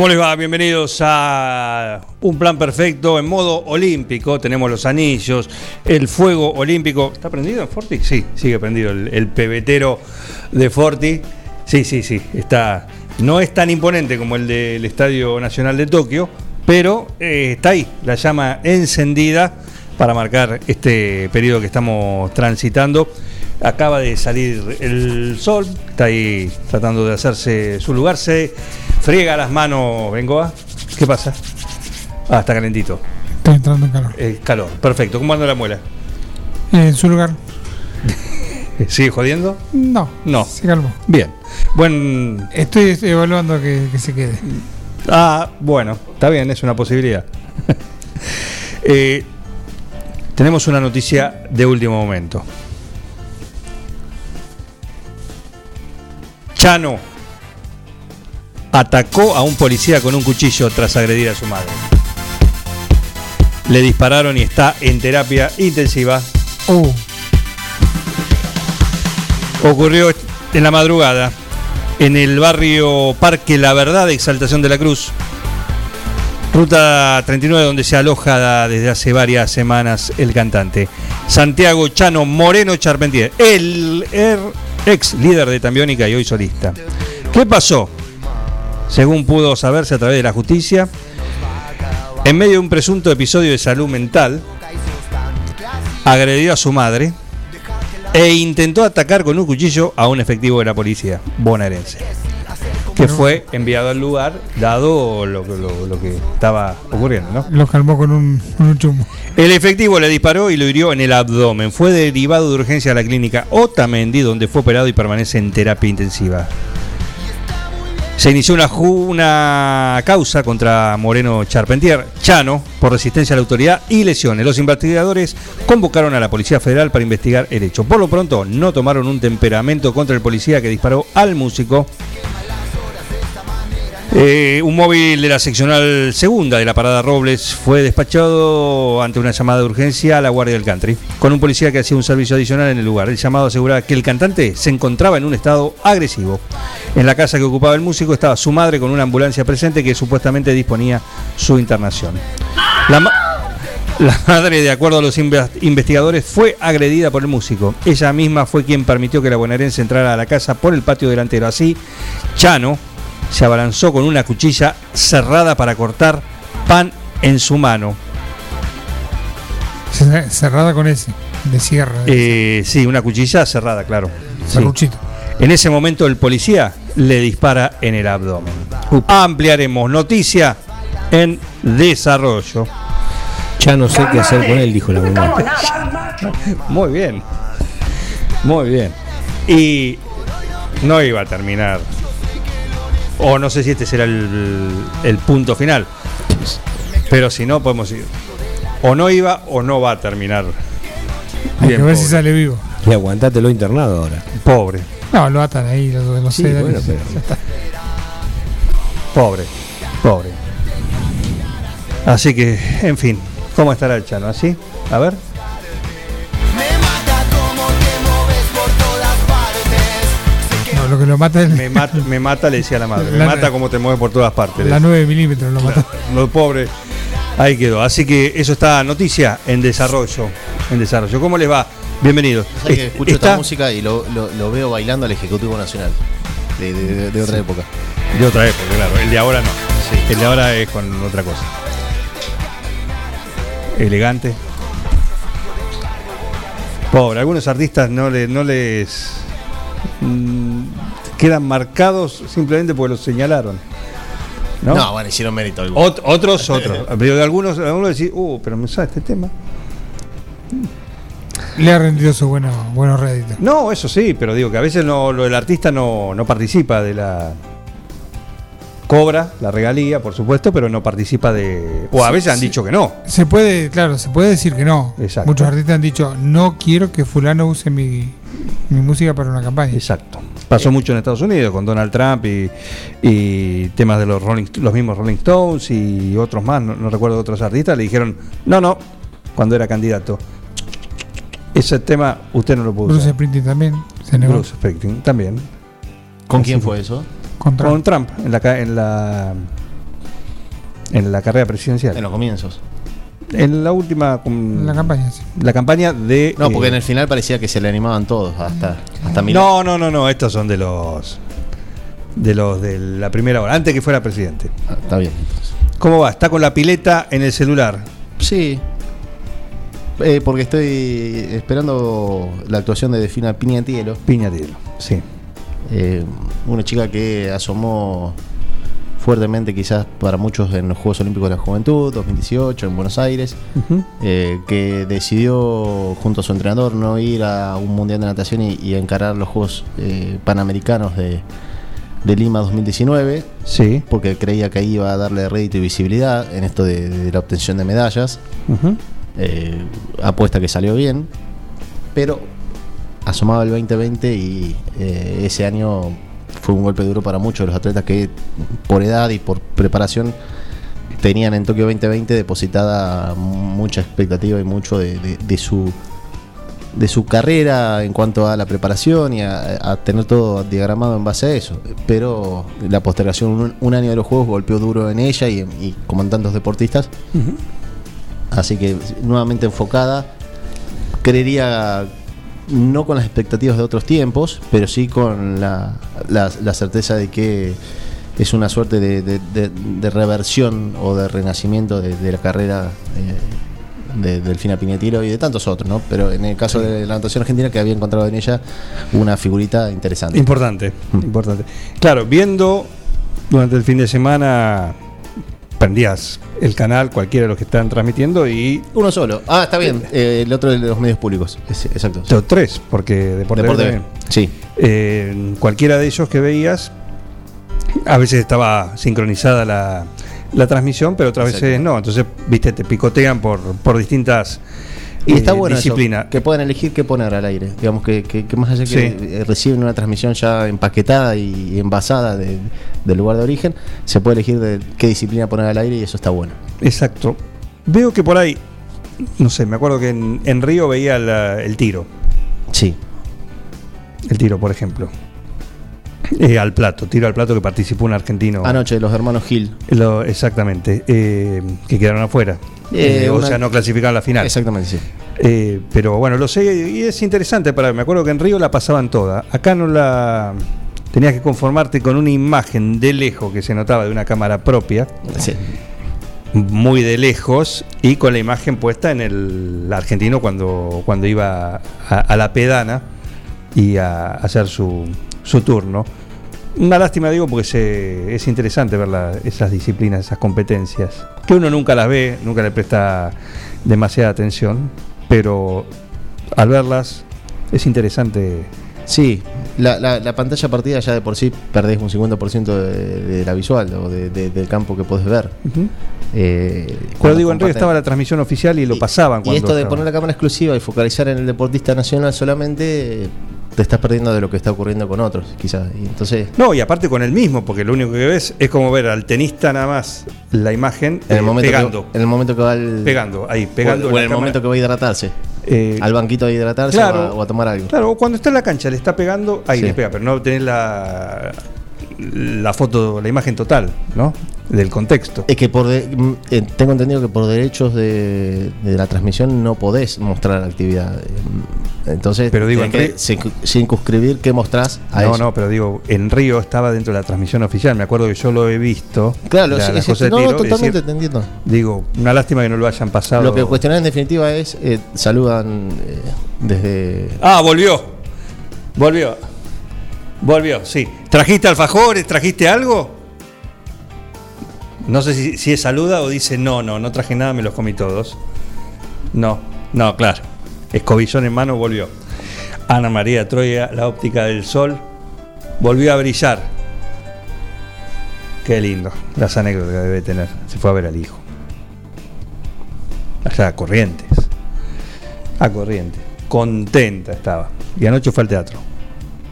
¿Cómo les va? Bienvenidos a Un Plan Perfecto en modo olímpico. Tenemos los anillos, el fuego olímpico. ¿Está prendido en Forti? Sí, sigue prendido el, pebetero de Forti. Sí, sí, sí. Está, no es tan imponente como el del Estadio Nacional de Tokio, pero eh, está ahí, la llama encendida para marcar este periodo que estamos transitando. Acaba de salir el sol, está ahí tratando de hacerse su lugar. Se friega las manos, Bengoa. ¿Qué pasa? Ah, está calentito. Está entrando en calor. Eh, calor, perfecto. ¿Cómo anda la muela? En su lugar. ¿Sigue jodiendo? No. No. Se calmó. Bien. Buen. Estoy evaluando que, que se quede. Ah, bueno, está bien, es una posibilidad. Eh, tenemos una noticia de último momento. Chano atacó a un policía con un cuchillo tras agredir a su madre. Le dispararon y está en terapia intensiva. Ocurrió en la madrugada en el barrio Parque La Verdad de Exaltación de la Cruz. Ruta 39 donde se aloja desde hace varias semanas el cantante. Santiago Chano Moreno Charpentier, el, er- ex líder de Tambiónica y hoy solista. ¿Qué pasó? Según pudo saberse a través de la justicia, en medio de un presunto episodio de salud mental, agredió a su madre e intentó atacar con un cuchillo a un efectivo de la policía bonaerense, que fue enviado al lugar dado lo, lo- lo que estaba ocurriendo. ¿no? lo calmó con un, con un chumbo. El efectivo le disparó y lo hirió en el abdomen. Fue derivado de urgencia a la clínica Otamendi, donde fue operado y permanece en terapia intensiva. Se inició una, una causa contra Moreno Charpentier, Chano, por resistencia a la autoridad y lesiones. Los investigadores convocaron a la Policía Federal para investigar el hecho. Por lo pronto, no tomaron un temperamento contra el policía que disparó al músico. Eh, un móvil de la seccional segunda de la parada Robles fue despachado ante una llamada de urgencia a la Guardia del Country, con un policía que hacía un servicio adicional en el lugar. El llamado aseguraba que el cantante se encontraba en un estado agresivo. En la casa que ocupaba el músico estaba su madre con una ambulancia presente que supuestamente disponía su internación. La, ma- la madre, de acuerdo a los inve- investigadores, fue agredida por el músico. Ella misma fue quien permitió que la bonaerense entrara a la casa por el patio delantero. Así, Chano se abalanzó con una cuchilla cerrada para cortar pan en su mano. Ce- Cerrada con ese. De cierre. Eh, sí, una cuchilla cerrada, claro. Sí. En ese momento el policía le dispara en el abdomen. Ampliaremos noticia en desarrollo. Ya no sé qué hacer con él, dijo la mamá. Muy bien. Muy bien. Y no iba a terminar. O no sé si este será el, el punto final. Pero si no, podemos ir. O no iba o no va a terminar. Hay Bien, que ver si pobre. sale vivo. Y aguantátelo internado ahora. Pobre, No, lo atan ahí, lo, lo Sí, sedan y bueno, ya pero- está. pobre, pobre. Así que, en fin, ¿cómo estará el Chano? ¿Así? A ver. Lo que lo mata es Me mata, me mata, le decía la madre. Me La- mata como te mueves por todas partes. la 9 milímetros, lo mata. Lo pobre. Ahí quedó. Así que eso está noticia en desarrollo. En desarrollo. ¿Cómo les va? Bienvenidos. ¿Sabes que Es- escucho está esta música y lo, lo- lo veo bailando al Ejecutivo Nacional de, de- de- de otra época. de otra época, claro. El de ahora no. Sí. El de ahora es con otra cosa. Elegante. Pobre, algunos artistas no, le, no les mm, quedan marcados simplemente porque los señalaron. ¿no? No, bueno, hicieron mérito. Ot- otros, otros. Pero de algunos, algunos decís, uh, pero me sabe este tema. Le ha rendido su buenos buenos réditos. No, eso sí, pero digo que a veces no, lo, el artista no, no participa de la. Cobra la regalía, por supuesto, pero no participa de. O a veces han dicho que no. Se puede, claro, se puede decir que no. Exacto. Muchos artistas han dicho, no quiero que fulano use mi, mi música para una campaña. Exacto. Pasó mucho en Estados Unidos con Donald Trump y, y temas de los Rolling, los mismos Rolling Stones y otros más, no, no recuerdo otros artistas, le dijeron, no, no, cuando era candidato. Ese tema usted no lo pudo Bruce. Springsteen también se negó Bruce Springsteen también. ¿Con Así quién fue. fue Con Trump en la ca- en la en la carrera presidencial. En los comienzos. En la última con- la campaña. sí. la campaña de No, porque eh, en el final parecía que se le animaban todos, hasta, hasta Milei. No, no, no, no, estos son de los de los de la primera hora, antes que fuera presidente. Ah, Está bien. entonces. ¿Cómo va? Está con la pileta en el celular. Sí. Eh, porque estoy esperando la actuación de Defina Piñatielo, Piñatielo, sí. Eh, una chica que asomó fuertemente quizás para muchos en los Juegos Olímpicos de la Juventud, 2018, en Buenos Aires, eh, que decidió junto a su entrenador no ir a un Mundial de Natación y, y encarar los Juegos eh, Panamericanos de, de Lima 2019, Sí. porque creía que ahí iba a darle rédito y visibilidad en esto de- de la obtención de medallas. Eh, apuesta que salió bien, pero asomaba el 2020 y eh, ese año fue un golpe duro para muchos de los atletas que por edad y por preparación tenían en Tokio 2020 depositada mucha expectativa y mucho de, de- de su de su carrera en cuanto a la preparación y a, a tener todo diagramado en base a eso. Pero la postergación un, un año de los juegos golpeó duro en ella y, y como en tantos deportistas. Así que nuevamente enfocada, creería no con las expectativas de otros tiempos, pero sí con la, la- la certeza de que es una suerte de, de- de- de reversión o de renacimiento de, de la carrera eh, de Delfina Piñetiro y de tantos otros, ¿no? Pero en el caso de la natación argentina que había encontrado en ella una figurita interesante. Importante, Mm. importante. Claro, viendo durante el fin de semana, prendías el canal, cualquiera de los que están transmitiendo, y Uno solo. Ah, está bien. Eh, el otro de los medios públicos. Es- exacto. tres, porque Deporte, Deporte B B. también. Sí. Eh, cualquiera de ellos que veías, a veces estaba sincronizada la, la transmisión, pero otras Exacto. veces no. Entonces, viste, te picotean por, por distintas Y está eh, bueno disciplinas. eso, que puedan elegir qué poner al aire. Digamos que, que- que más allá que Sí. eh, reciben una transmisión ya empaquetada y, y envasada de- del lugar de origen, se puede elegir de qué disciplina poner al aire y eso está bueno. Exacto. Veo que por ahí, no sé, me acuerdo que en, en Río veía la- el tiro. Sí. El tiro, por ejemplo. Eh, al plato, tiro al plato que participó un argentino. Anoche los hermanos Gil. Lo- exactamente, eh, que quedaron afuera. Eh, o una- sea, no clasificaron a la final. Exactamente, sí. Eh, pero bueno, lo sé y es interesante para me acuerdo que en Río la pasaban toda. Acá no la tenías que conformarte con una imagen de lejos que se notaba de una cámara propia, Sí. muy de lejos y con la imagen puesta en el argentino cuando cuando iba a, a la pedana y a hacer su, su turno. Una lástima, digo, porque se- es interesante ver la- esas disciplinas, esas competencias, que uno nunca las ve, nunca le presta demasiada atención, pero al verlas es interesante. Sí, la, la- la pantalla partida ya de por sí perdés un 50% de, de la visual o de- de- del campo que podés ver. Eh, Pero cuando digo, en Río comparten- estaba la transmisión oficial y lo pasaban. Y cuando esto de estaba. poner la cámara exclusiva y focalizar en el deportista nacional solamente, te estás perdiendo de lo que está ocurriendo con otros, quizás. Y entonces, No, y aparte con el mismo, porque lo único que ves es como ver al tenista nada más la imagen en el eh, momento, pegando. que, en el momento que va al. Pegando, ahí, pegando O, en o en el cámara. momento que va a hidratarse. Eh, al banquito a hidratarse claro. o, a, o a tomar algo. Claro, o cuando está en la cancha le está pegando, ahí Sí. le pega, pero no tenés la, la foto, la imagen total, ¿no? Del contexto. Es que por de- mm, eh, tengo entendido que por derechos de, de la transmisión no podés mostrar la actividad. Eh, Entonces, Pero digo, en que circunscribir qué mostrás a No, eso. no, pero digo, en Río estaba dentro de la transmisión oficial. Me acuerdo que yo lo he visto. Claro, la- sí, las sí, cosas de no, tiro, totalmente decir, te entiendo. digo, una lástima que no lo hayan pasado. Lo que cuestionar en definitiva es, eh, saludan eh, desde... Ah, volvió. Volvió. Volvió, sí. ¿Trajiste alfajores? ¿Trajiste algo? No sé si, si es saluda o dice no, no, no traje nada, me los comí todos. No, no, claro. Escobillón en mano volvió. Ana María Troya, la óptica del sol, volvió a brillar. Qué lindo, las anécdotas que debe tener. Se fue a ver al hijo. Allá a Corrientes. A Corrientes. Contenta estaba. Y anoche fue al teatro.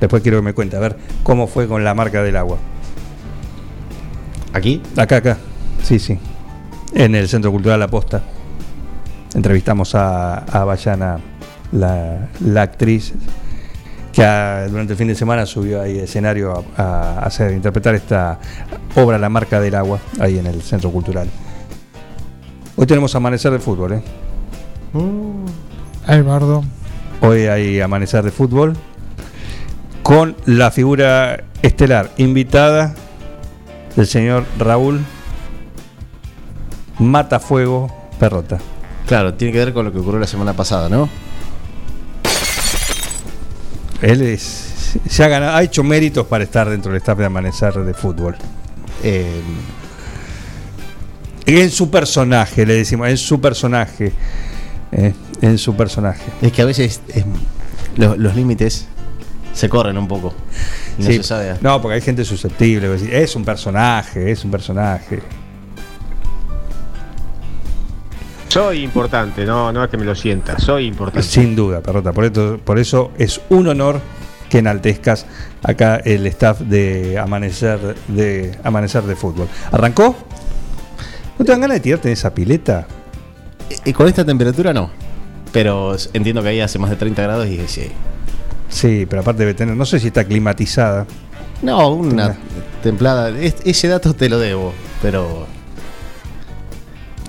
Después quiero que me cuente, a ver cómo fue con la marca del agua. ¿Aquí? Acá, acá. Sí, sí. En el Centro Cultural La Posta. Entrevistamos a, a Bayana, la, la actriz, que durante el fin de semana subió ahí escenario a, a hacer, interpretar esta obra La Marca del Agua, ahí en el Centro Cultural. Hoy tenemos Amanecer de Fútbol, ¿eh? Ay, Bardo. Hoy hay Amanecer de Fútbol con la figura estelar invitada del señor Raúl Matafuego Perrota. Claro, tiene que ver con lo que ocurrió la semana pasada, ¿no? Él es, se ha, ganado, ha hecho méritos para estar dentro del staff de Amanecer de Fútbol. Eh, En su personaje, le decimos, en su personaje. eh, en su personaje. es que a veces eh, lo- los límites se corren un poco. Y no Sí, se sabe. no, porque hay gente susceptible. Es un personaje, es un personaje. Soy importante, no, no es que me lo sienta, soy importante. Sin duda, Perrota. Por eso, por eso es un honor que enaltezcas acá el staff de Amanecer de Amanecer de Fútbol. ¿Arrancó? ¿No te dan ganas de tirarte en esa pileta? Y con esta temperatura no. Pero entiendo que ahí hace más de 30 grados y sí. Sí, pero aparte debe tener, no sé si está climatizada. No, una Tenga. templada. es- ese dato te lo debo, pero.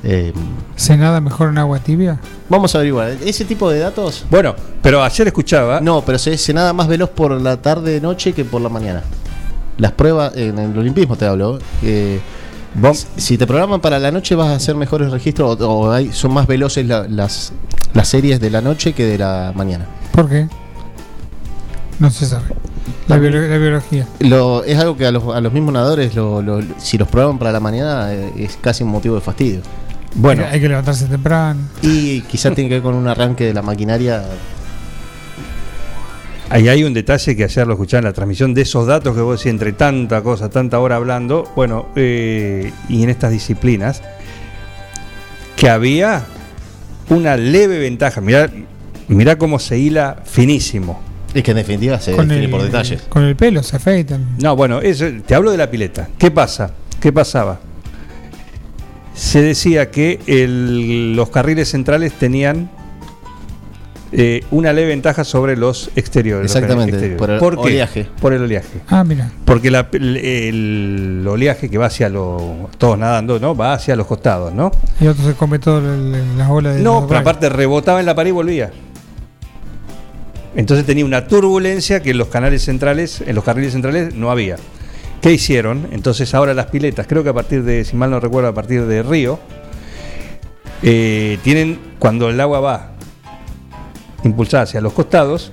eh, ¿Se nada mejor en agua tibia? vamos a averiguar. Ese tipo de datos. Bueno, pero ayer escuchaba. No, pero se, se nada más veloz por la tarde, noche que por la mañana. Las pruebas, en el olimpismo te hablo. eh, si te programan para la noche vas a hacer mejores registros o, o hay, son más veloces la- las, las series de la noche que de la mañana. ¿Por qué? No se sabe. La, biolo- la biología. Lo, es algo que a los, a los mismos nadadores, lo- lo- si los programan para la mañana, eh, es casi un motivo de fastidio. bueno, Hay, que- hay que levantarse temprano. Y quizás tiene que ver con un arranque de la maquinaria. ahí hay un detalle que ayer lo escuchaba en la transmisión de esos datos que vos decís entre tanta cosa, tanta hora hablando. Bueno, eh, y en estas disciplinas, que había una leve ventaja. Mirá, mirá cómo se hila finísimo. Es que en definitiva se Con define el, por detalles. con el pelo se afeitan. No, bueno, eso, te hablo de la pileta. ¿Qué pasa? ¿Qué pasaba? Se decía que el- los carriles centrales tenían eh, una leve ventaja sobre los exteriores. los Exactamente, exteriores. por el qué? oleaje. Por el oleaje. Ah, mira. Porque la- el, el oleaje que va hacia los. Todos nadando, ¿no? Va hacia los costados, ¿no? Y otro se come todas las olas de No, los pero aparte rebotaba en la pared y volvía. Entonces tenía una turbulencia que en los canales centrales, en los carriles centrales, no había. ¿Qué hicieron? Entonces ahora las piletas, creo que a partir de, si mal no recuerdo, a partir de Río, eh, tienen, cuando el agua va impulsada hacia los costados,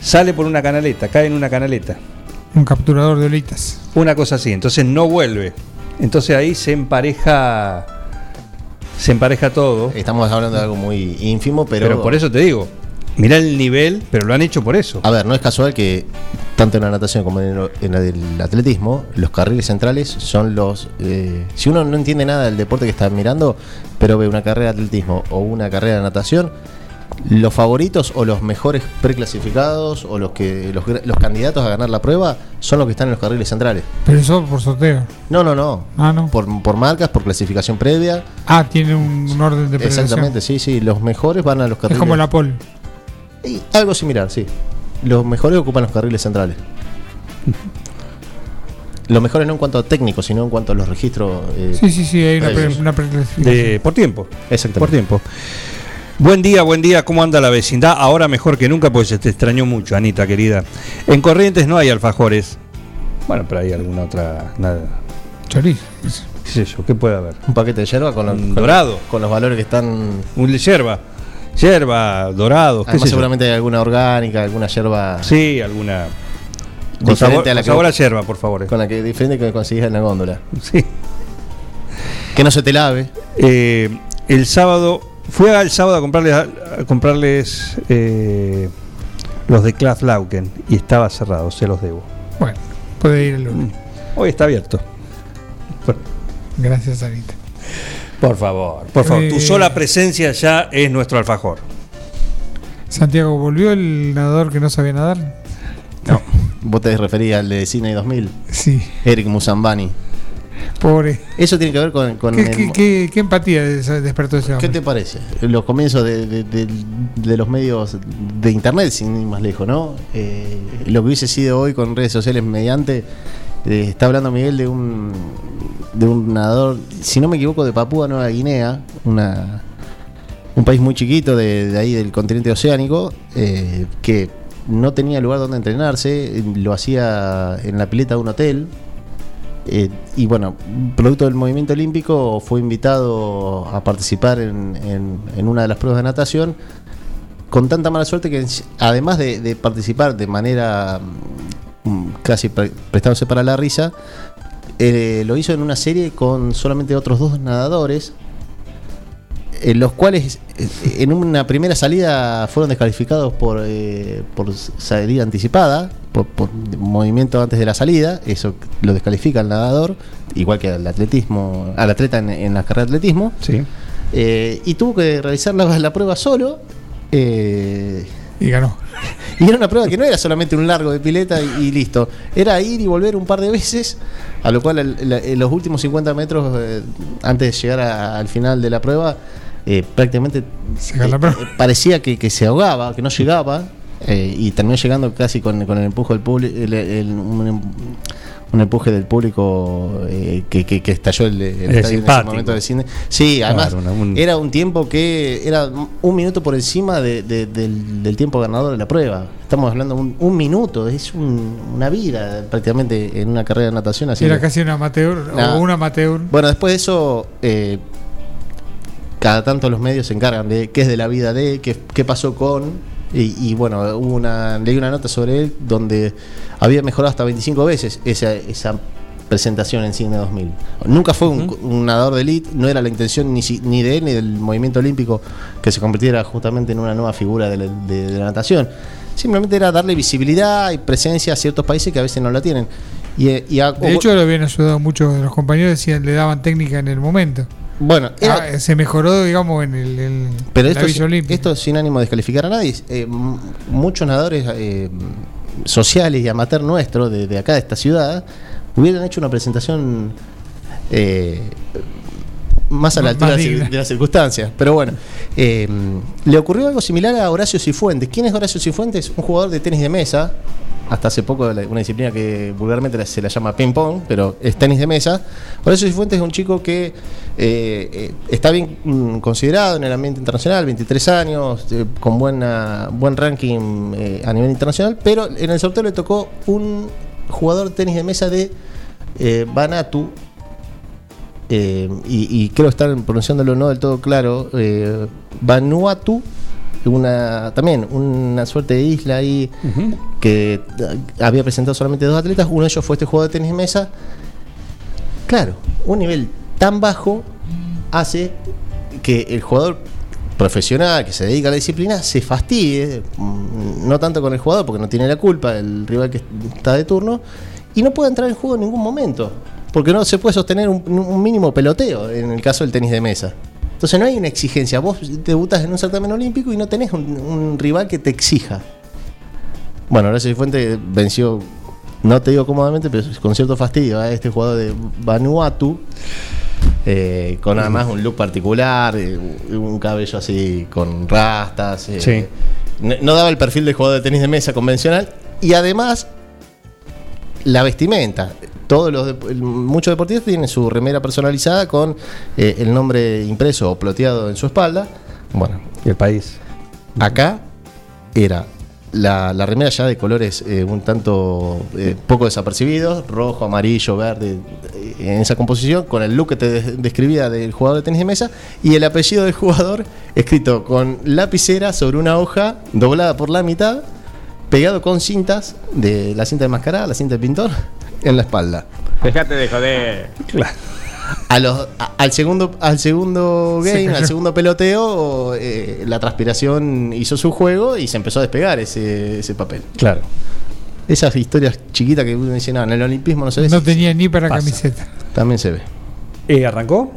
sale por una canaleta, cae en una canaleta. Un capturador de olitas. Una cosa así, entonces no vuelve. Entonces ahí se empareja, se empareja todo. Estamos hablando de algo muy ínfimo, pero. Pero por eso te digo, mirá el nivel, pero lo han hecho por eso. A ver, no es casual que tanto en la natación como en el, en el atletismo, los carriles centrales son los. eh, si uno no entiende nada del deporte que está mirando, pero ve una carrera de atletismo o una carrera de natación, los favoritos o los mejores preclasificados o los que los, los candidatos a ganar la prueba son los que están en los carriles centrales. Pero eso por sorteo. No, no, no. Ah, no. Por, por marcas, por clasificación previa. Ah, tiene un, un orden de. Exactamente, sí, sí. Los mejores van a los Es carriles. como la pol. Y algo similar, sí. Los mejores ocupan los carriles centrales. Los mejores no en cuanto a técnicos, sino en cuanto a los registros. eh, Sí, sí, sí, hay una, pre- una preclasificación. De- por tiempo. Exactamente. Por tiempo. Buen día, buen día, ¿cómo anda la vecindad? Ahora mejor que nunca, porque se te extrañó mucho, Anita, querida. En Corrientes no hay alfajores. Bueno, pero hay alguna otra. Nada. Chorizo. ¿Qué sé yo? ¿Qué puede haber? Un paquete de yerba con los, dorado. Con los valores que están. Un yerba. Yerba, dorado, qué Además, yo. seguramente hay alguna orgánica, alguna yerba Sí, alguna. Con sabor, a la con que sabor a vos- yerba, por favor. con la que diferente que conseguís en la góndola. Sí. Que no se te lave. Eh, el sábado, fui al sábado a comprarles, a comprarles eh, los de Klaas Lauken y estaba cerrado, se los debo. Bueno, puede ir el lunes. Hoy está abierto. Gracias, Anita. Por favor, por favor. Tu Eh. sola presencia ya es nuestro alfajor. Santiago, ¿volvió el nadador que no sabía nadar? No. Vos te referías al de Cine 2000, Sí, Eric Musambani. pobre. Eso tiene que ver con, con ¿Qué, el- qué- qué- qué empatía des- despertó ese ¿Qué hombre? te parece? Los comienzos de, de- de- de los medios de internet, sin ir más lejos, ¿no? Eh, lo que hubiese sido hoy con redes sociales mediante. Eh, está hablando Miguel de un de un nadador, si no me equivoco, de Papúa Nueva Guinea, una un país muy chiquito de, ahí del continente oceánico, eh, que no tenía lugar donde entrenarse, eh, lo hacía en la pileta de un hotel, y bueno, producto del movimiento olímpico, fue invitado a participar en, en- una de las pruebas de natación, con tanta mala suerte que además de, participar de manera casi pre- prestándose para la risa, eh, lo hizo en una serie con solamente otros dos nadadores, los cuales eh, en una primera salida fueron descalificados por, eh, por salida anticipada, por, por movimiento antes de la salida, eso lo descalifica al nadador, igual que al atletismo, al atleta en, en la carrera de atletismo, Sí. y tuvo que realizar la, la prueba solo. eh, Y ganó. y era una prueba que no era solamente un largo de pileta y, y listo. Era ir y volver un par de veces, a lo cual el- en los últimos 50 metros, eh, antes de llegar a- al final de la prueba, eh, prácticamente eh, parecía que, que se ahogaba, que no llegaba, y terminó llegando casi con, con el empuje del público, un empuje del público eh, que, que- que estalló el, el Es estadio en ese momento del cine. Sí, además Claro, una- un- era un tiempo que era un minuto por encima de- de- del, del tiempo ganador de la prueba. Estamos hablando de un, un minuto, es un- una vida prácticamente en una carrera de natación. Así Era que- casi un amateur Nah. o un amateur. Bueno, después de eso, eh, cada tanto los medios se encargan de qué es de la vida de, qué, qué pasó con. Y, y bueno, hubo una, leí una nota sobre él donde había mejorado hasta 25 veces esa, esa presentación en Cine 2000. Nunca fue un, un nadador de elite, no era la intención ni, si- ni de él ni del movimiento olímpico que se convirtiera justamente en una nueva figura de la, de- de la natación. Simplemente era darle visibilidad y presencia a ciertos países que a veces no la tienen. Y, eh, y a- De hecho, lo habían ayudado muchos de los compañeros, decían, le daban técnica en el momento. Bueno, era- Ah, se mejoró, digamos, en el, el- Pero esto, es- sin ánimo de descalificar a nadie. eh, muchos nadadores eh, sociales y amateur nuestros de, de acá, de esta ciudad, hubieran hecho una presentación eh, más a la altura de, de las circunstancias. Pero bueno, eh, le ocurrió algo similar a Horacio Cifuentes. ¿Quién es Horacio Cifuentes? Un jugador de tenis de mesa. Hasta hace poco una disciplina que vulgarmente se la llama ping pong, pero es tenis de mesa. Horacio Cifuentes es un chico que eh, eh, está bien mm, considerado en el ambiente internacional, 23 años, eh, con buena, buen ranking a nivel internacional, pero en el sorteo le tocó un jugador de tenis de mesa de eh, y, y creo estar pronunciándolo no del todo claro, Vanuatu, una, también una suerte de isla ahí que eh, había presentado solamente dos atletas, uno de ellos fue este jugador de tenis de mesa. Claro, un nivel tan bajo hace que el jugador profesional que se dedica a la disciplina se fastidie, mm, no tanto con el jugador porque no tiene la culpa, el rival que está de turno, y no puede entrar en juego en ningún momento, porque no se puede sostener un, un mínimo peloteo en el caso del tenis de mesa. Entonces no hay una exigencia, vos debutas en un certamen olímpico y no tenés un, un rival que te exija. Bueno, Horacio Fuente venció, no te digo cómodamente, pero con cierto fastidio a este jugador de Vanuatu, eh, con además un look particular, eh, un cabello así con rastas. eh, Sí. no, no daba el perfil de jugador de tenis de mesa convencional y además la vestimenta. Todos los muchos deportistas tienen su remera personalizada con eh, el nombre impreso o ploteado en su espalda. Bueno, Y el país. Acá era la, la remera ya de colores eh, un tanto eh, poco desapercibidos, rojo, amarillo, verde, en esa composición, con el look que te des- describía del jugador de tenis de mesa, y el apellido del jugador escrito con lapicera sobre una hoja doblada por la mitad, pegado con cintas, de la cinta de mascarada, la cinta de pintor, en la espalda. Dejate de joder. A los, a- al segundo al segundo Se game, al segundo peloteo, eh, la transpiración hizo su juego y se empezó a despegar ese, ese papel. Claro. Esas historias chiquitas que uno dice, no, en el olimpismo no se ve. No tenía ni para Pasa. camiseta. También se ve. Eh, ¿Arrancó?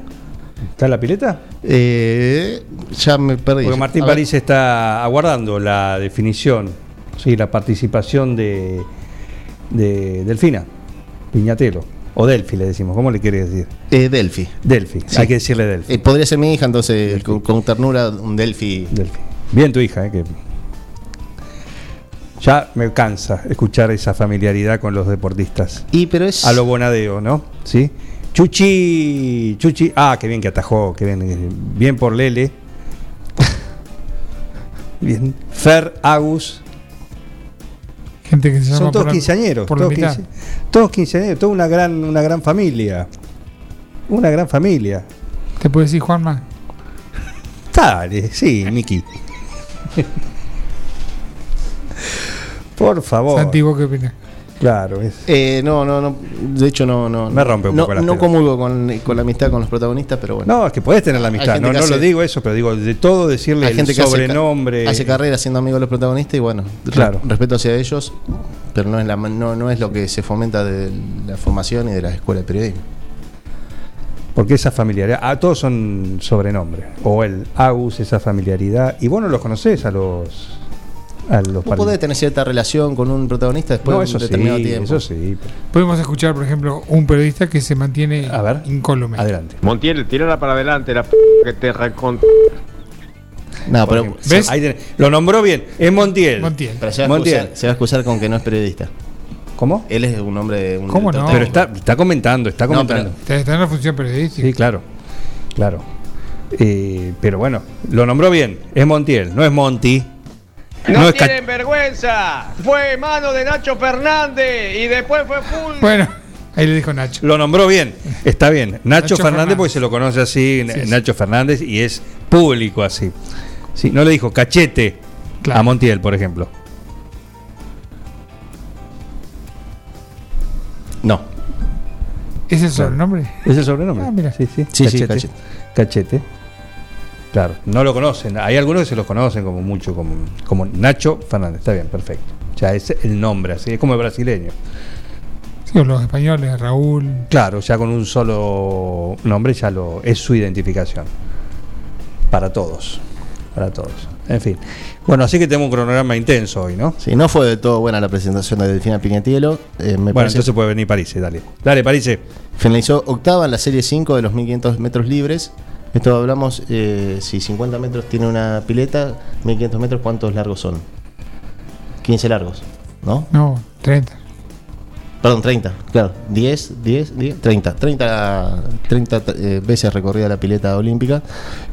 ¿Está en la pileta? Eh, ya me perdí. Porque Martín A ver, París está aguardando la definición, sí, la participación de, de Delfina, Piñatelo, o Delfi le decimos, ¿cómo le quiere decir? eh, Delphi. Delfi, Sí. hay que decirle Delfi. Eh, podría ser mi hija, entonces con, con ternura un Delphi. Delfi. Bien tu hija, ¿eh? que ya me cansa escuchar esa familiaridad con los deportistas. Y pero es. A lo Bonadeo, ¿no? ¿Sí? Chuchi, Chuchi, ah, qué bien que atajó, qué bien, eh, bien por Lele. Bien. Fer, Agus, Gente que se llama son todos quinceañeros, todos, mitad. quince- todos quinceañeros, toda una gran, una gran familia. Una gran familia. ¿Te puedo decir, Juanma? Dale, sí, Miki. Por favor. Santi, ¿vos qué opinas? Claro, es. Eh, no, no, no. De hecho, no. no Me rompe un no, poco las No comulgo con, con la amistad con los protagonistas, pero bueno. No, es que podés tener la amistad. No, que no hace- lo digo eso, pero digo, de todo decirle Hay gente el que hace sobrenombre. hace, carrera siendo amigo de los protagonistas y bueno, Claro. respeto hacia ellos, pero no es, la, no, no es lo que se fomenta de la formación y de la escuela de periodismo. Porque esa familiaridad, ah, todos son sobrenombres. O el Agus, esa familiaridad. Y vos no los conocés a los. A los Vos podés tener cierta relación con un protagonista después No, de eso un sí, determinado tiempo. eso sí. pero- Podemos escuchar, por ejemplo, un periodista que se mantiene A ver. incólume. Adelante. Montiel, tirala para adelante, la p que te recon... No, Por pero, ejemplo. ¿Ves? Ahí tenés. Lo nombró bien. Es Montiel. Montiel. pero se, va a Montiel. excusar, se va a excusar con que no es periodista. ¿Cómo? Él es un hombre. Un ¿Cómo no? Pero está, está comentando, está No, comentando. Está, en la función periodística. Sí, claro. Claro. Eh, pero bueno, lo nombró bien. Es Montiel, no es Monty. ¡No, tienen vergüenza! Fue mano de Nacho Fernández y después fue full. Bueno, ahí le dijo Nacho. Lo nombró bien, está bien. Nacho, Nacho Fernández, Fernández. porque se lo conoce así, Sí, sí. Nacho Fernández, y es público así. Sí, no le dijo cachete Claro. a Montiel, por ejemplo. No. ¿Es el sobrenombre? ¿Es el sobrenombre? Ah, mira. Sí, sí. Sí, sí, cachete. cachete. Cachete. Claro, no lo conocen. Hay algunos que se los conocen como mucho, como, como Nacho Fernández. Está bien, perfecto. Ya es el nombre, así es como el brasileño. Sí, o los españoles, Raúl. Claro, ya con un solo nombre ya lo es su identificación. Para todos. Para todos. En fin. Bueno, así que tenemos un cronograma intenso hoy, ¿no? Sí, no fue de todo buena la presentación de Delfina Piñatielo. Eh, me Bueno, parece entonces puede venir París, dale. Dale, París. Finalizó octava en la serie 5 de los 1500 metros libres. Esto hablamos, eh, si 50 metros tiene una pileta, 1500 metros, ¿cuántos largos son? 15 largos, ¿no? No, 30. Perdón, 30, claro. 10, 10, 10, 30. 30, 30 eh, veces recorrida la pileta olímpica.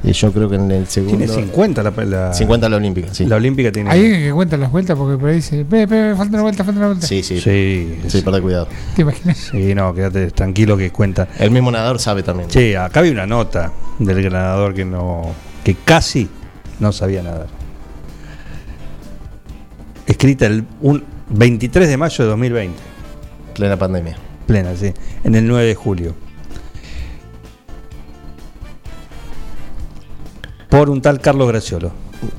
Eh, yo creo que en el segundo. Tiene 50 la, la, 50 la olímpica, sí. La olímpica tiene. Hay alguien que cuenta las vueltas porque por ahí dice, ve, ve, ve, falta una vuelta, falta una vuelta. Sí, sí. Sí, Sí, sí. perdón, cuidado. ¿Te imaginas? Sí, no, quédate tranquilo que cuentan. El mismo nadador sabe también. Che, acá había una nota del ganador que no. que casi no sabía nadar. Escrita el un 23 de mayo de 2020. Plena pandemia. Plena, sí. En el 9 de julio. Por un tal Carlos Graciolo.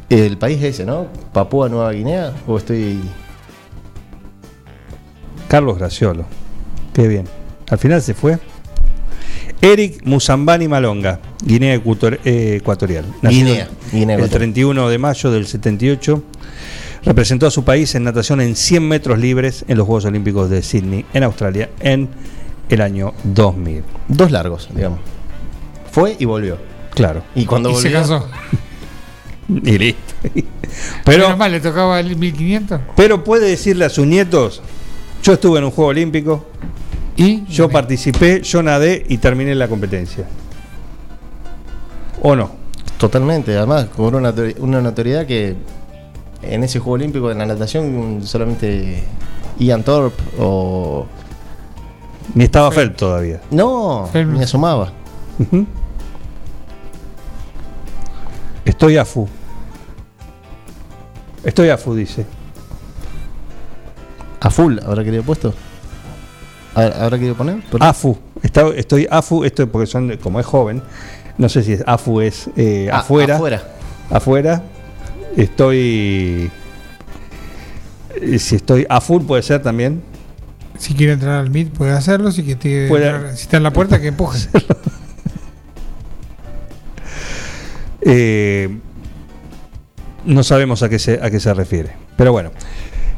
El país es ese, ¿no? Papúa Nueva Guinea. ¿O estoy.? Carlos Graciolo. Qué bien. Al final se fue. Eric Musambani Malonga, Guinea eh, Ecuatorial. Guinea, Guinea el Ecuatorial. 31 de mayo del 78. Representó a su país en natación en 100 metros libres en los Juegos Olímpicos de Sydney, en Australia, en el año 2000. Dos largos, digamos. Fue y volvió. Claro. Y cuando y volvió. se casó. Y listo. Pero Pero, mal, le tocaba el 1500. pero puede decirle a sus nietos, yo estuve en un Juego Olímpico, Y yo gané. participé, yo nadé y terminé la competencia. ¿O no? Totalmente, además con una, una notoriedad que en ese Juego Olímpico de la natación solamente Ian Thorpe o... Ni estaba Felt todavía. No, Phelps. ni asomaba. Estoy AFU. Estoy AFU, dice. A full, ¿habrá querido puesto? ¿Habrá querido poner? AFU. Está- estoy AFU, esto porque son, como es joven, no sé si es AFU es eh, Ah, afuera. Afuera. Afuera. Estoy. Si estoy a full puede ser también. Si quiere entrar al MIT puede hacerlo, si, si está en la puerta que empuje. Eh, no sabemos a qué, se, a qué se refiere. Pero bueno.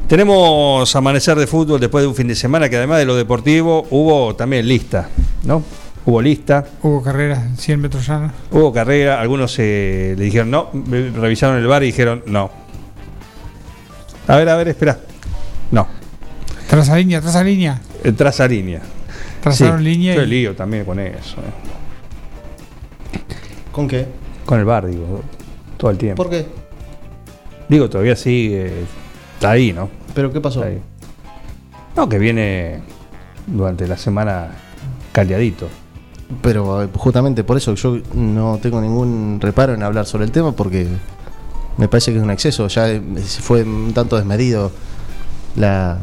Tenemos amanecer de fútbol después de un fin de semana que además de lo deportivo hubo también lista, ¿no? Hubo lista, Hubo carreras 100 metros llanos. hubo carrera, algunos eh, le dijeron no, revisaron el bar y dijeron no. A ver, a ver, espera. No, Traza línea, traza línea. eh, traza línea. Trazaron Sí, línea Yo y- lío también con eso. eh. ¿Con qué? Con el bar, digo, todo el tiempo. ¿Por qué? Digo, todavía sigue. Está ahí, ¿no? ¿Pero qué pasó? Ahí. No, que viene durante la semana caldeadito. Pero eh, justamente por eso yo no tengo ningún reparo en hablar sobre el tema porque me parece que es un exceso. Ya eh, se fue un tanto desmedido la,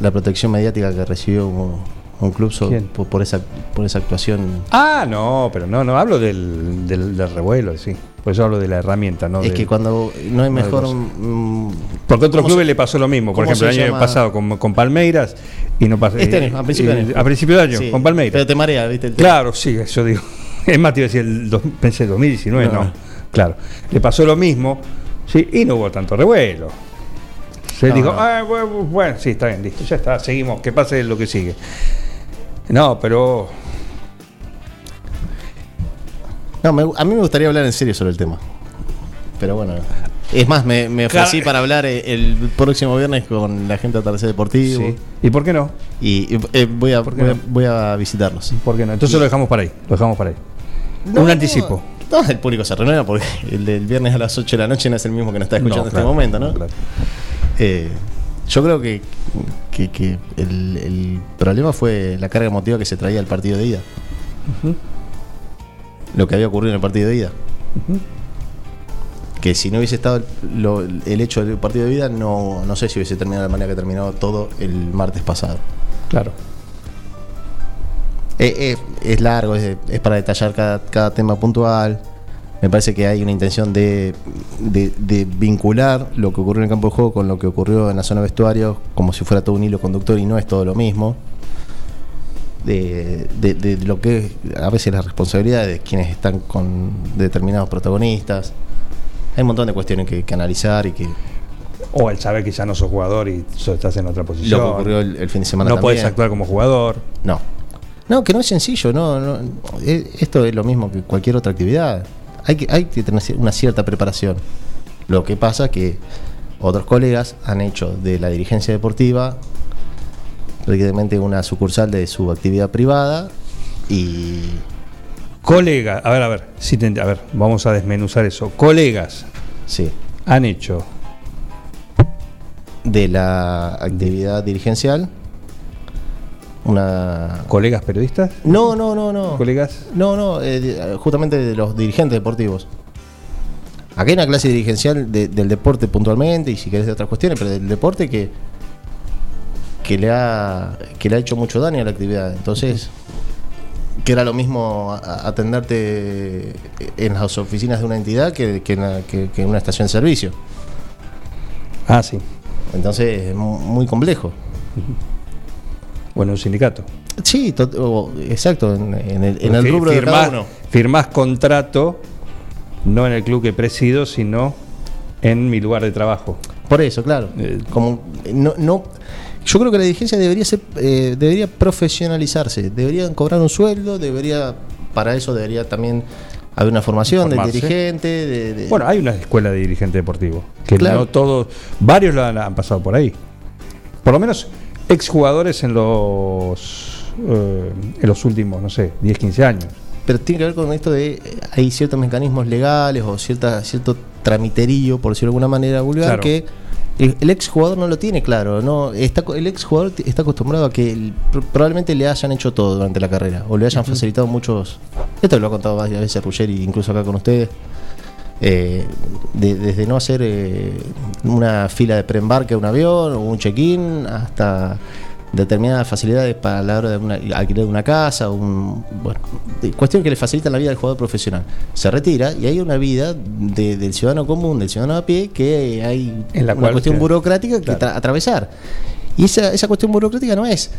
la protección mediática que recibió un, un club so- ¿Quién? por, por esa, por esa actuación. Ah, no, pero no, no, hablo del, del, del revuelo, sí. Por eso hablo de la herramienta, ¿no? es de- que cuando no de mejor. mm, Porque a otros ¿cómo clubes se- le pasó lo mismo. Por ejemplo, el año llama? pasado con, con Palmeiras y no pasó. Este eh, año, a principio de año. A principio de año, Sí, con Palmeiras. Pero te marea, ¿viste? el. Claro, sí, eso digo. Es más, te iba a decir, el dos- pensé 2019, no. No. Claro. Le pasó lo mismo, sí, y no hubo tanto revuelo. Se No, dijo, no. "Ah, bueno, bueno, sí, está bien, listo, ya está, seguimos, que pase lo que sigue. No, pero No, me- a mí me gustaría hablar en serio sobre el tema. Pero bueno. Es más, me, me ofrecí Claro. para hablar eh, el próximo viernes con la gente de Atardecer Deportivo. sí. ¿Y por qué no? Y eh, voy, a, voy, a, no? voy a visitarlos. ¿Por qué no? Entonces lo dejamos para ahí, lo dejamos para ahí. Un anticipo. No, el público se renueva porque el del viernes a las 8 de la noche no es el mismo que nos está escuchando No, en claro, este momento, ¿no? claro. Eh, yo creo que, que- que el, el problema fue la carga emotiva que se traía al partido de ida. Lo que había ocurrido en el partido de ida. Que si no hubiese estado el, lo- el hecho del partido de ida, no, no sé si hubiese terminado de la manera que terminó todo el martes pasado. Claro. Eh, eh, es largo, es, es para detallar cada, cada tema puntual. Me parece que hay una intención de, de- de vincular lo que ocurrió en el campo de juego con lo que ocurrió en la zona de vestuario, como si fuera todo un hilo conductor y no es todo lo mismo. De, de- de lo que es a veces la responsabilidad de quienes están con determinados protagonistas. Hay un montón de cuestiones que, que analizar y que O el saber que ya no sos jugador y estás en otra posición. lo que ocurrió el, el fin de semana no puedes actuar como jugador. No. No, que no es sencillo, no, no. Eh, Esto es lo mismo que cualquier otra actividad. Hay que, hay que tener una cierta preparación. Lo que pasa que otros colegas han hecho de la dirigencia deportiva prácticamente una sucursal de su actividad privada y Colegas, a ver, a ver, te ent- a ver, vamos a desmenuzar eso. Colegas sí, han hecho de la actividad dirigencial una colegas periodistas, no, no, no, no. colegas No, no, eh, justamente de los dirigentes deportivos. Acá hay una clase dirigencial de- del deporte puntualmente y si querés de otras cuestiones, pero del deporte que, que, le ha, que le ha hecho mucho daño a la actividad. Entonces, que era lo mismo atenderte en las oficinas de una entidad que, que en, la- que- que en una estación de servicio. Ah, sí. Entonces, es mu- muy complejo. Bueno, un sindicato. Sí, o- exacto, en, en el, en el Porque rubro de cada uno. firmás contrato no en el club que presido, sino en mi lugar de trabajo. Por eso, claro. Eh, Como no, no, yo creo que la dirigencia debería ser, eh, debería profesionalizarse, deberían cobrar un sueldo, debería, para eso debería también haber una formación del Formarse. dirigente. de- de- Bueno, hay una escuela de dirigente deportivo. Que Claro. no todos, varios lo han, han pasado por ahí. Por lo menos exjugadores en los, eh, en los últimos, no sé, 10, 15 años. pero tiene que ver con esto de. Hay ciertos mecanismos legales o cierta, cierto tramiterillo, por decirlo de alguna manera vulgar, Claro. que el, el ex jugador no lo tiene claro. no está El ex jugador t- está acostumbrado a que el- probablemente le hayan hecho todo durante la carrera o le hayan facilitado muchos. Esto lo ha contado varias veces Ruggeri, incluso acá con ustedes. Eh, de- desde no hacer eh, una fila de preembarque a un avión o un check-in hasta determinadas facilidades para la hora de una, alquiler de una casa, un, bueno, cuestión que le facilitan la vida del jugador profesional. Se retira y hay una vida de- del ciudadano común, del ciudadano a pie, que hay En la una cual cuestión usted- burocrática que tra- atravesar. Y esa, esa cuestión burocrática no es.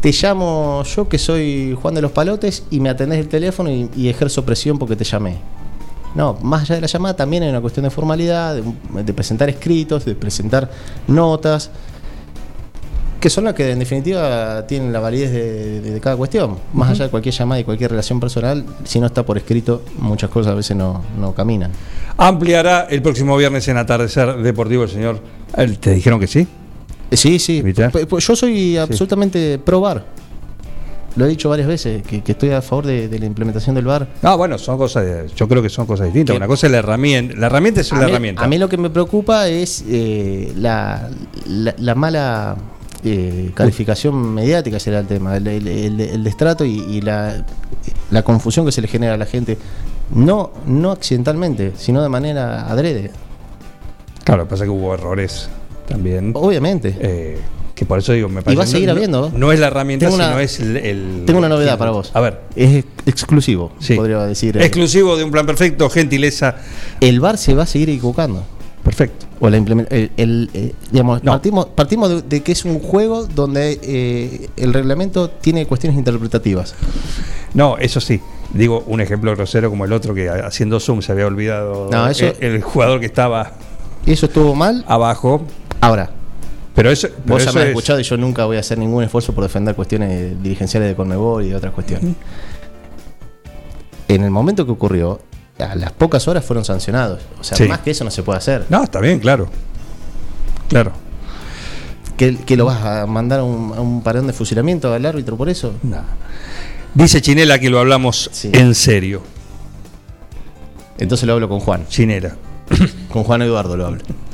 Te llamo yo que soy Juan de los Palotes y me atendés el teléfono y, y ejerzo presión porque te llamé. No, más allá de la llamada también hay una cuestión de formalidad, de, de presentar escritos, de presentar notas, que son las que en definitiva tienen la validez de, de- de cada cuestión. Más allá de cualquier llamada y cualquier relación personal, si no está por escrito, muchas cosas a veces no, no caminan. Ampliará el próximo viernes en Atardecer Deportivo el señor. ¿El- ¿Te dijeron que sí? Eh, Sí, sí. ¿Viste? P- p- Yo soy absolutamente pro bar. Lo he dicho varias veces, que, que estoy a favor de, de la implementación del bar. No, bueno, son cosas. yo creo que son cosas distintas. ¿Qué? Una cosa es la herramienta. La herramienta es A la mí, herramienta. a mí lo que me preocupa es eh, la, la- la mala eh, calificación mediática, será el tema, el, el- el- el destrato y, y la, la confusión que se le genera a la gente. No, no accidentalmente, sino de manera adrede. Claro, pasa que hubo errores también. Obviamente. eh, que por eso digo, me parece. va a seguir no- habiendo. No, es la herramienta, Tengo una- sino es el. Tengo una novedad para vos. A ver. Es ex- exclusivo, Sí. podría decir. eh. Exclusivo de un plan perfecto, gentileza. El bar se va a seguir equivocando. Perfecto. O la el, el, eh, digamos, No. partimos, partimos de, de que es un juego donde eh, el reglamento tiene cuestiones interpretativas. No, eso sí. Digo, un ejemplo grosero como el otro que haciendo zoom se había olvidado No, eso- el, el jugador que estaba Eso estuvo mal. abajo. Ahora, Pero eso. pero vos ya me has es- escuchado y yo nunca voy a hacer ningún esfuerzo por defender cuestiones dirigenciales de Conmebol y de otras cuestiones. En el momento que ocurrió, a las pocas horas fueron sancionados. O sea, Sí. más que eso no se puede hacer. No, está bien, claro. Claro. ¿Que, que lo vas a mandar a un, a un parón de fusilamiento al árbitro por eso? No. Dice Chinela que lo hablamos Sí. en serio. Entonces lo hablo con Juan. Chinela. Con Juan Eduardo lo hablo.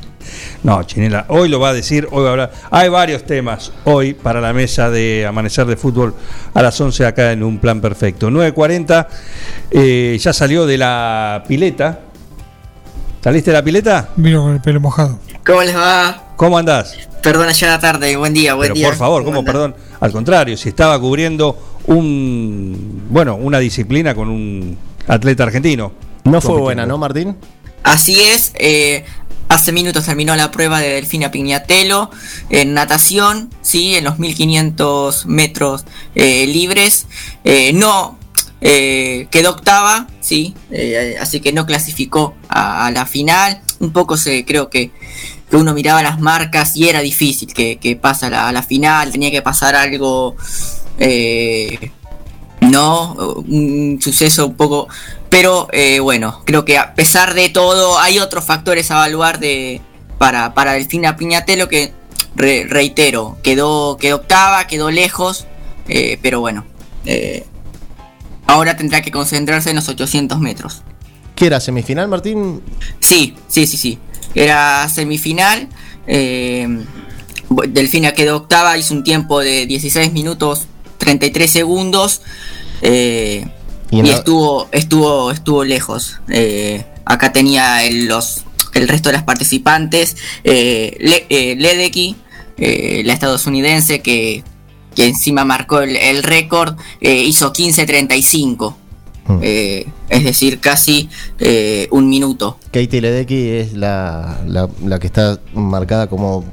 No, Chinela, hoy lo va a decir, hoy va a hablar. Hay varios temas hoy para la mesa de Amanecer de Fútbol a las 11 acá en un plan perfecto. 9.40, eh, ya salió de la pileta. ¿Saliste de la pileta? Vino con el pelo mojado. ¿Cómo les va? ¿Cómo andás? Perdona ya la tarde, buen día, buen Pero día. por favor, ¿cómo perdón? Al contrario, si estaba cubriendo un, bueno, una disciplina con un atleta argentino. No fue buena, ¿no, Martín? Así es, eh, hace minutos terminó la prueba de Delfina Pignatello en natación, sí, en los 1500 metros eh, libres. Eh, no eh, quedó octava, sí, así que no clasificó a, la final. Un poco se creo que, uno miraba las marcas y era difícil que, que a la, final, tenía que pasar algo. no, un suceso un poco. Pero eh, bueno, creo que a pesar de todo, hay otros factores a evaluar de para, para Delfina Piñatelo que re- reitero, quedó, quedó octava, quedó lejos, eh, pero bueno. eh, ahora tendrá que concentrarse en los 800 metros. ¿Qué era? ¿Semifinal, Martín? Sí, sí, sí, sí. Era semifinal. Delfina quedó octava, hizo un tiempo de 16 minutos 33 segundos. eh, Y estuvo, estuvo, estuvo lejos. Eh, acá tenía el, los, el resto de las participantes. Eh, Le- eh, Ledecky, eh, la estadounidense que, que encima marcó el, el récord, eh, hizo 15.35. Mm. Eh, es decir, casi eh, un minuto. Katie Ledecky es la, la, la que está marcada como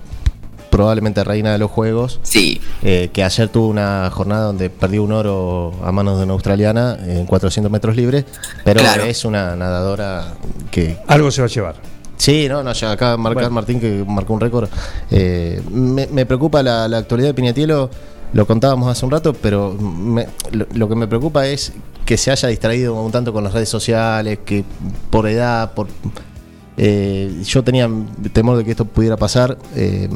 probablemente reina de los juegos. Sí, eh, que ayer tuvo una jornada donde perdió un oro a manos de una australiana en 400 metros libres, pero Claro. es una nadadora que... Algo se va a llevar. Sí, no, no, ya acaba de marcar Bueno. Martín que marcó un récord. Eh, me, me preocupa la, la actualidad de Piñatielo, lo contábamos hace un rato, pero me- lo, lo que me preocupa es que se haya distraído un tanto con las redes sociales, que por edad, por... eh, yo tenía temor de que esto pudiera pasar. eh,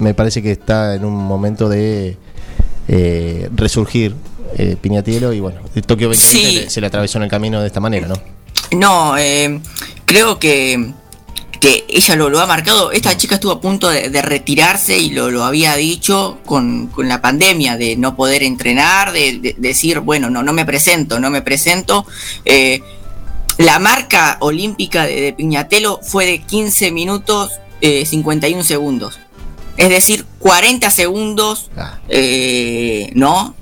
me parece que está en un momento de eh, resurgir eh, Piñatielo y bueno, el Tokio 2020 Sí. le- se le atravesó en el camino de esta manera, ¿no? No, eh, creo que, que ella lo, lo ha marcado. Esta chica estuvo a punto de, de retirarse y lo, lo había dicho con, con la pandemia, de no poder entrenar, de, de decir, bueno, no, no me presento, no me presento. Eh, la marca olímpica de, de Piñatelo fue de 15 minutos eh, 51 segundos. Es decir, 40 segundos, Ah. eh, ¿no?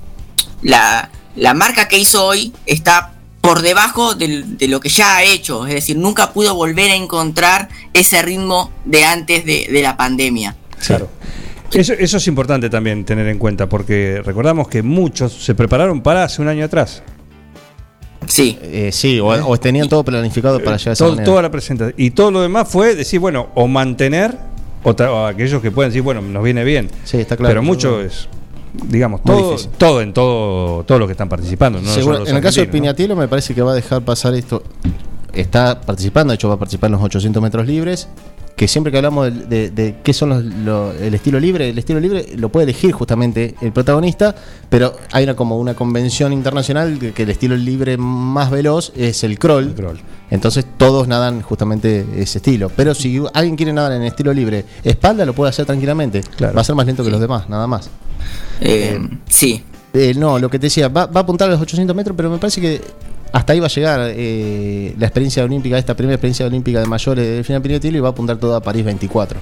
La, la marca que hizo hoy está por debajo de lo que ya ha hecho. Es decir, nunca pudo volver a encontrar ese ritmo de antes de, de la pandemia. Claro. Eso, eso es importante también tener en cuenta, porque recordamos que muchos se prepararon para hace un año atrás. Sí. Eh, sí, o, o tenían todo planificado para llegar a esa Todo- manera. toda la presentación. Y todo lo demás fue decir, bueno, o mantener, o, aquellos que pueden decir, bueno, nos viene bien. Sí, está claro. Pero mucho es, digamos, todo, todo en todo, todos los que están participando. No Seguro- en el caso de argentinos, ¿no? Me parece que va a dejar pasar esto. Está participando, de hecho va a participar en los 800 metros libres. Que siempre que hablamos de, de- de qué son los, lo- el estilo libre, el estilo libre lo puede elegir justamente el protagonista, pero hay una como una convención internacional de que el estilo libre más veloz es el crawl. El crawl. Entonces todos nadan justamente ese estilo. Pero si alguien quiere nadar en estilo libre, espalda lo puede hacer tranquilamente. Claro. Va a ser más lento que los demás, nada más. Eh, sí. Eh, no, lo que te decía, va, va a apuntar a los 800 metros, pero me parece que hasta ahí va a llegar eh, la experiencia olímpica, esta primera experiencia olímpica de mayores de Delfina y va a apuntar todo a París 24.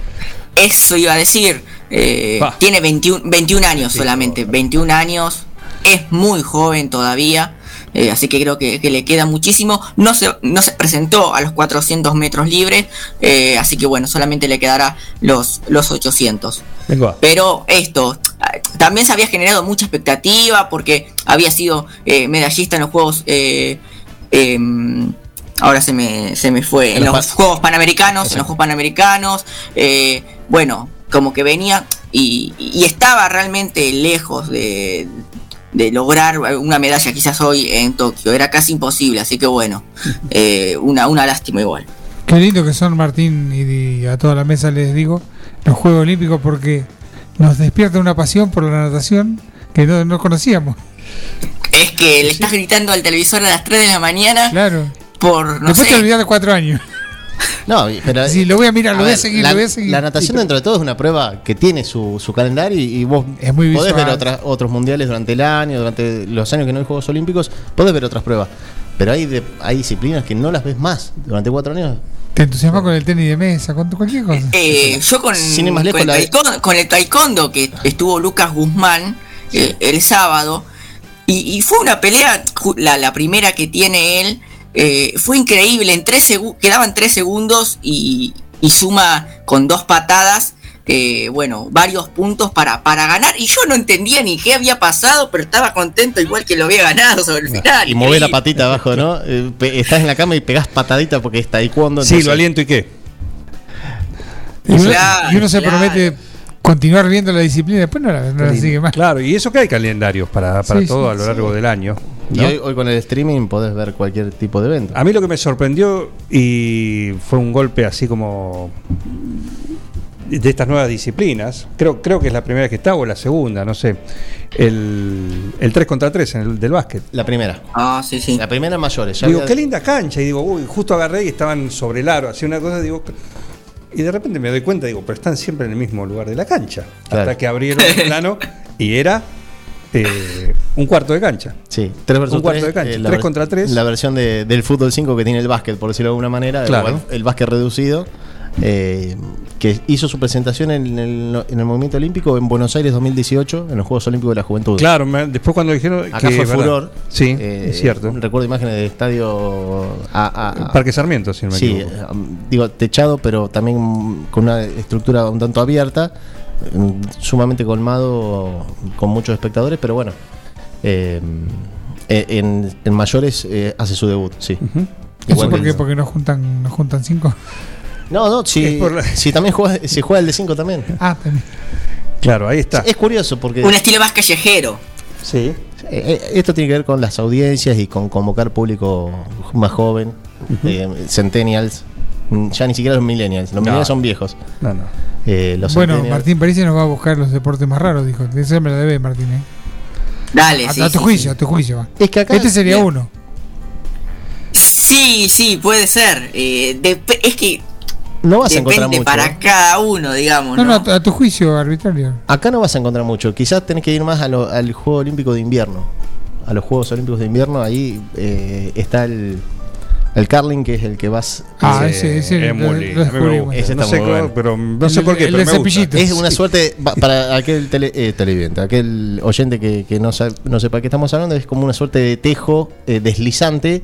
Eso iba a decir. eh, tiene 21, 21 años solamente. 21 años. Es muy joven todavía. Eh, así que creo que, que le queda muchísimo. No se, no se presentó a los 400 metros libres. eh, así que bueno, solamente le quedará los, los 800. Vengo a- Pero esto, eh, también se había generado mucha expectativa porque había sido eh, medallista en los Juegos... em, ahora se me, se me fue. En En los Juegos Panamericanos, en los Juegos Panamericanos. bueno, como que venía y, y estaba realmente lejos de, de lograr una medalla quizás hoy en Tokio. Era casi imposible, así que bueno, eh, una, una lástima igual. Qué lindo que son Martín y, a toda la mesa les digo los Juegos Olímpicos porque nos despierta una pasión por la natación que no, no conocíamos. Es que le estás gritando al televisor a las 3 de la mañana Claro. por, no Después te sé, olvidás de cuatro años. No, pero Sí, lo voy a mirar, lo voy a seguir, la, lo voy a seguir. la natación dentro de todo es una prueba que tiene su, su calendario y, y vos Es muy podés visual. ver otras- otros mundiales durante el año, durante los años que no hay Juegos Olímpicos, podés ver otras pruebas. Pero hay, de- hay disciplinas que no las ves más durante cuatro años. Te entusiasma con el tenis de mesa, con cualquier cosa. Eh, yo con, Sin ir más lejos, con, el la- taekwondo, con el taekwondo que estuvo Lucas Guzmán eh, el sábado y, y fue una pelea, la primera que tiene él, eh, fue increíble, en tres quedaban tres segundos y, y suma con dos patadas, eh, bueno, varios puntos para, para ganar y yo no entendía ni qué había pasado, pero estaba contento igual que lo había ganado sobre el final. Y movés la patita abajo, ¿no? Eh, estás en la cama y pegás patadita porque es taekwondo. Sí, entonces- lo aliento y qué. Y uno, Claro, y uno se claro. promete continuar viendo la disciplina, después no la, no la sigue más. Claro, y eso que hay calendarios para, para Sí, todo sí, a lo sí. largo del año. Y hoy, hoy con el streaming podés ver cualquier tipo de evento. A mí lo que me sorprendió y fue un golpe así como de estas nuevas disciplinas, creo, creo que es la primera que está o la segunda, no sé, el, el 3 contra 3 en el, del básquet. La primera. Ah, sí, sí. La primera mayores. ya digo, había- qué linda cancha, y digo, uy, justo agarré y estaban sobre el aro, hacía una cosa, digo, y de repente me doy cuenta, digo, pero están siempre en el mismo lugar de la cancha, Claro. hasta que abrieron el plano y era eh, un cuarto de cancha. Sí, 3 versus Un cuarto 3, de cancha, eh, contra tres. La versión de- del fútbol 5 que tiene el básquet, por decirlo de alguna manera. Claro. El, el básquet reducido. Eh, que hizo su presentación en el, en el movimiento olímpico en Buenos Aires 2018, en los Juegos Olímpicos de la Juventud. Claro, me- después cuando dijeron Acá que fue ¿verdad? furor. Sí, Eh, es cierto. Recuerdo imágenes del estadio a- a- a- Parque Sarmiento, si no me Sí, equivoco. eh, digo, techado, pero también con una estructura un tanto abierta, mm, sumamente colmado, con muchos espectadores, pero bueno, eh, eh, en, en mayores eh, hace su debut, sí. ¿Eso por qué? Porque nos juntan, nos juntan cinco. No, no, si, la- también juega, si juega el de 5 también. Ah, también. Claro, ahí está. Es curioso porque Un estilo más callejero. Sí. eh, eh, esto tiene que ver con las audiencias y con convocar público más joven, eh, centennials, mm, ya ni siquiera los millennials, los No. millennials son viejos. No, no. Eh, los Bueno, Martín París nos va a buscar los deportes más raros, dijo. Esa me la debe Martín, ¿eh? Dale, A, sí. a tu sí, juicio, a tu juicio. va. Es que acá Este sería Bien. uno. Sí, sí, puede ser. Eh, es que no vas a encontrar depende mucho. para cada uno, digamos. No, No, no, a tu- a tu juicio arbitrario. Acá no vas a encontrar mucho. Quizás tenés que ir más a lo- al Juego Olímpico de Invierno. A los Juegos Olímpicos de Invierno, ahí eh, está el, el curling, que es el que vas. Ah, eh, ese, ese es lo- muy lindo. No sé muy cómo, bueno. pero no El sé por qué, el pero me gusta. Es una suerte pa- para aquel tele- eh, televidente, aquel oyente que, que no, sabe- no sepa qué estamos hablando, es como una suerte de tejo eh, deslizante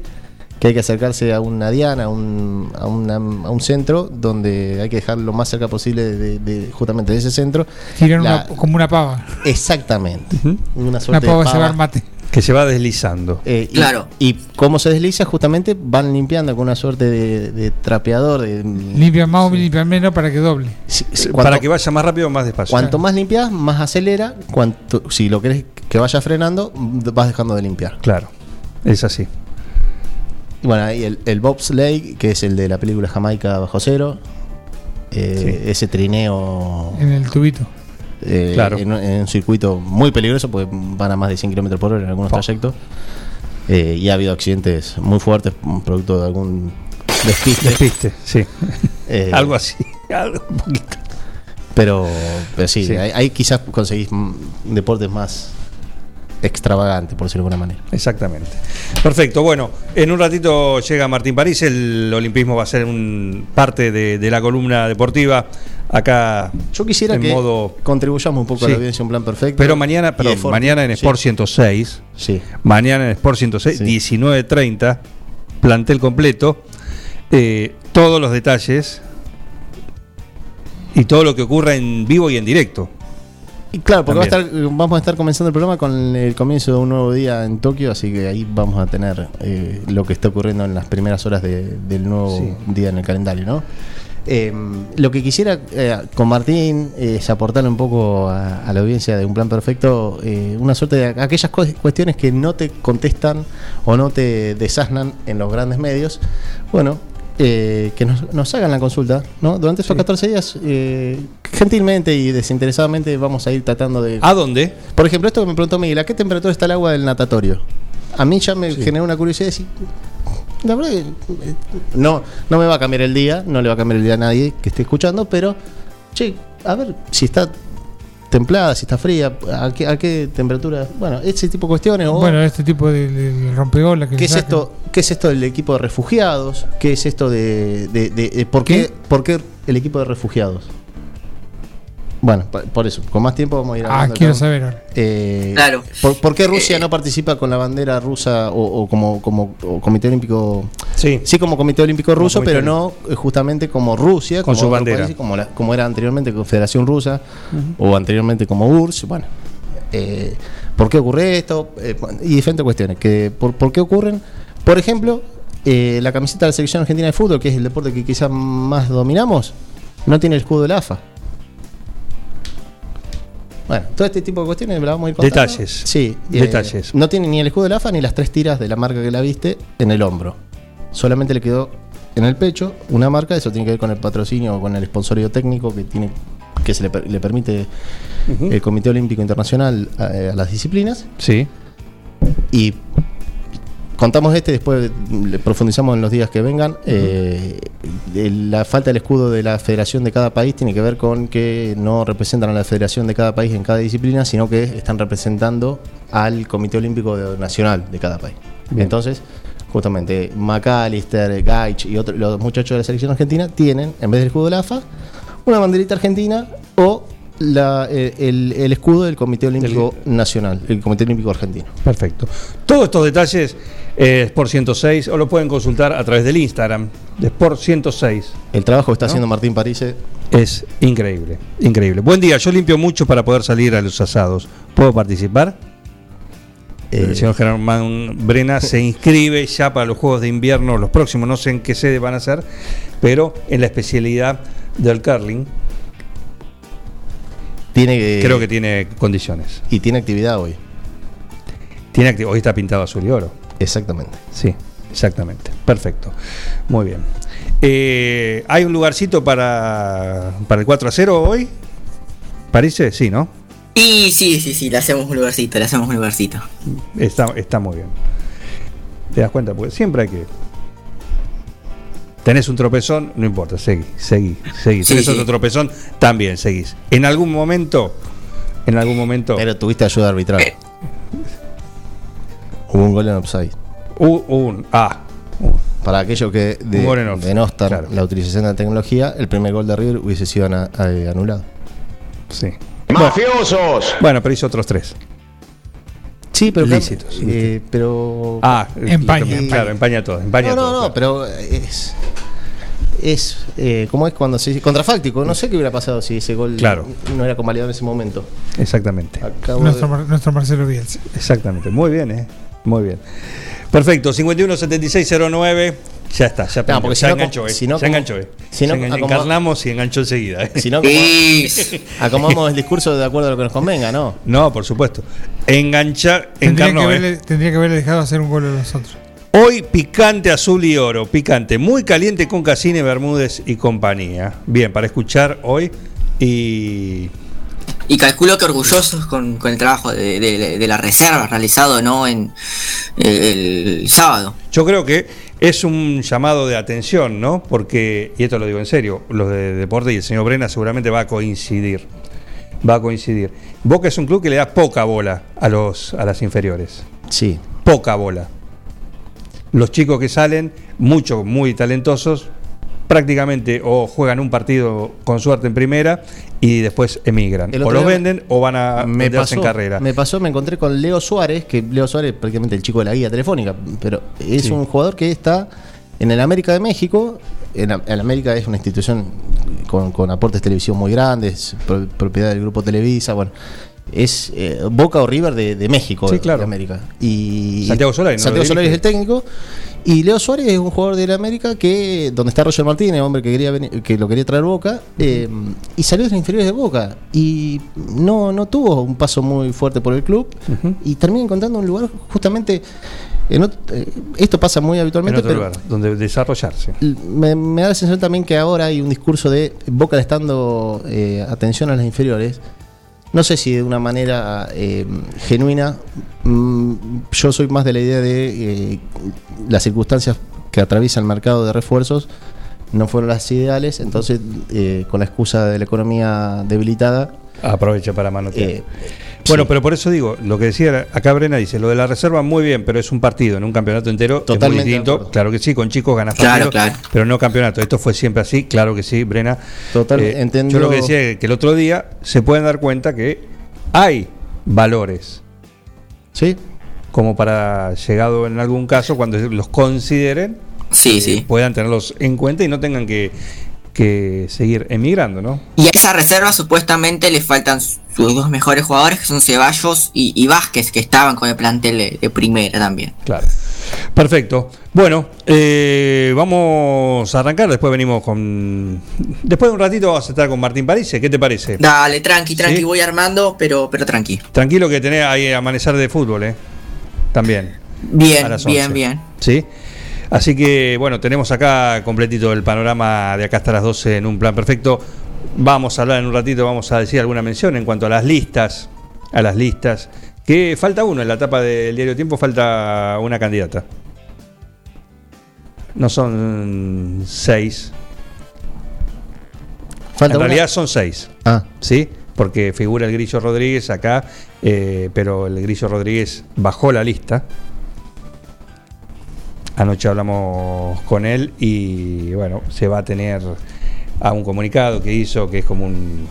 que hay que acercarse a una diana, a un, a, una- a un centro, donde hay que dejar lo más cerca posible de, de- justamente de ese centro. Una, como una pava. Exactamente. Una Una suerte pava de pava. llevar mate. Que se va deslizando. Eh, y- Claro. Y, cómo se desliza, justamente van limpiando con una suerte de, de trapeador. De, Limpian más o limpian menos para que doble. si- Para que vaya más rápido o más despacio. Cuanto más limpias, más acelera. Cuanto, si lo querés que vaya frenando, vas dejando de limpiar. Claro, es así. Y bueno, ahí el, el bobsleigh, que es el de la película Jamaica bajo cero. eh, Ese trineo En el tubito. eh, Claro. en, un- en un circuito muy peligroso, porque van a más de 100 km por hora en algunos Pa. trayectos. Eh, y ha habido accidentes muy fuertes, producto de algún despiste. Despiste, sí. Eh, Algo así. Algo un poquito. Pero, pero sí, Sí. Ahí, ahí quizás conseguís mm, deportes más extravagantes, por decirlo de alguna manera. Exactamente. Perfecto. Bueno, en un ratito llega Martín París. El olimpismo va a ser un parte de, de la columna deportiva. Acá. Yo quisiera en que modo. contribuyamos un poco Sí. a la audiencia un plan perfecto. Pero mañana, perdón, mañana en sí, Sport 106. Sí. Mañana en Sport 106, Sí. 19.30. Plantel completo. eh, todos los detalles. Y todo lo que ocurra en vivo y en directo. Y claro, porque va a estar, vamos a estar comenzando el programa con el comienzo de un nuevo día en Tokio, así que ahí vamos a tener eh, lo que está ocurriendo en las primeras horas de- del nuevo Sí. día en el calendario, ¿no? Eh, lo que quisiera eh, con Martín es aportarle un poco a, a la audiencia de un plan perfecto, eh, una suerte de aquellas cu- cuestiones que no te contestan o no te desasnan en los grandes medios. Bueno, eh, que nos, nos hagan la consulta, ¿no? Durante esos 14 días, eh, gentilmente y desinteresadamente vamos a ir tratando de... ¿A dónde? Por ejemplo, esto que me preguntó Miguel, ¿a qué temperatura está el agua del natatorio? A mí ya me generó una curiosidad de decir, la verdad que eh, no, no me va a cambiar el día, no le va a cambiar el día a nadie que esté escuchando, pero, che, a ver si está templada, si está fría, a qué, a qué temperatura, bueno, ese tipo de cuestiones. o- Bueno, este tipo de, de rompeolas que ¿Qué es esto? ¿Qué es esto del equipo de refugiados? ¿Qué es esto de, de- de- de- por qué, por qué el equipo de refugiados? Bueno, por eso, con más tiempo vamos a ir Ah, hablando. quiero saber. Eh, Claro. ¿por, por qué Rusia Eh, no participa con la bandera rusa o, o como, como o Comité Olímpico? Sí. Sí, como Comité Olímpico Como Ruso, Comité pero no eh, justamente como Rusia, Con como su bandera. países, como, la- como era anteriormente Confederación Rusa o anteriormente como URSS. Bueno, eh, ¿por qué ocurre esto? Eh, y diferentes cuestiones. Que, por, ¿Por qué ocurren? Por ejemplo, eh, la camiseta de la selección argentina de fútbol, que es el deporte que quizás más dominamos, no tiene el escudo de la AFA. Bueno, todo este tipo de cuestiones la vamos a ir contando. Detalles. Sí, eh, Detalles. no tiene ni el escudo de la AFA ni las tres tiras de la marca que la viste en el hombro. Solamente le quedó en el pecho una marca, eso tiene que ver con el patrocinio o con el sponsorio técnico que tiene que se le, per- le permite el Comité Olímpico Internacional a, a las disciplinas. Sí. Y contamos este, después le profundizamos en los días que vengan. Eh, la falta del escudo de la federación de cada país tiene que ver con que no representan a la federación de cada país en cada disciplina, sino que están representando al Comité Olímpico Nacional de cada país. Bien. Entonces, justamente McAllister, Gaich y otros los muchachos de la selección argentina tienen, en vez del escudo de la AFA, una banderita argentina o la- eh, el, el escudo del Comité Olímpico Nacional, el Comité Olímpico Argentino. Perfecto. Todos estos detalles eh, Sport 106 o lo pueden consultar a través del Instagram de Sport 106. El trabajo que está haciendo Martín Parise Es increíble, increíble. Buen día, yo limpio mucho para poder salir a los asados. ¿Puedo participar? eh, El señor Germán Brena se inscribe ya para los Juegos de Invierno, los próximos, no sé en qué sede van a ser, pero en la especialidad del curling tiene que, creo que tiene condiciones. y tiene actividad hoy. Tiene acti- hoy está pintado azul y oro. Exactamente. Sí, exactamente. Perfecto. Muy bien. Eh, ¿Hay un lugarcito para, para el 4 a 0 hoy? ¿Parece? Sí, ¿no? Y sí, sí, sí, le hacemos un lugarcito, le hacemos un lugarcito. Está, está muy bien. ¿Te das cuenta? Porque siempre hay que. Tenés un tropezón, no importa, seguí, seguí, seguí. Sí, Tenés sí. otro tropezón, también seguís. En algún momento, en algún momento, Pero tuviste ayuda arbitral. Eh. Hubo un gol en offside. hubo un. Ah, Para aquellos que de- denostan claro. la utilización de la tecnología, el primer gol de River hubiese sido eh, anulado. sí. ¡Mafiosos! Bueno, pero hizo otros tres. Sí, pero Lícitos. eh, pero Ah, Empaña, claro, empaña. empaña todo. Empaña no, no, todo, no, claro. pero es es eh, como es cuando se dice contrafáctico. No sé qué hubiera pasado si ese gol Claro. no era convalidado en ese momento. Exactamente. Nuestro, de- nuestro Marcelo Bielsa. Exactamente. Muy bien, ¿eh? Muy bien. Perfecto. 517609. Ya está, ya, No, porque ya si enganchó, como- eh. si no, ya enganchó, eh. si no, encarnamos y enganchó enseguida. eh. Si no, acomodamos el discurso de acuerdo a lo que nos convenga, ¿no? No, por supuesto. Enganchar, Tendría que, encarnó. eh. haberle, tendría que haberle dejado hacer un gol a nosotros. Hoy picante azul y oro, picante, muy caliente con Casine, Bermúdez y compañía. Bien, para escuchar hoy y Y calculo que orgullosos con, con el trabajo de, de- de la reserva realizado no en eh, el sábado. yo creo que es un llamado de atención, ¿no? Porque, y esto lo digo en serio, los de deporte y el señor Brena seguramente va a coincidir. Va a coincidir. Boca es un club que le da poca bola a los a las inferiores. Sí. Poca bola. Los chicos que salen, muchos muy talentosos, prácticamente o juegan un partido con suerte en primera y después emigran. O los venden o van a me pasó, en carrera. me pasó, me encontré con Leo Suárez, que Leo Suárez es prácticamente el chico de la guía telefónica, pero es Sí. un jugador que está en el América de México. En, el América es una institución con, con aportes de televisión muy grandes, pro- propiedad del grupo Televisa, bueno. Es eh, Boca o River de, de México, Sí, de- claro. de América. Y Santiago Solari, ¿no? Santiago Solari es el técnico. Y Leo Suárez es un jugador de la América que, donde está Roger Martínez, hombre que quería venir- que lo quería traer Boca, eh, y salió de las inferiores de Boca. Y no, no tuvo un paso muy fuerte por el club. Y termina encontrando un lugar justamente. en eh, esto pasa muy en habitualmente, otro pero lugar, donde desarrollarse. me, me da la sensación también que ahora hay un discurso de Boca le eh, atención a las inferiores. No sé si de una manera eh, genuina. Mm, yo soy más de la idea de eh, las circunstancias que atraviesa el mercado de refuerzos no fueron las ideales. Entonces, eh, con la excusa de la economía debilitada. Aprovecha para manotear. Bueno, sí. pero por eso digo, lo que decía acá Brena dice, lo de la reserva muy bien, pero es un partido, en un campeonato entero Totalmente es muy distinto. Claro que sí, con chicos ganas Claro, partidos, claro. pero no campeonato. Esto fue siempre así, claro que sí, Brena. Total, Eh, entendió- Yo lo que decía es que el otro día se pueden dar cuenta que hay valores Sí, como para llegado en algún caso cuando los consideren Sí, eh, sí. puedan tenerlos en cuenta y no tengan que, que seguir emigrando, ¿no? Y a esa reserva supuestamente le faltan sus dos mejores jugadores, que son Ceballos y, y Vázquez, que estaban con el plantel de, de primera también. Claro. Perfecto. Bueno, eh, vamos a arrancar. Después venimos con. Después de un ratito vamos a estar con Martín París. ¿Qué te parece? Dale, tranqui, tranqui, Sí. voy armando, pero, pero tranqui. Tranquilo que tenés ahí amanecer de fútbol, ¿eh? También. Bien, bien, 11. bien. ¿Sí? Así que, bueno, tenemos acá completito el panorama de acá hasta las 12 en un plan perfecto. Vamos a hablar en un ratito, vamos a decir alguna mención en cuanto a las listas. A las listas. Que falta uno, en la etapa del diario Tiempo falta una candidata. No son seis. falta en una- realidad son seis. Ah, ¿sí? Porque figura el Grillo Rodríguez acá, eh, pero el Grillo Rodríguez bajó la lista. Anoche hablamos con él y bueno, se va a tener a un comunicado que hizo que es como un,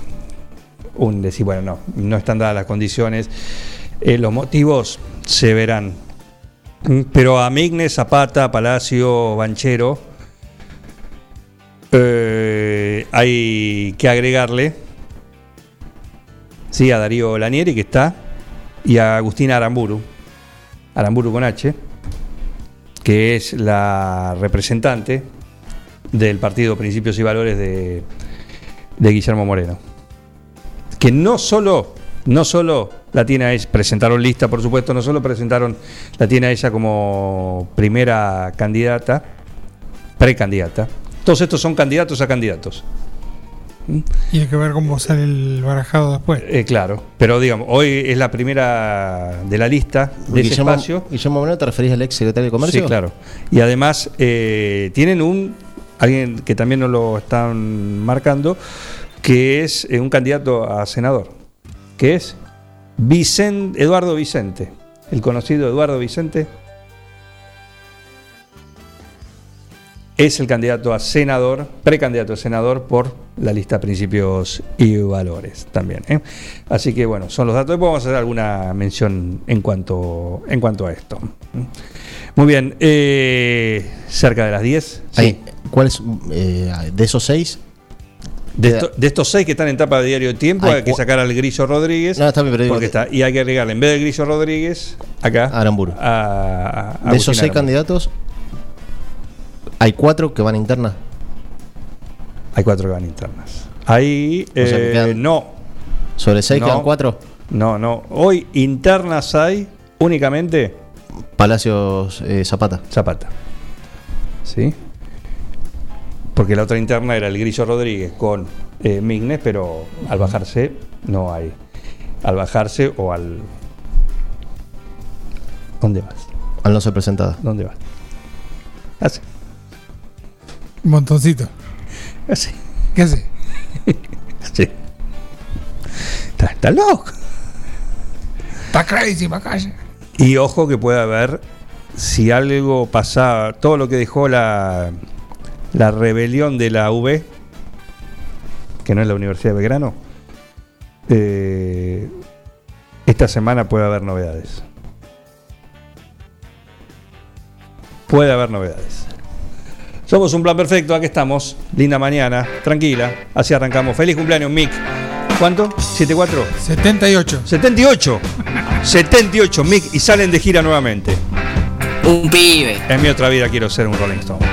un decir, bueno, no, no están dadas las condiciones. Eh, los motivos se verán. Mm, Pero a Migne, Zapata, Palacio, Banchero, eh, hay que agregarle sí, a Darío Lanieri, que está, y a Agustina Aramburu, Aramburu con H, que es la representante del partido Principios y Valores de, de Guillermo Moreno. Que no solo, no solo la tiene a ella, presentaron lista, por supuesto, no solo presentaron, la tiene a ella como primera candidata, precandidata. Todos estos son candidatos a candidatos. Y hay que ver cómo sale el barajado después. Eh, claro, pero digamos, hoy es la primera de la lista de ese Guillermo, espacio. Guillermo Moreno, ¿te referís al ex secretario de Comercio? Sí, claro. Y además eh, tienen un, alguien que también nos lo están marcando, que es eh, un candidato a senador, que es Vicente, Eduardo Vicente, el conocido Eduardo Vicente. Es el candidato a senador, precandidato a senador por la lista Principios y Valores también. ¿eh? Así que bueno, son los datos. Después vamos a hacer alguna mención en cuanto, en cuanto a esto. Muy bien, eh, cerca de las 10. Sí. Ahí, ¿Cuál es, eh, de esos seis? De, Queda- esto- de estos seis que están en tapa de diario de tiempo, Hay hay que sacar al Grillo Rodríguez. No, está bien, pero porque que- está. Y hay que agregarle, en vez del Grillo Rodríguez, acá. Aramburu. a- a de esos seis Aramburu. candidatos, hay cuatro que van a interna. Hay cuatro que van internas. Ahí. O sea, que eh, no, Sobre seis No. quedan cuatro. no, no. Hoy internas hay únicamente Palacios eh, Zapata. Zapata. ¿Sí? Porque la otra interna era el Grillo Rodríguez con eh, Mignes, pero al bajarse no hay. Al bajarse o al. ¿Dónde vas? Al no ser presentada. ¿Dónde vas? Así. Un montoncito. ¿Qué hace? Sí. Está, está loco. Está crazy, Macaya. Y ojo que puede haber, si algo pasaba, todo lo que dejó la, la rebelión de la UB, que no es la Universidad de Belgrano, eh, esta semana puede haber novedades. Puede haber novedades. Somos un plan perfecto, aquí estamos. Linda mañana, tranquila. Así arrancamos. Feliz cumpleaños, Mick. ¿Cuánto? ¿74? 78. 78. 78, Mick, y salen de gira nuevamente. Un pibe. En mi otra vida quiero ser un Rolling Stone.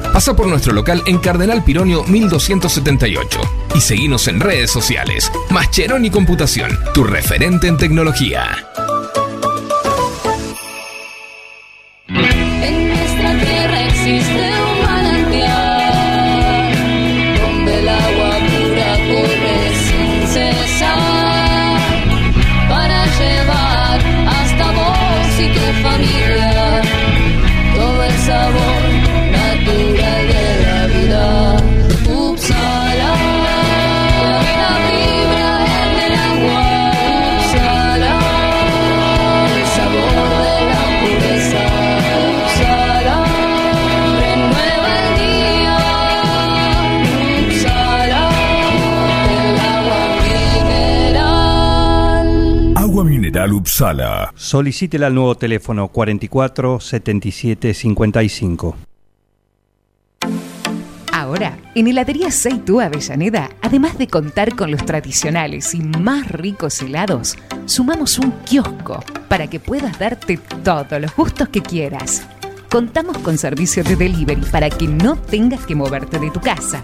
Pasa por nuestro local en Cardenal Pironio 1278 y seguinos en redes sociales. Mascheroni Computación, tu referente en tecnología. Upsala. Solicítela al nuevo teléfono 44 77 55. Ahora, en Heladería Seitú Avellaneda, además de contar con los tradicionales y más ricos helados, sumamos un kiosco para que puedas darte todos los gustos que quieras. Contamos con servicio de delivery para que no tengas que moverte de tu casa.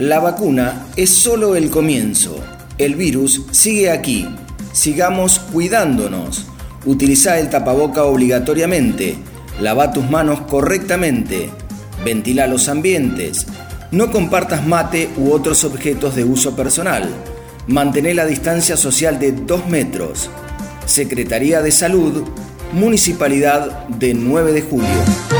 La vacuna es solo el comienzo. El virus sigue aquí. Sigamos cuidándonos. Utiliza el tapaboca obligatoriamente. Lava tus manos correctamente. Ventila los ambientes. No compartas mate u otros objetos de uso personal. Mantén la distancia social de 2 metros. Secretaría de Salud, Municipalidad de 9 de Julio.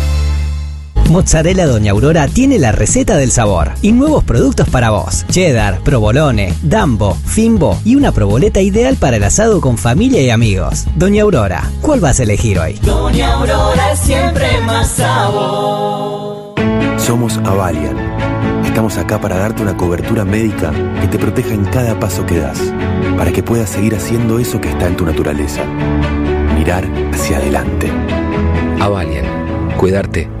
Mozzarella Doña Aurora tiene la receta del sabor y nuevos productos para vos. Cheddar, provolone, dambo, fimbo y una proboleta ideal para el asado con familia y amigos. Doña Aurora, ¿cuál vas a elegir hoy? Doña Aurora es siempre más sabor. Somos Avalian. Estamos acá para darte una cobertura médica que te proteja en cada paso que das, para que puedas seguir haciendo eso que está en tu naturaleza. Mirar hacia adelante. Avalian, cuidarte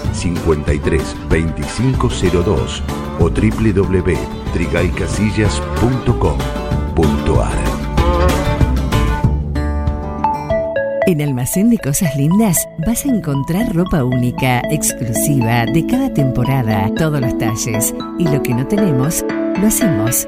53 2502 o www.trigaycasillas.com.ar En Almacén de Cosas Lindas vas a encontrar ropa única, exclusiva, de cada temporada, todos los talles. Y lo que no tenemos, lo hacemos.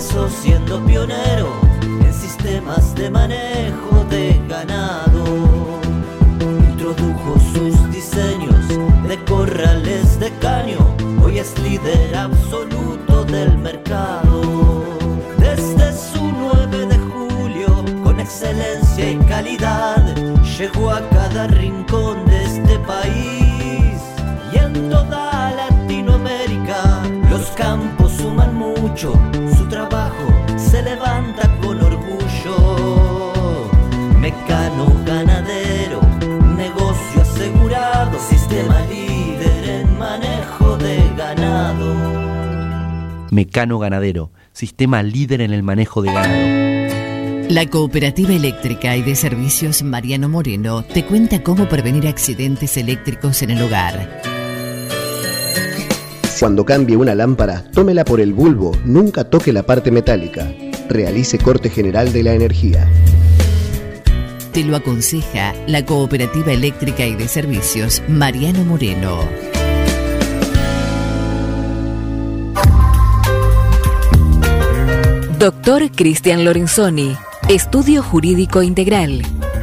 siendo pionero en sistemas de manejo de ganado. Introdujo sus diseños de corrales de caño, hoy es líder absoluto del mercado. Desde su 9 de julio, con excelencia y calidad, llegó a cada rincón de este país y en toda Latinoamérica. Los campos mucho, su trabajo se levanta con orgullo. Mecano ganadero, negocio asegurado, sistema líder en manejo de ganado. Mecano Ganadero, sistema líder en el manejo de ganado. La Cooperativa Eléctrica y de Servicios Mariano Moreno te cuenta cómo prevenir accidentes eléctricos en el hogar. Cuando cambie una lámpara, tómela por el bulbo, nunca toque la parte metálica. Realice corte general de la energía. Te lo aconseja la Cooperativa Eléctrica y de Servicios Mariano Moreno. Doctor Cristian Lorenzoni, Estudio Jurídico Integral,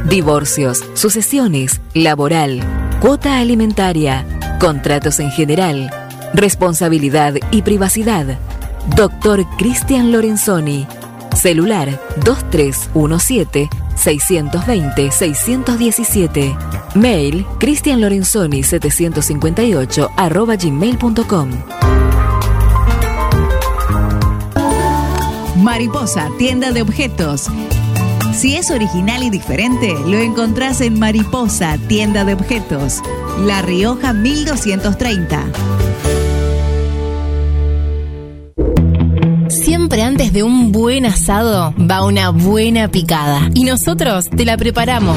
Divorcios, Sucesiones, Laboral, Cuota Alimentaria, Contratos en General, Responsabilidad y Privacidad. Doctor Cristian Lorenzoni, Celular 2317-620-617. Mail cristianlorenzoni758 arroba gmail.com. Mariposa, tienda de objetos. Si es original y diferente, lo encontrás en Mariposa, tienda de objetos. La Rioja 1230. Siempre antes de un buen asado va una buena picada. Y nosotros te la preparamos.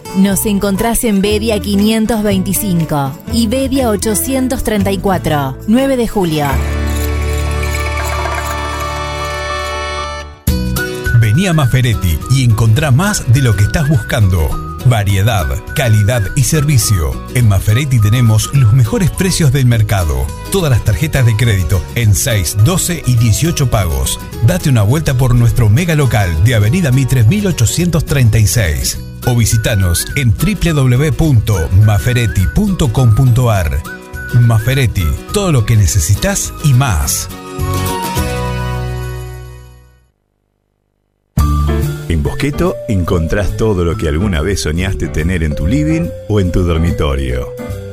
Nos encontrás en Bedia 525 y Bedia 834, 9 de julio. Vení a Maferetti y encontrá más de lo que estás buscando. Variedad, calidad y servicio. En Maferetti tenemos los mejores precios del mercado. Todas las tarjetas de crédito en 6, 12 y 18 pagos. Date una vuelta por nuestro mega local de Avenida Mitre 1836 o visitanos en www.maferetti.com.ar. Maferetti, todo lo que necesitas y más. En Bosqueto encontrás todo lo que alguna vez soñaste tener en tu living o en tu dormitorio.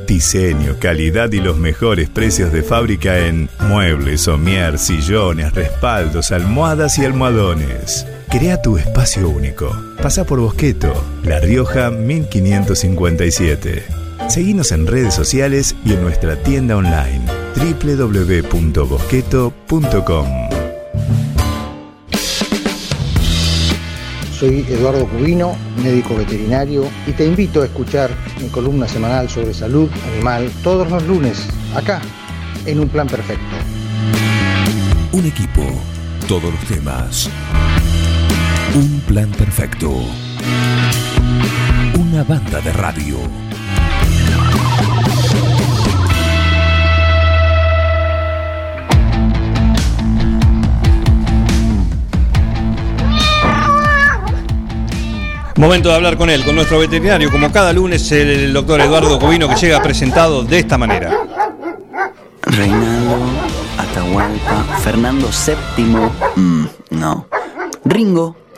Diseño, calidad y los mejores precios de fábrica en muebles, somier, sillones, respaldos, almohadas y almohadones. Crea tu espacio único. Pasa por Bosqueto, La Rioja 1557. Seguinos en redes sociales y en nuestra tienda online www.bosqueto.com. Soy Eduardo Cubino, médico veterinario, y te invito a escuchar mi columna semanal sobre salud animal todos los lunes, acá, en Un Plan Perfecto. Un equipo, todos los temas. Un plan perfecto. Una banda de radio. Momento de hablar con él, con nuestro veterinario, como cada lunes, el doctor Eduardo Covino, que llega presentado de esta manera. Reinaldo, Atahualpa, Fernando VII. Mm, no. Ringo,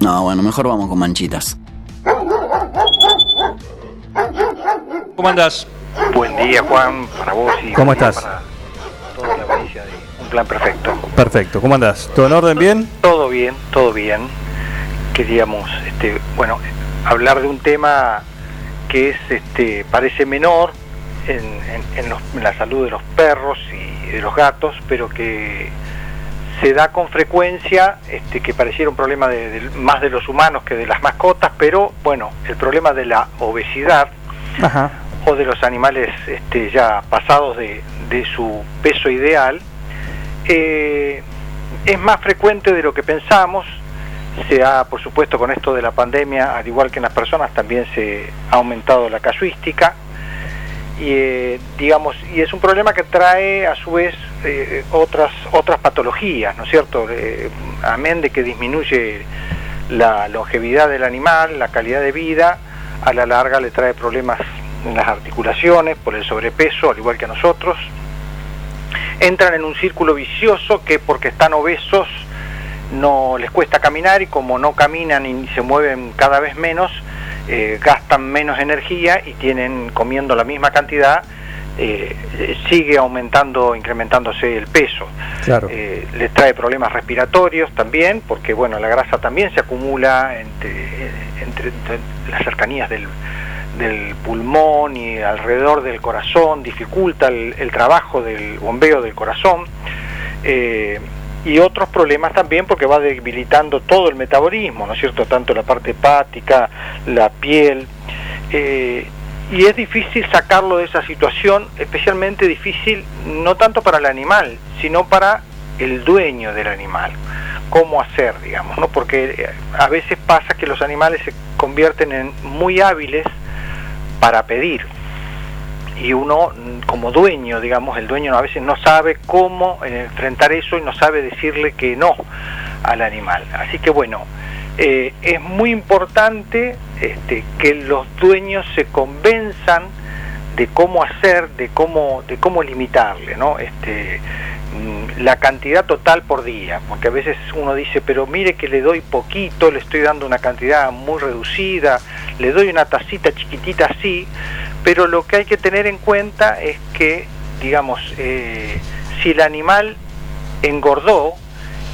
No, bueno, mejor vamos con manchitas. ¿Cómo andás? Buen día, Juan, para vos y ¿Cómo estás? para toda la audiencia de Un Plan Perfecto. Perfecto, ¿cómo andás? ¿Todo en orden, bien? Todo bien, todo bien. Queríamos, este, bueno, hablar de un tema que es, este, parece menor en, en- en los- en la salud de los perros y de los gatos, pero que se da con frecuencia, este, que pareciera un problema de- de- más de los humanos que de las mascotas, pero bueno, el problema de la obesidad Ajá. o de los animales este, ya pasados de, de su peso ideal, eh, es más frecuente de lo que pensamos. Se ha, por supuesto, con esto de la pandemia, al igual que en las personas, también se ha aumentado la casuística. Y, eh, digamos, y es un problema que trae a su vez eh, otras, otras patologías, ¿no es cierto? Eh, amén de que disminuye la longevidad del animal, la calidad de vida, a la larga le trae problemas en las articulaciones por el sobrepeso, al igual que a nosotros. Entran en un círculo vicioso que porque están obesos no les cuesta caminar y como no caminan y se mueven cada vez menos, eh, gastan menos energía y tienen comiendo la misma cantidad, eh, eh, sigue aumentando, incrementándose el peso. Claro. Eh, les trae problemas respiratorios también, porque bueno, la grasa también se acumula entre, entre- entre las cercanías del, del pulmón y alrededor del corazón, dificulta el, el trabajo del bombeo del corazón. Eh, y otros problemas también porque va debilitando todo el metabolismo, ¿no es cierto? Tanto la parte hepática, la piel. eh, y es difícil sacarlo de esa situación, especialmente difícil no tanto para el animal, sino para el dueño del animal. ¿Cómo hacer, digamos? ¿no? Porque eh, a veces pasa que los animales se convierten en muy hábiles para pedir. Y uno, mm, como dueño, digamos, el dueño a veces no sabe cómo eh, enfrentar eso y no sabe decirle que no al animal. Así que bueno, eh, es muy importante este, que los dueños se convenzan de cómo hacer, de cómo, de cómo limitarle, ¿no? Este, mm, la cantidad total por día, porque a veces uno dice, pero mire que le doy poquito, le estoy dando una cantidad muy reducida, le doy una tacita chiquitita así, pero lo que hay que tener en cuenta es que, digamos, eh, si el animal engordó,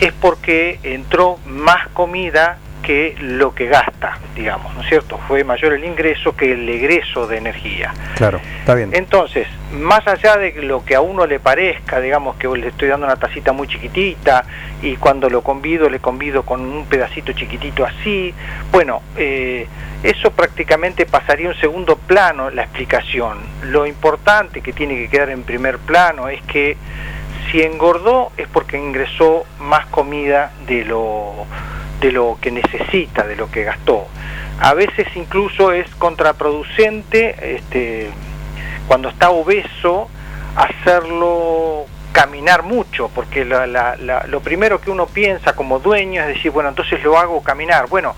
es porque entró más comida que lo que gasta, digamos, ¿no es cierto? Fue mayor el ingreso que el egreso de energía. Claro, está bien. Entonces, más allá de lo que a uno le parezca, digamos que le estoy dando una tacita muy chiquitita y cuando lo convido le convido con un pedacito chiquitito así, bueno, eh, eso prácticamente pasaría a un segundo plano la explicación. Lo importante que tiene que quedar en primer plano es que si engordó es porque ingresó más comida de lo de lo que necesita, de lo que gastó. A veces incluso es contraproducente este, cuando está obeso hacerlo caminar mucho, porque lo primero que uno piensa como dueño es decir, bueno, entonces lo hago caminar. Bueno,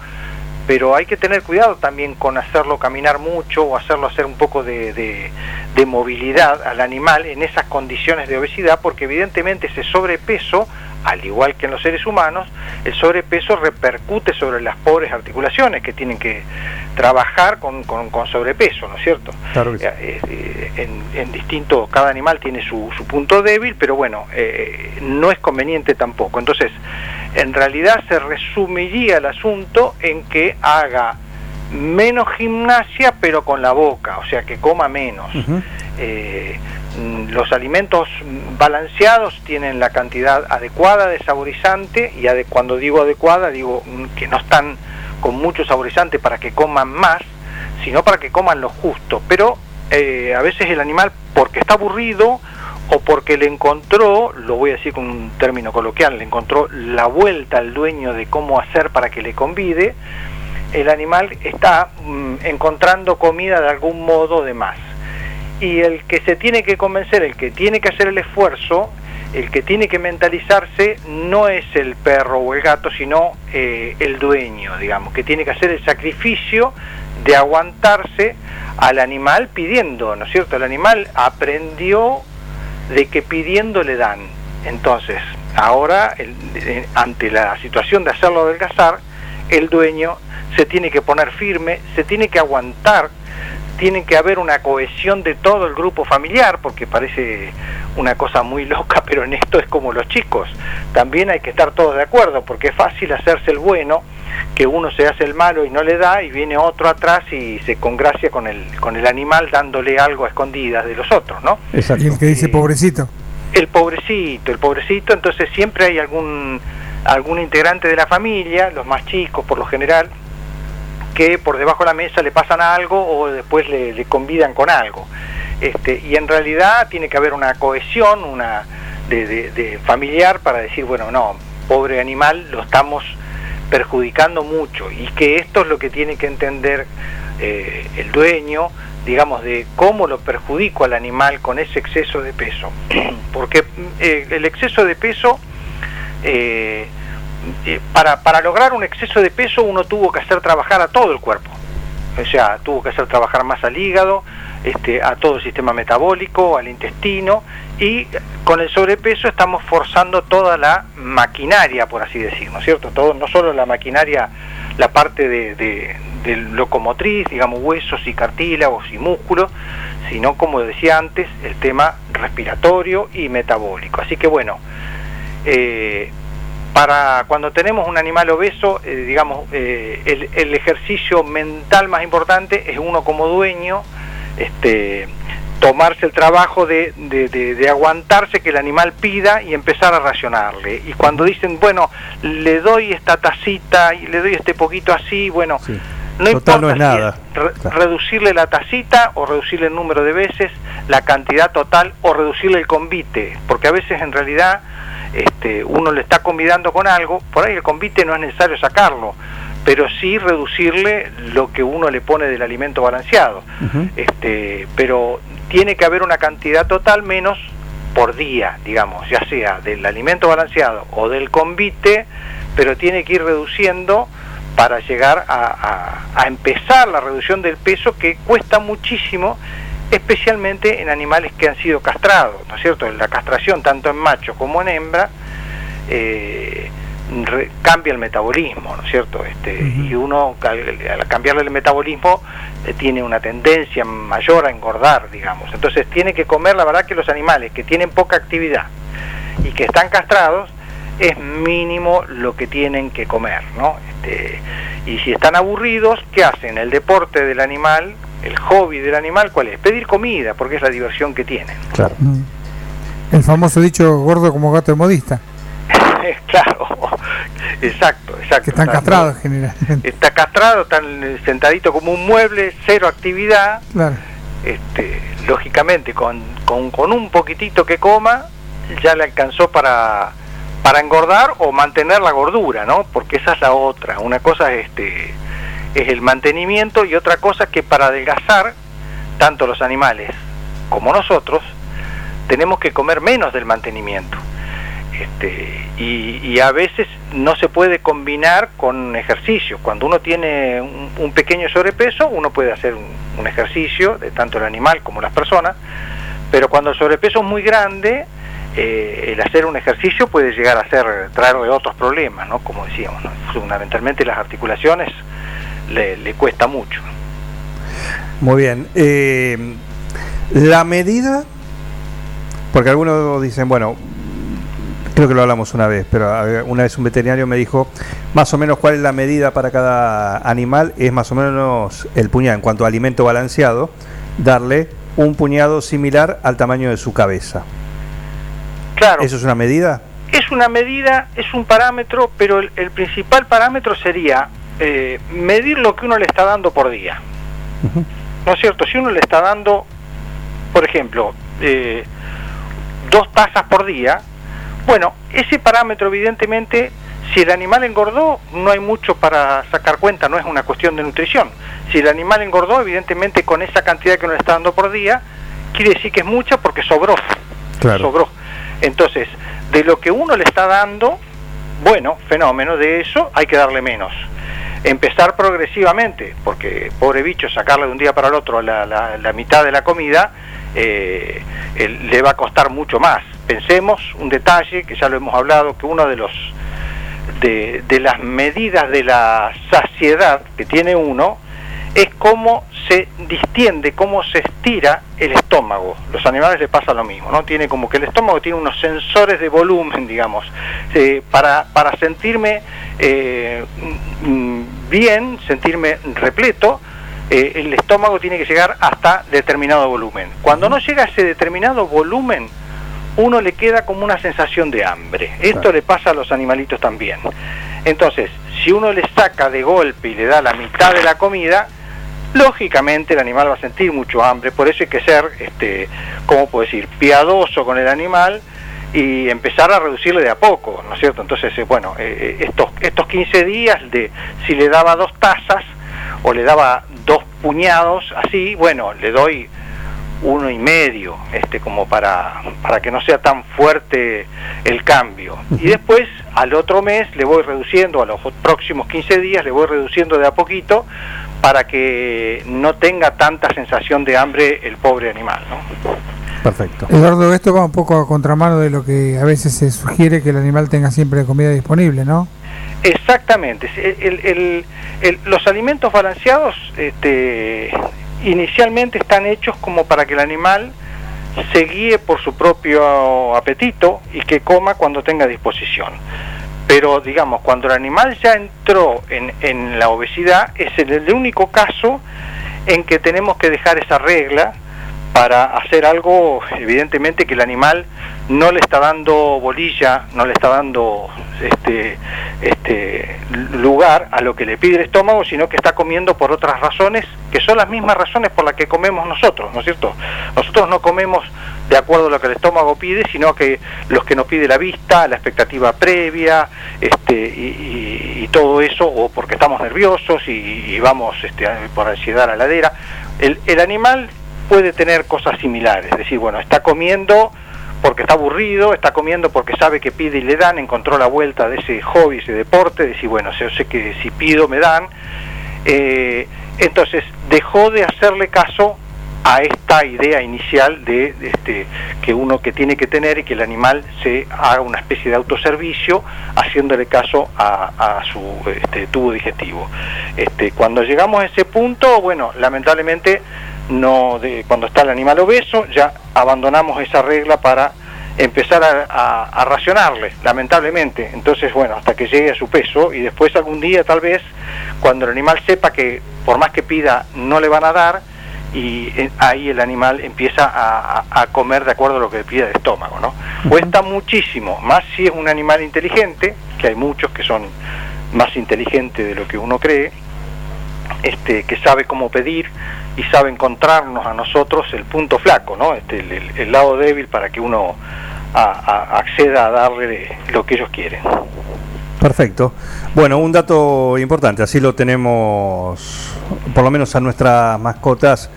pero hay que tener cuidado también con hacerlo caminar mucho o hacerlo hacer un poco de- de movilidad al animal en esas condiciones de obesidad, porque evidentemente ese sobrepeso al igual que en los seres humanos, el sobrepeso repercute sobre las pobres articulaciones que tienen que trabajar con, con- con sobrepeso, ¿no es cierto? Claro sí. Eh, eh, en, en distinto, cada animal tiene su, su punto débil, pero bueno, eh, no es conveniente tampoco. Entonces, en realidad se resumiría el asunto en que haga menos gimnasia, pero con la boca, o sea, que coma menos. Eh, los alimentos balanceados tienen la cantidad adecuada de saborizante y ade- cuando digo adecuada digo mm, que no están con mucho saborizante para que coman más, sino para que coman lo justo. Pero eh, a veces el animal, porque está aburrido o porque le encontró, lo voy a decir con un término coloquial, le encontró la vuelta al dueño de cómo hacer para que le convide, el animal está mm, encontrando comida de algún modo de más. Y el que se tiene que convencer, el que tiene que hacer el esfuerzo, el que tiene que mentalizarse, no es el perro o el gato, sino eh, el dueño, digamos, que tiene que hacer el sacrificio de aguantarse al animal pidiendo, ¿no es cierto? El animal aprendió de que pidiendo le dan. Entonces, ahora, el- eh, ante la situación de hacerlo adelgazar, el dueño se tiene que poner firme, se tiene que aguantar, tiene que haber una cohesión de todo el grupo familiar, porque parece una cosa muy loca, pero en esto es como los chicos. También hay que estar todos de acuerdo, porque es fácil hacerse el bueno, que uno se hace el malo y no le da, y viene otro atrás y se congracia con el, con el animal dándole algo a escondidas de los otros, ¿no? Y el que dice pobrecito. El pobrecito, el pobrecito, entonces siempre hay algún algún integrante de la familia, los más chicos por lo general, que por debajo de la mesa le pasan algo o después le, convidan con algo. Este, y en realidad tiene que haber una cohesión, una de, de- familiar para decir, bueno, no, pobre animal, lo estamos perjudicando mucho y que esto es lo que tiene que entender eh, el dueño, digamos, de cómo lo perjudico al animal con ese exceso de peso. Porque eh, el exceso de peso, eh, para, para lograr un exceso de peso uno tuvo que hacer trabajar a todo el cuerpo. O sea, tuvo que hacer trabajar más al hígado, este, a todo el sistema metabólico, al intestino, y con el sobrepeso estamos forzando toda la maquinaria, por así decir, ¿no es cierto? Todo, no solo la maquinaria, la parte de, de- de locomotriz, digamos, huesos y cartílagos y músculos, sino, como decía antes, el tema respiratorio y metabólico. Así que bueno, eh, para cuando tenemos un animal obeso, eh, digamos, eh, el, el ejercicio mental más importante es uno como dueño, este, tomarse el trabajo de, de- de- de aguantarse que el animal pida y empezar a racionarle. Y cuando dicen, bueno, le doy esta tacita y le doy este poquito así, bueno, no importa no es si nada. re- reducirle la tacita o reducirle el número de veces, la cantidad total o reducirle el convite, porque a veces en realidad este, uno le está convidando con algo, por ahí el convite no es necesario sacarlo, pero sí reducirle lo que uno le pone del alimento balanceado. Este, pero tiene que haber una cantidad total menos por día, digamos, ya sea del alimento balanceado o del convite, pero tiene que ir reduciendo para llegar a, a- a empezar la reducción del peso que cuesta muchísimo, especialmente en animales que han sido castrados, ¿no es cierto? La castración, tanto en macho como en hembra, eh, re- cambia el metabolismo, ¿no es cierto? Este, Y uno, al, al cambiarle el metabolismo, eh, tiene una tendencia mayor a engordar, digamos. Entonces tiene que comer, la verdad que los animales que tienen poca actividad y que están castrados, es mínimo lo que tienen que comer, ¿no? Este, y si están aburridos, ¿qué hacen? El deporte del animal, el hobby del animal, ¿cuál es? Pedir comida, porque es la diversión que tienen. Claro. El famoso dicho gordo como gato de modista, claro, exacto, exacto. que están Está- castrados generalmente. Está castrado, están sentadito como un mueble, cero actividad. Claro. Este, lógicamente, con, con, con un poquitito que coma, ya le alcanzó para, para engordar o mantener la gordura, ¿no? Porque esa es la otra. Una cosa es, este, es el mantenimiento y otra cosa que para adelgazar, tanto los animales como nosotros, tenemos que comer menos del mantenimiento. Este, y, a veces no se puede combinar con ejercicio. Cuando uno tiene un, pequeño sobrepeso, uno puede hacer un, ejercicio, de tanto el animal como las personas, pero cuando el sobrepeso es muy grande, eh, el hacer un ejercicio puede llegar a ser traerle otros problemas, ¿no? Como decíamos, fundamentalmente las articulaciones le, le cuesta mucho. Muy bien. Eh, la medida, porque algunos dicen, bueno, creo que lo hablamos una vez, pero una vez un veterinario me dijo más o menos cuál es la medida para cada animal, es más o menos el puñado en cuanto a alimento balanceado, darle un puñado similar al tamaño de su cabeza. Claro. ¿Eso es una medida? Es una medida, es un parámetro, pero el, el principal parámetro sería eh, medir lo que uno le está dando por día. ¿No es cierto? Si uno le está dando, por ejemplo, eh, dos tazas por día, bueno, ese parámetro evidentemente, si el animal engordó, no hay mucho para sacar cuenta, no es una cuestión de nutrición. Si el animal engordó, evidentemente con esa cantidad que uno le está dando por día, quiere decir que es mucha porque sobró. Sobró. Entonces, de lo que uno le está dando, bueno, fenómeno, de eso hay que darle menos. Empezar progresivamente, porque pobre bicho, sacarle de un día para el otro la, la- la mitad de la comida, eh, le va a costar mucho más. Pensemos un detalle, que ya lo hemos hablado, que uno de los de, de las medidas de la saciedad que tiene uno es cómo se distiende, cómo se estira el estómago. Los animales le pasa lo mismo, ¿no? Tiene como que el estómago tiene unos sensores de volumen, digamos, eh, para, para sentirme eh, mm, bien, sentirme repleto, eh, el estómago tiene que llegar hasta determinado volumen. Cuando no llega a ese determinado volumen, uno le queda como una sensación de hambre. Esto le pasa a los animalitos también. Entonces, si uno le saca de golpe y le da la mitad de la comida, lógicamente el animal va a sentir mucho hambre, por eso hay que ser, este, ¿cómo puedo decir?, piadoso con el animal y empezar a reducirle de a poco, ¿no es cierto? Entonces, eh, bueno, eh, eh, estos, estos 15 días de si le daba dos tazas o le daba dos puñados, así, bueno, le doy uno y medio, este, como para, para que no sea tan fuerte el cambio. Y después, al otro mes, le voy reduciendo, a los próximos 15 días, le voy reduciendo de a poquito para que no tenga tanta sensación de hambre el pobre animal, ¿no? Perfecto. Eduardo, esto va un poco a contramano de lo que a veces se sugiere que el animal tenga siempre comida disponible, ¿no? Exactamente. El- el- el- el- los alimentos balanceados este, inicialmente están hechos como para que el animal se guíe por su propio apetito y que coma cuando tenga disposición. Pero digamos, cuando el animal ya entró en, en la obesidad, es el, único caso en que tenemos que dejar esa regla para hacer algo, evidentemente, que el animal no le está dando bolilla, no le está dando este, este lugar a lo que le pide el estómago, sino que está comiendo por otras razones, que son las mismas razones por las que comemos nosotros, ¿no es cierto? Nosotros no comemos de acuerdo a lo que el estómago pide, sino que los que nos pide la vista, la expectativa previa, este, y, y- y todo eso, o porque estamos nerviosos y, y vamos este, por ansiedad a la ladera. El, el animal puede tener cosas similares, es decir, bueno, está comiendo porque está aburrido, está comiendo porque sabe que pide y le dan, encontró la vuelta de ese hobby, ese deporte, decir, bueno, yo sé que si pido me dan, eh, entonces dejó de hacerle caso a esta idea inicial de, este que uno que tiene que tener y que el animal se haga una especie de autoservicio haciéndole caso a, su este, tubo digestivo. Este, cuando llegamos a ese punto, bueno, lamentablemente no de, cuando está el animal obeso ya abandonamos esa regla para empezar a racionarle, lamentablemente. Entonces, bueno, hasta que llegue a su peso y después algún día tal vez, cuando el animal sepa que por más que pida no le van a dar, y eh, ahí el animal empieza a, a- comer de acuerdo a lo que le pide el estómago, ¿no? Cuesta muchísimo, más si es un animal inteligente, que hay muchos que son más inteligentes de lo que uno cree, este, que sabe cómo pedir y sabe encontrarnos a nosotros el punto flaco, ¿no? Este, el, el- el lado débil para que uno a- a- acceda a darle lo que ellos quieren. Perfecto. Bueno, un dato importante, así lo tenemos, por lo menos a nuestras mascotas,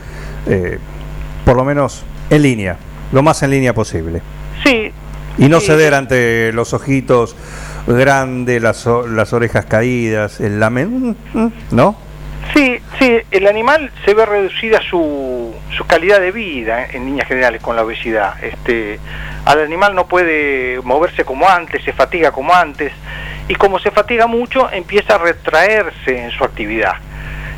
eh, por lo menos en línea, lo más en línea posible. Sí. Y no Sí. ceder ante los ojitos grandes, las, las orejas caídas, el lamen, ¿no? Sí, sí, el animal se ve reducida su, su calidad de vida en líneas generales con la obesidad. Este, al animal no puede moverse como antes, se fatiga como antes, y como se fatiga mucho, empieza a retraerse en su actividad.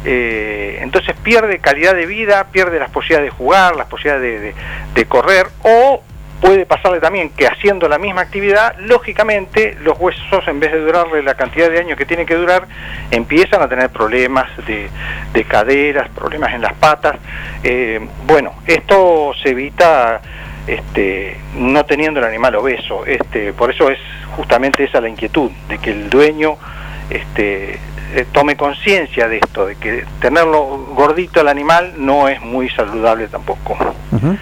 Eh, entonces pierde calidad de vida, pierde las posibilidades de jugar, las posibilidades de, correr, o puede pasarle también que haciendo la misma actividad, lógicamente los huesos, en vez de durarle la cantidad de años que tiene que durar, empiezan a tener problemas de, de caderas, problemas en las patas. Eh, bueno, esto se evita este, no teniendo el animal obeso. Este, por eso es justamente esa la inquietud, de que el dueño este, eh, tome conciencia de esto, de que tenerlo gordito al animal no es muy saludable tampoco. Ujú.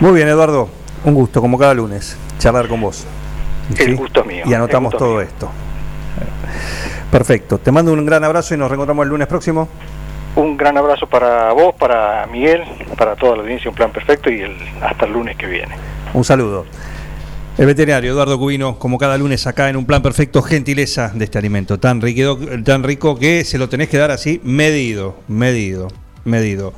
Muy bien, Eduardo. Un gusto, como cada lunes, charlar con vos. El gusto mío, Y anotamos el todo esto. Perfecto. Te mando un gran abrazo y nos reencontramos el lunes próximo. Un gran abrazo para vos, para Miguel, para toda la audiencia, un plan perfecto y el, hasta el lunes que viene. Un saludo. El veterinario Eduardo Cubino, como cada lunes acá en un plan perfecto, gentileza de este alimento tan rico, tan rico que se lo tenés que dar así, medido, medido, medido.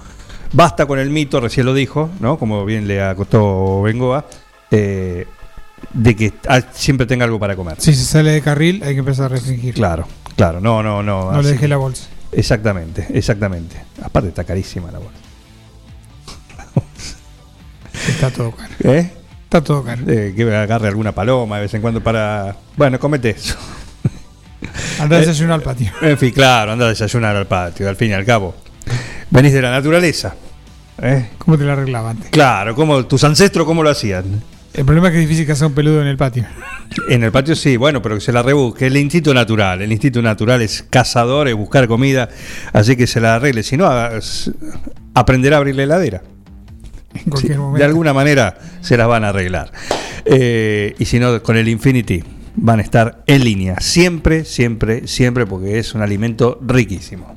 Basta con el mito, recién lo dijo, ¿no? Como bien le acostó Bengoa, eh, de que ah, siempre tenga algo para comer. Si se sale de carril, hay que empezar a restringir. Claro, claro, no, no, no. No así le dejé la bolsa. Exactamente, exactamente. Aparte está carísima la bolsa. Está todo caro. ¿Eh? Está todo caro. Eh, que agarre alguna paloma de vez en cuando para. Bueno, comete eso. Anda a Eh, desayunar al patio. En fin, claro, anda a desayunar al patio, al fin y al cabo. Venís de la naturaleza. ¿eh? ¿Cómo te la arreglaba antes? Claro, ¿cómo, tus ancestros cómo lo hacían? El problema es que es difícil cazar un peludo en el patio. En el patio sí, bueno, pero que se la rebusque. El instinto natural, el instinto natural es cazador, es buscar comida, así que se la arregle. Si no, aprenderá a abrir la heladera. En cualquier Sí, momento. de alguna manera se las van a arreglar. Eh, y si no, con el Infinity van a estar en línea. Siempre, siempre, siempre, porque es un alimento riquísimo.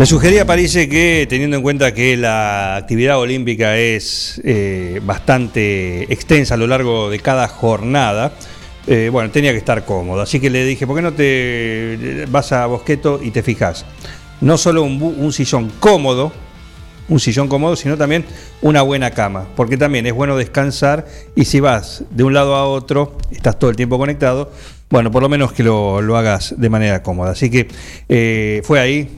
Le sugería París que, teniendo en cuenta que la actividad olímpica es eh, bastante extensa a lo largo de cada jornada, eh, bueno, tenía que estar cómodo. Así que le dije, ¿por qué no te vas a Bosqueto y te fijas? No solo un sillón cómodo, un sillón cómodo, sino también una buena cama, porque también es bueno descansar y si vas de un lado a otro, estás todo el tiempo conectado, bueno, por lo menos que lo, lo hagas de manera cómoda. Así que eh, fue ahí,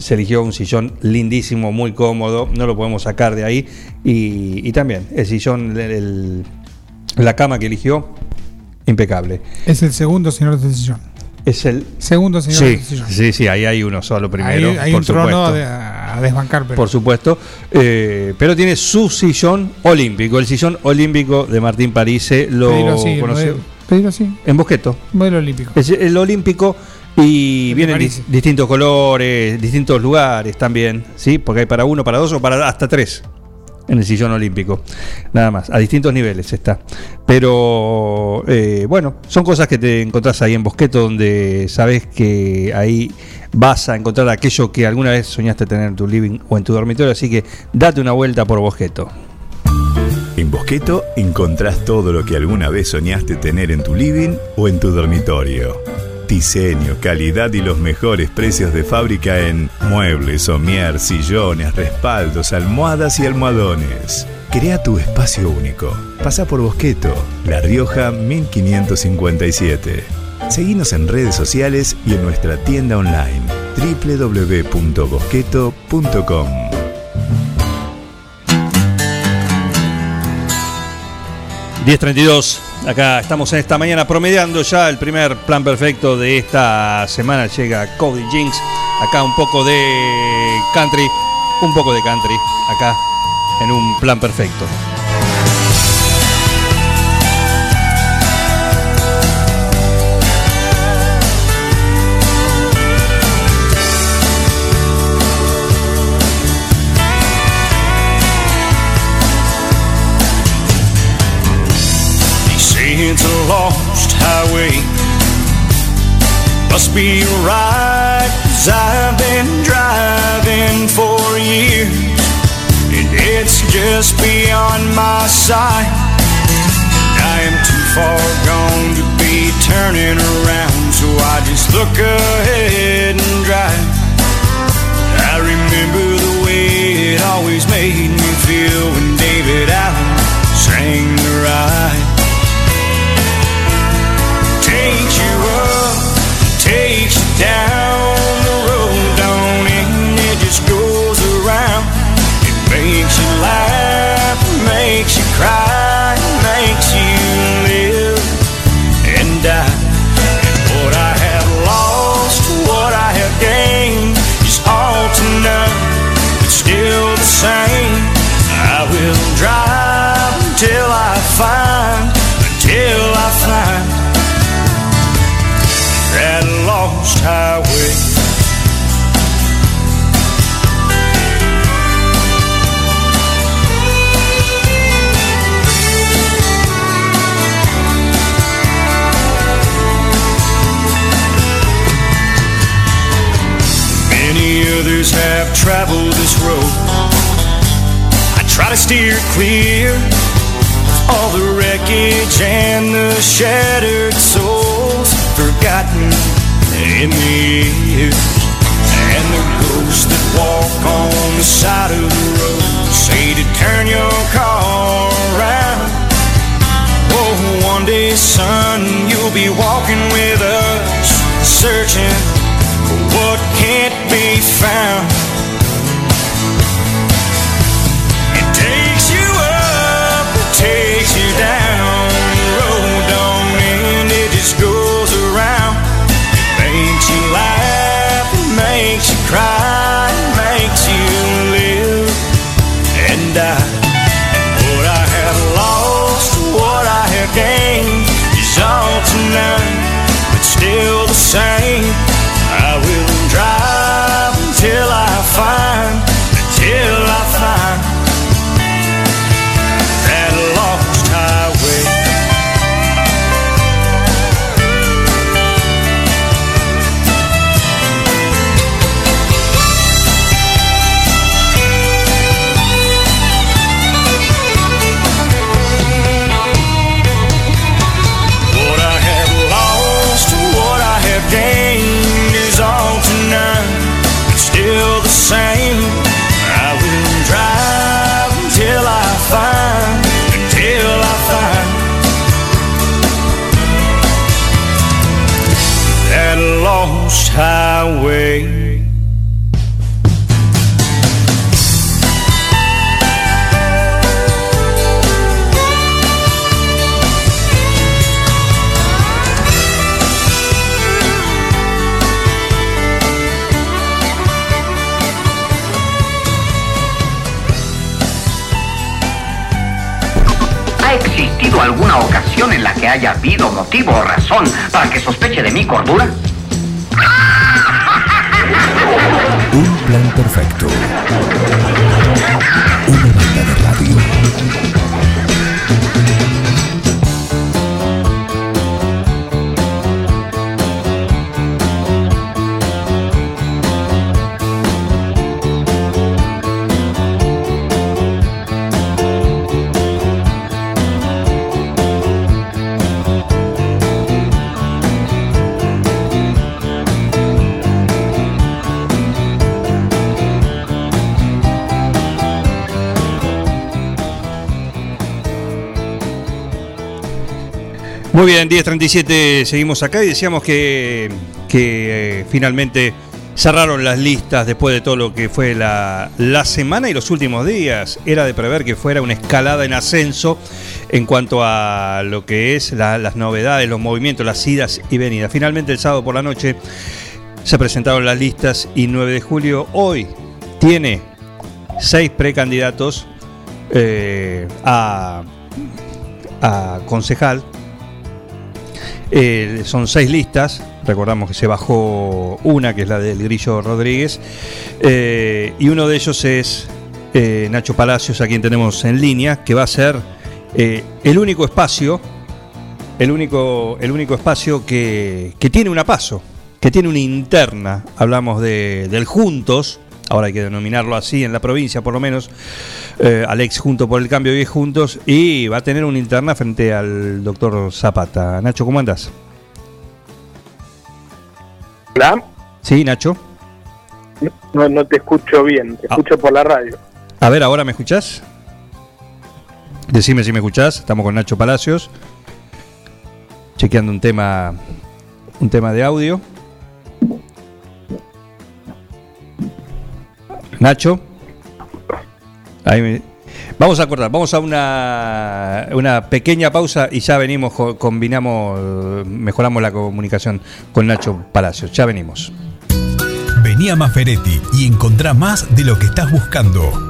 se eligió un sillón lindísimo, muy cómodo, no lo podemos sacar de ahí y, y también el sillón, el- el- la cama que eligió, impecable. Es el segundo señor del sillón. Es el segundo señor Sí, del sillón. sí, sí, ahí hay uno solo primero. Ahí hay por un trono supuesto. a, de- a desbancar, pero Por supuesto. Eh, pero tiene su sillón olímpico. El sillón olímpico de Martín Parise lo conoció. Pedilo así. en Bosqueto. Modelo olímpico. Es el olímpico y vienen dis- distintos colores, distintos lugares también, ¿sí? Porque hay para uno, para dos o para hasta tres en el sillón olímpico. Nada más, a distintos niveles está. Pero eh, bueno, son cosas que te encontrás ahí en Bosqueto donde sabes que ahí vas a encontrar aquello que alguna vez soñaste tener en tu living o en tu dormitorio, así que date una vuelta por Bosqueto. En Bosqueto encontrás todo lo que alguna vez soñaste tener en tu living o en tu dormitorio. Diseño, calidad y los mejores precios de fábrica en muebles, somier, sillones, respaldos, almohadas y almohadones. Crea tu espacio único. Pasa por Bosqueto, La Rioja 1557. Seguinos en redes sociales y en nuestra tienda online www.bosqueto.com. ...10.32, acá estamos en esta mañana promediando ya el primer plan perfecto de esta semana. Llega Cody Jinx, acá un poco de country, un poco de country, acá en un plan perfecto. Highway. Must be right, cause I've been driving for years. And it's just beyond my sight. I am too far gone to be turning around, so I just look ahead and drive. I remember the way it always made me feel when David Allen traveled this road. I try to steer clear of all the wreckage and the shattered souls forgotten in the years. And the ghosts that walk on the side of the road say to turn your car around. Oh, one day, son, you'll be walking with us, searching for what can't be found. Haya habido motivo o razón para que sospeche de mi cordura? Un plan perfecto. Muy bien, 10.37, seguimos acá y decíamos que, eh, finalmente cerraron las listas después de todo lo que fue la, semana y los últimos días. Era de prever que fuera una escalada en ascenso en cuanto a lo que es la- las novedades, los movimientos, las idas y venidas. Finalmente el sábado por la noche se presentaron las listas y 9 de julio hoy tiene seis precandidatos eh, a concejal. Eh, son seis listas. Recordamos que se bajó una, que es la del Grillo Rodríguez. Eh, y uno de ellos es eh, Nacho Palacios, a quien tenemos en línea, que va a ser el único espacio el único, el único espacio que, que tiene una paso, que tiene una interna. Hablamos de, del Juntos, ahora hay que denominarlo así en la provincia por lo menos, eh, Alex Junto por el Cambio y Juntos, y va a tener una interna frente al doctor Zapata. Nacho, ¿cómo andas? Hola. Sí, Nacho. No, no te escucho bien, te escucho por la radio. A ver, ¿ahora me escuchás? Decime si me escuchás. Estamos con Nacho Palacios. Chequeando un tema. Un tema de audio. Nacho. Vamos a acordar, vamos a una, una pequeña pausa y ya venimos, combinamos, mejoramos la comunicación con Nacho Palacios. Ya venimos. Vení a Maferetti y encontrá más de lo que estás buscando.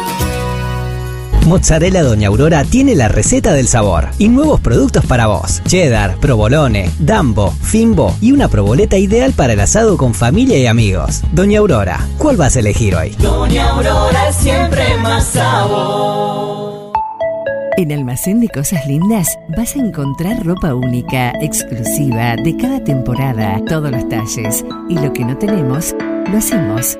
Mozzarella Doña Aurora tiene la receta del sabor y nuevos productos para vos. Cheddar, provolone, dambo, fimbo y una proboleta ideal para el asado con familia y amigos. Doña Aurora, ¿cuál vas a elegir hoy? Doña Aurora es siempre más sabor. En Almacén de Cosas Lindas vas a encontrar ropa única, exclusiva, de cada temporada, todos los talles. Y lo que no tenemos, lo hacemos.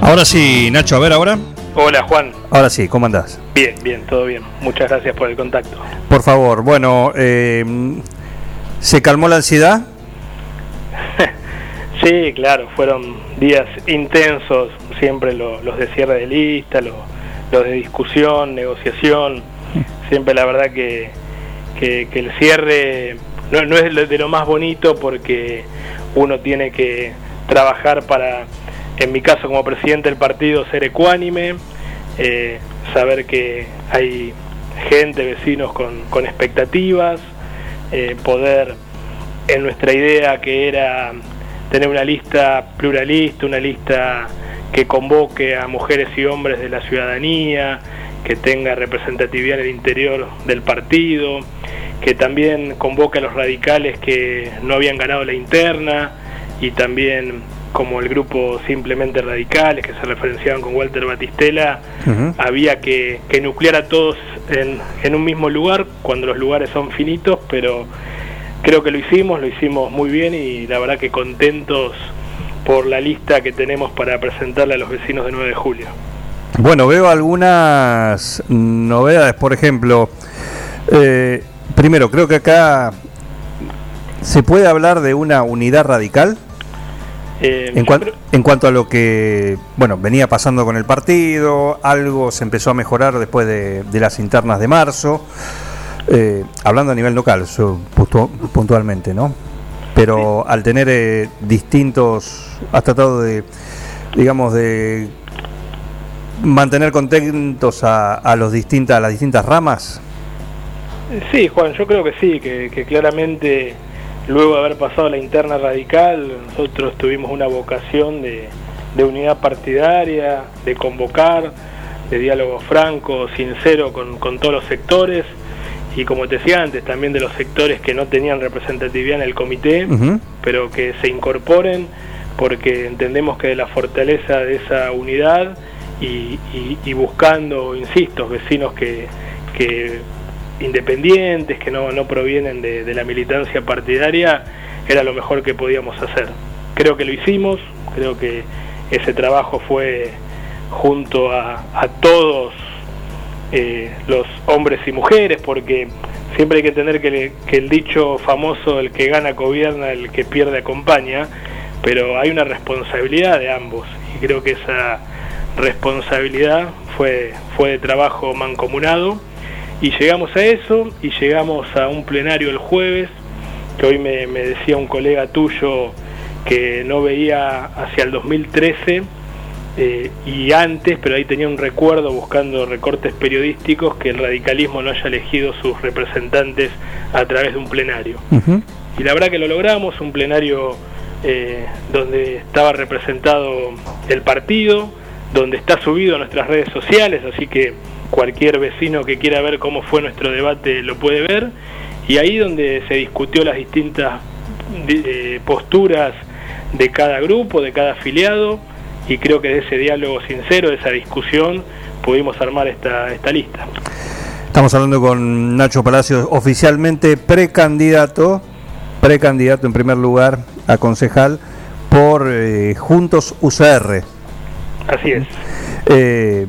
Ahora sí, Nacho, a ver ahora. Hola Juan, Ahora sí, ¿cómo andás? bien, bien, todo bien. Muchas gracias por el contacto. Por favor, bueno, eh, ¿se calmó la ansiedad? Sí, claro, fueron días intensos, siempre lo- los de cierre de lista, lo- los de discusión, negociación. Siempre la verdad que, que- que el cierre no, no es de lo más bonito porque uno tiene que trabajar para, en mi caso como presidente del partido, ser ecuánime, eh, saber que hay gente, vecinos con, expectativas, eh, poder en nuestra idea que era tener una lista pluralista, una lista que convoque a mujeres y hombres de la ciudadanía, que tenga representatividad en el interior del partido, que también convoque a los radicales que no habían ganado la interna y también como el grupo simplemente radicales que se referenciaban con Walter Batistela, había que, que nuclear a todos en, en un mismo lugar cuando los lugares son finitos, pero creo que lo hicimos, lo hicimos muy bien y la verdad que contentos por la lista que tenemos para presentarle a los vecinos de 9 de julio. Bueno, veo algunas novedades, por ejemplo, eh, primero, creo que acá se puede hablar de una unidad radical Eh, en, yo cuan- creo- en cuanto a lo que, bueno, venía pasando con el partido, algo se empezó a mejorar después de, de las internas de marzo, eh, hablando a nivel local, so- puntu- puntualmente, ¿no? Pero al tener eh, distintos, has tratado de, digamos, de mantener contentos a, a los distintas, a las distintas ramas. Sí, Juan, yo creo que sí, que, que claramente luego de haber pasado la interna radical, nosotros tuvimos una vocación de, de unidad partidaria, de convocar, de diálogo franco, sincero con, con todos los sectores. Y como te decía antes, también de los sectores que no tenían representatividad en el comité, pero que se incorporen porque entendemos que de la fortaleza de esa unidad y, y- y buscando, insisto, vecinos que, que independientes, que no, no provienen de, la militancia partidaria, era lo mejor que podíamos hacer. Creo que lo hicimos, creo que ese trabajo fue junto a, todos eh, los hombres y mujeres, porque siempre hay que entender que, que el dicho famoso, el que gana gobierna, el que pierde acompaña, pero hay una responsabilidad de ambos y creo que esa responsabilidad fue, fue de trabajo mancomunado y llegamos a eso y llegamos a un plenario el jueves, que hoy me, me decía un colega tuyo que no veía hacia el 2013 eh, y antes, pero ahí tenía un recuerdo buscando recortes periodísticos que el radicalismo no haya elegido sus representantes a través de un plenario. Y la verdad que lo logramos, un plenario eh, donde estaba representado el partido, donde está subido a nuestras redes sociales, así que cualquier vecino que quiera ver cómo fue nuestro debate lo puede ver, y ahí donde se discutió las distintas eh, posturas de cada grupo, de cada afiliado, y creo que de ese diálogo sincero, de esa discusión, pudimos armar esta, esta lista. Estamos hablando con Nacho Palacios, oficialmente precandidato, precandidato en primer lugar a concejal por eh, Juntos UCR. Así es. Eh,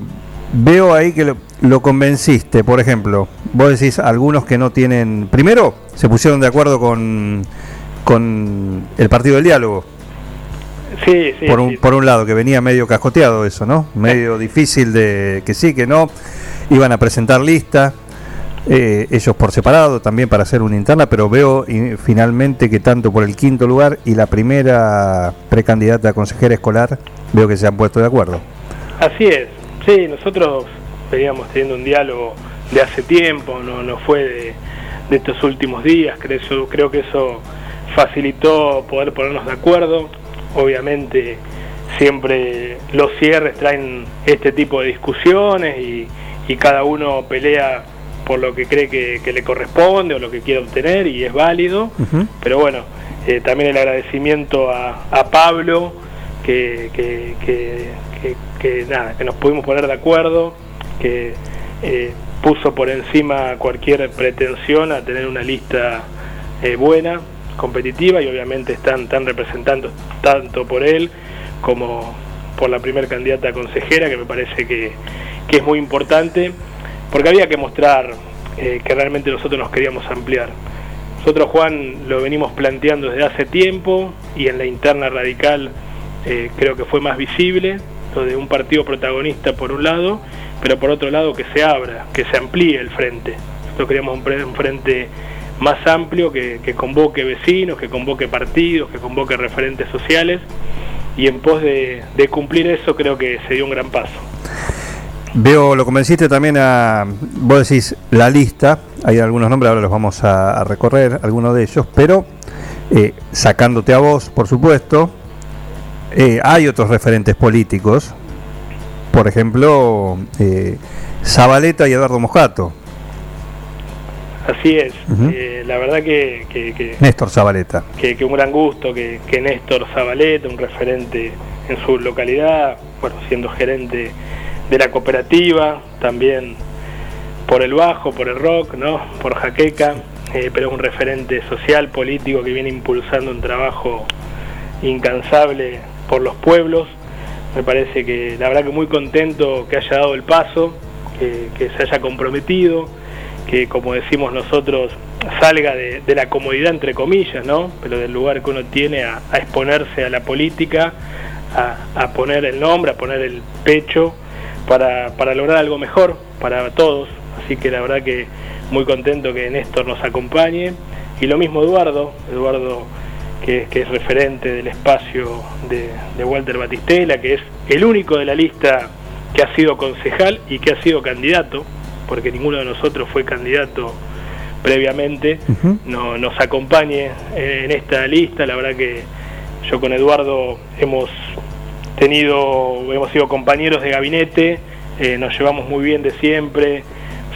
veo ahí que lo, lo convenciste, por ejemplo, vos decís algunos que no tienen, primero se pusieron de acuerdo con, con el Partido del Diálogo. Sí, sí. por, un, sí. por un lado, que venía medio cascoteado eso, ¿no? Medio difícil de que sí, que no. Iban a presentar lista, eh, ellos por separado también para hacer una interna, pero veo y, finalmente que tanto por el quinto lugar y la primera precandidata a consejera escolar, veo que se han puesto de acuerdo. Así es, sí, nosotros veníamos teniendo un diálogo de hace tiempo, no, no fue de, de estos últimos días, creo, yo creo que eso facilitó poder ponernos de acuerdo, obviamente siempre los cierres traen este tipo de discusiones y, y cada uno pelea por lo que cree que, que le corresponde o lo que quiere obtener y es válido, pero bueno, eh, también el agradecimiento a, a Pablo, que, que, que, que- nada, que nos pudimos poner de acuerdo, que eh, puso por encima cualquier pretensión a tener una lista eh, buena, competitiva y obviamente están, están representando tanto por él como por la primer candidata a consejera, que me parece que, que es muy importante, porque había que mostrar eh, que realmente nosotros nos queríamos ampliar. Nosotros, Juan, lo venimos planteando desde hace tiempo y en la interna radical creo que fue más visible, de un partido protagonista por un lado, pero por otro lado que se abra, que se amplíe el frente. Nosotros queríamos un, frente más amplio que, que convoque vecinos, que convoque partidos, que convoque referentes sociales y en pos de, cumplir eso creo que se dio un gran paso. Veo, lo convenciste también a, vos decís, la lista, hay algunos nombres, ahora los vamos a, a recorrer, algunos de ellos, pero eh, sacándote a vos, por supuesto, eh, hay otros referentes políticos, por ejemplo, eh, Zabaleta y Eduardo Moscato, Así es. Eh, la verdad que, que- que- Néstor Zabaleta. que, que un gran gusto que, que Néstor Zabaleta, un referente en su localidad, bueno, siendo gerente de la cooperativa, también por el bajo, por el rock, ¿no? por Jaqueca, eh, pero es un referente social, político que viene impulsando un trabajo incansable por los pueblos. Me parece que la verdad que muy contento que haya dado el paso, que, se haya comprometido, que como decimos nosotros salga de, la comodidad entre comillas, ¿no? Pero del lugar que uno tiene a, exponerse a la política, a, a poner el nombre, a poner el pecho para, para lograr algo mejor para todos. Así que la verdad que muy contento que Néstor nos acompañe. Y lo mismo Eduardo, Eduardo que, que es referente del espacio de, de Walter Batistela, que es el único de la lista que ha sido concejal y que ha sido candidato, porque ninguno de nosotros fue candidato previamente, no, nos acompañe en esta lista. La verdad que yo con Eduardo hemos tenido, hemos sido compañeros de gabinete, eh, nos llevamos muy bien de siempre,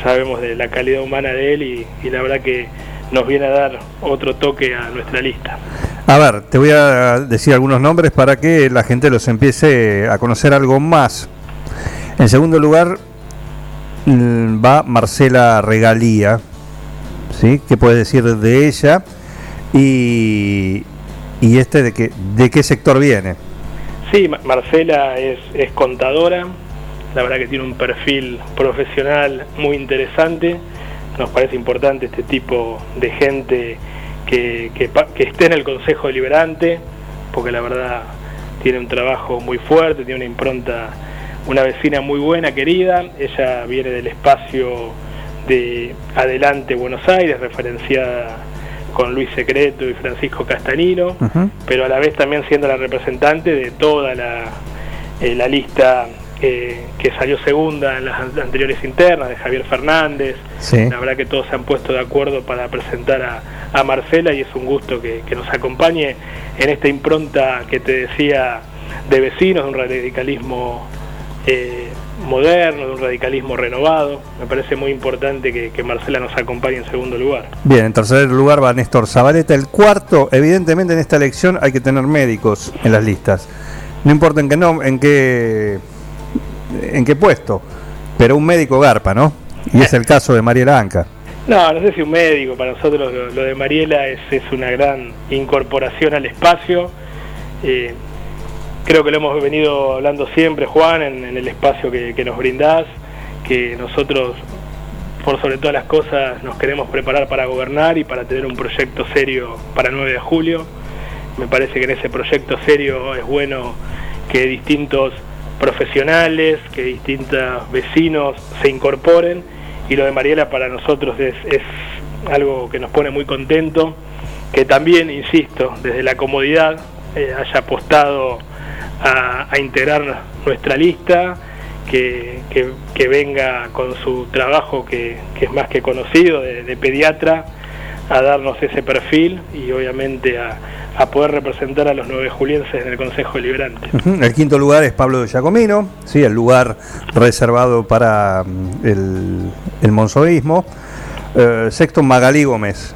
sabemos de la calidad humana de él y, y la verdad que nos viene a dar otro toque a nuestra lista. A ver, te voy a decir algunos nombres para que la gente los empiece a conocer algo más. En segundo lugar mm, va Marcela Regalía, ¿sí? ¿Qué puedes decir de ella? Y, y este de qué, de qué sector viene. Sí, Ma- Marcela es, es contadora, la verdad que tiene un perfil profesional muy interesante. nos parece importante este tipo de gente que, que, pa- que esté en el Consejo Deliberante, porque la verdad tiene un trabajo muy fuerte, tiene una impronta, una vecina muy buena, querida. Ella viene del espacio de Adelante Buenos Aires, referenciada con Luis Secreto y Francisco Castanino, pero a la vez también siendo la representante de toda la, eh, la lista eh, que salió segunda en las an- anteriores internas, de Javier Fernández. Sí. La verdad que todos se han puesto de acuerdo para presentar a, a Marcela y es un gusto que, que nos acompañe en esta impronta que te decía de vecinos, de un radicalismo eh, moderno, de un radicalismo renovado. Me parece muy importante que, que Marcela nos acompañe en segundo lugar. Bien, en tercer lugar va Néstor Zabaleta. El cuarto, evidentemente en esta elección hay que tener médicos en las listas. No importa en qué, no, en qué, en qué puesto, pero un médico garpa, ¿no? Y es el caso de Mariela Anca. No, no sé si un médico, para nosotros lo, de Mariela es, es una gran incorporación al espacio. Eh, creo que lo hemos venido hablando siempre, Juan, en, en el espacio que, que nos brindás, que nosotros, por sobre todas las cosas, nos queremos preparar para gobernar y para tener un proyecto serio para el 9 de julio. Me parece que en ese proyecto serio es bueno que distintos profesionales, que distintos vecinos se incorporen y lo de Mariela para nosotros es, es algo que nos pone muy contento, que también, insisto, desde la comodidad eh, haya apostado a, integrar nuestra lista, que, que- venga con su trabajo que, que es más que conocido de pediatra a darnos ese perfil y obviamente a, a poder representar a los nueve julienses en el Consejo Deliberante. Ujú. El quinto lugar es Pablo de Giacomino, sí, el lugar reservado para mm, el, el monzoísmo. Eh, sexto, Magalí Gómez.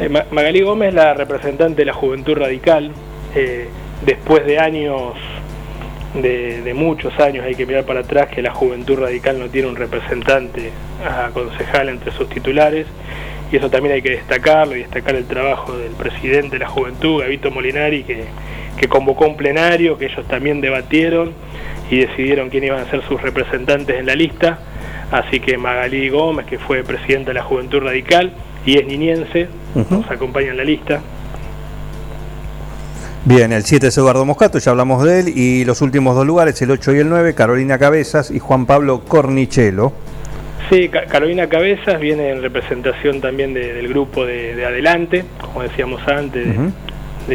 Eh, Ma- Magalí Gómez, la representante de la Juventud Radical, eh, después de años, de, de muchos años, hay que mirar para atrás que la Juventud Radical no tiene un representante a concejal entre sus titulares, y eso también hay que destacarlo y destacar el trabajo del presidente de la Juventud, Gavito Molinari, que, que convocó un plenario, que ellos también debatieron y decidieron quién iban a ser sus representantes en la lista. Así que Magalí Gómez, que fue presidenta de la Juventud Radical y es niñense, nos acompaña en la lista. Bien, el 7 es Eduardo Moscato, ya hablamos de él. Y los últimos dos lugares, el 8 y el 9, Carolina Cabezas y Juan Pablo Cornichelo. Sí, Ca- Carolina Cabezas viene en representación también de- del grupo de, de Adelante, como decíamos antes, de-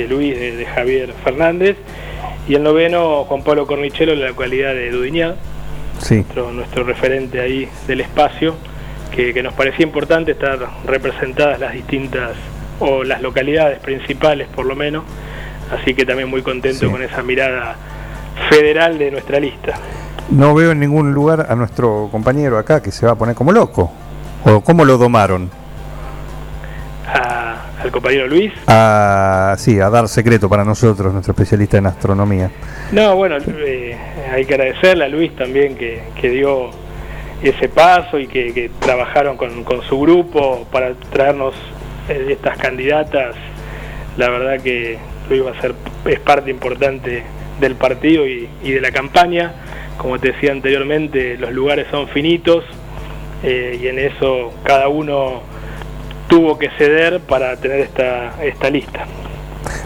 de, Luis, de, de Javier Fernández. Y el noveno, Juan Pablo Cornichelo, en la localidad de Dudiñá, Sí. nuestro, nuestro referente ahí del espacio, que, que nos parecía importante estar representadas las distintas, o las localidades principales por lo menos, así que también muy contento Sí. con esa mirada federal de nuestra lista. No veo en ningún lugar a nuestro compañero acá que se va a poner como loco. ¿O cómo lo domaron? A- al compañero Luis. A, sí, a dar secreto para nosotros, nuestro especialista en astronomía. No, bueno, eh, hay que agradecerle a Luis también que, que dio ese paso y que, que trabajaron con, con su grupo para traernos eh, estas candidatas. La verdad que Luis va a ser es parte importante del partido y, y de la campaña. Como te decía anteriormente, los lugares son finitos eh, y en eso cada uno tuvo que ceder para tener esta, esta lista.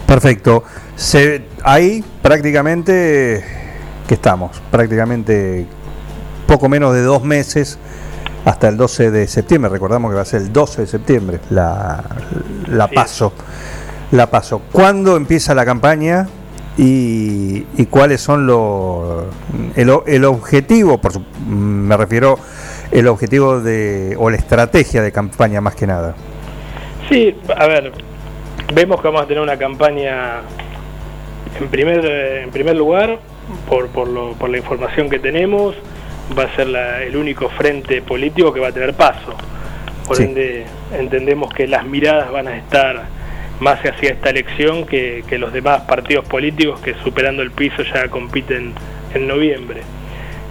Perfecto. Se, ahí prácticamente que estamos, prácticamente poco menos de dos meses hasta el 12 de septiembre. Recordamos que va a ser el 12 de septiembre la, la paso. La paso. ¿Cuándo empieza la campaña y, y cuáles son los el, el objetivo? Por su- me refiero el objetivo de o la estrategia de campaña más que nada. Sí, a ver, vemos que vamos a tener una campaña en primer, en primer lugar, por, por, lo- por la información que tenemos, va a ser la- el único frente político que va a tener paso. Por Sí. ende, entendemos que las miradas van a estar más hacia esta elección que, que los demás partidos políticos que superando el piso ya compiten en noviembre.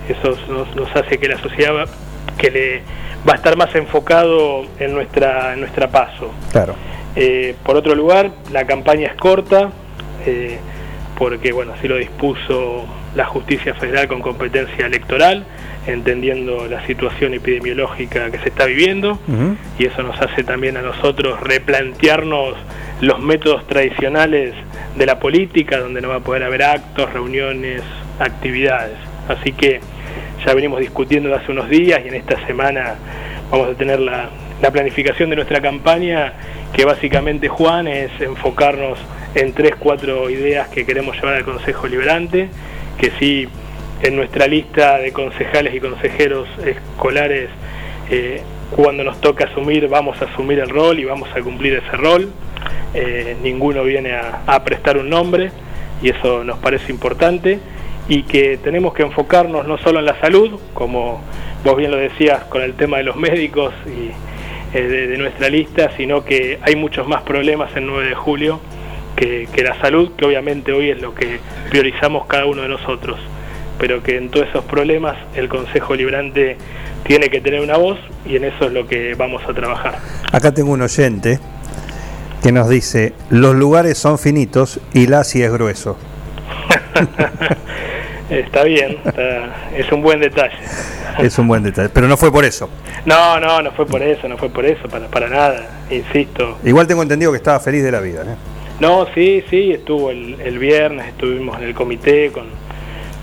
Eso nos, nos hace que la sociedad va, que le va a estar más enfocado en nuestra, en nuestra paso. Claro. Eh, por otro lugar, la campaña es corta, eh, porque bueno, así lo dispuso la justicia federal con competencia electoral, entendiendo la situación epidemiológica que se está viviendo y eso nos hace también a nosotros replantearnos los métodos tradicionales de la política, donde no va a poder haber actos, reuniones, actividades. Así que ya venimos discutiendo hace unos días y en esta semana vamos a tener la, la planificación de nuestra campaña, que básicamente, Juan, es enfocarnos en tres, cuatro ideas que queremos llevar al Consejo Liberante, que sí, en nuestra lista de concejales y consejeros escolares, eh, cuando nos toca asumir, vamos a asumir el rol y vamos a cumplir ese rol. Eh, ninguno viene a, prestar un nombre y eso nos parece importante y que tenemos que enfocarnos no solo en la salud, como vos bien lo decías con el tema de los médicos y eh, de, nuestra lista, sino que hay muchos más problemas el 9 de julio que, que la salud, que obviamente hoy es lo que priorizamos cada uno de nosotros, pero que en todos esos problemas el Consejo Librante tiene que tener una voz y en eso es lo que vamos a trabajar. Acá tengo un oyente que nos dice, los lugares son finitos y la sí es grueso. Está bien, está- es un buen detalle. Es un buen detalle, pero no fue por eso. No, no, no fue por eso, no fue por eso, para, para nada, insisto. Igual tengo entendido que estaba feliz de la vida. ¿eh? No, sí, sí, estuvo el, el viernes, estuvimos en el comité con,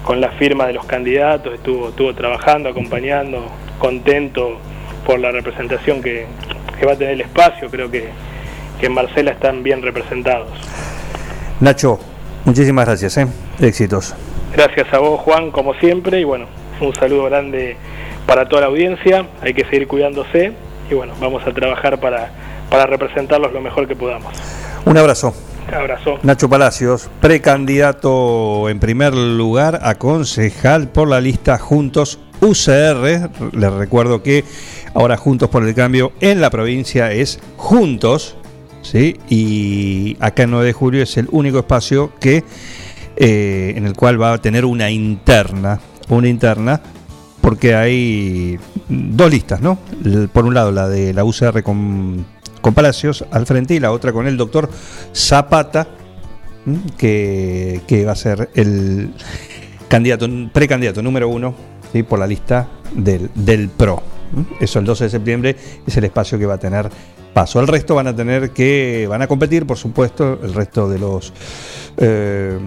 con la firma de los candidatos, estuvo, estuvo trabajando, acompañando, contento por la representación que, que va a tener el espacio, creo que, que en Marcela están bien representados. Nacho, muchísimas gracias. ¿eh? Éxitos. Gracias a vos, Juan, como siempre, y bueno, un saludo grande para toda la audiencia, hay que seguir cuidándose, y bueno, vamos a trabajar para, para representarlos lo mejor que podamos. Un abrazo. Un abrazo. Nacho Palacios, precandidato en primer lugar a concejal por la lista Juntos UCR. Les recuerdo que ahora Juntos por el Cambio en la provincia es Juntos, ¿sí? Y acá en 9 de julio es el único espacio que eh, en el cual va a tener una interna, una interna, porque hay dos listas, ¿no? Por un lado la de la UCR con, Palacios al frente y la otra con el doctor Zapata, que, que va a ser el candidato, precandidato número uno ¿sí? por la lista del, del PRO. Eso el 12 de septiembre es el espacio que va a tener paso. El resto van a tener que, van a competir, por supuesto, el resto de los eh,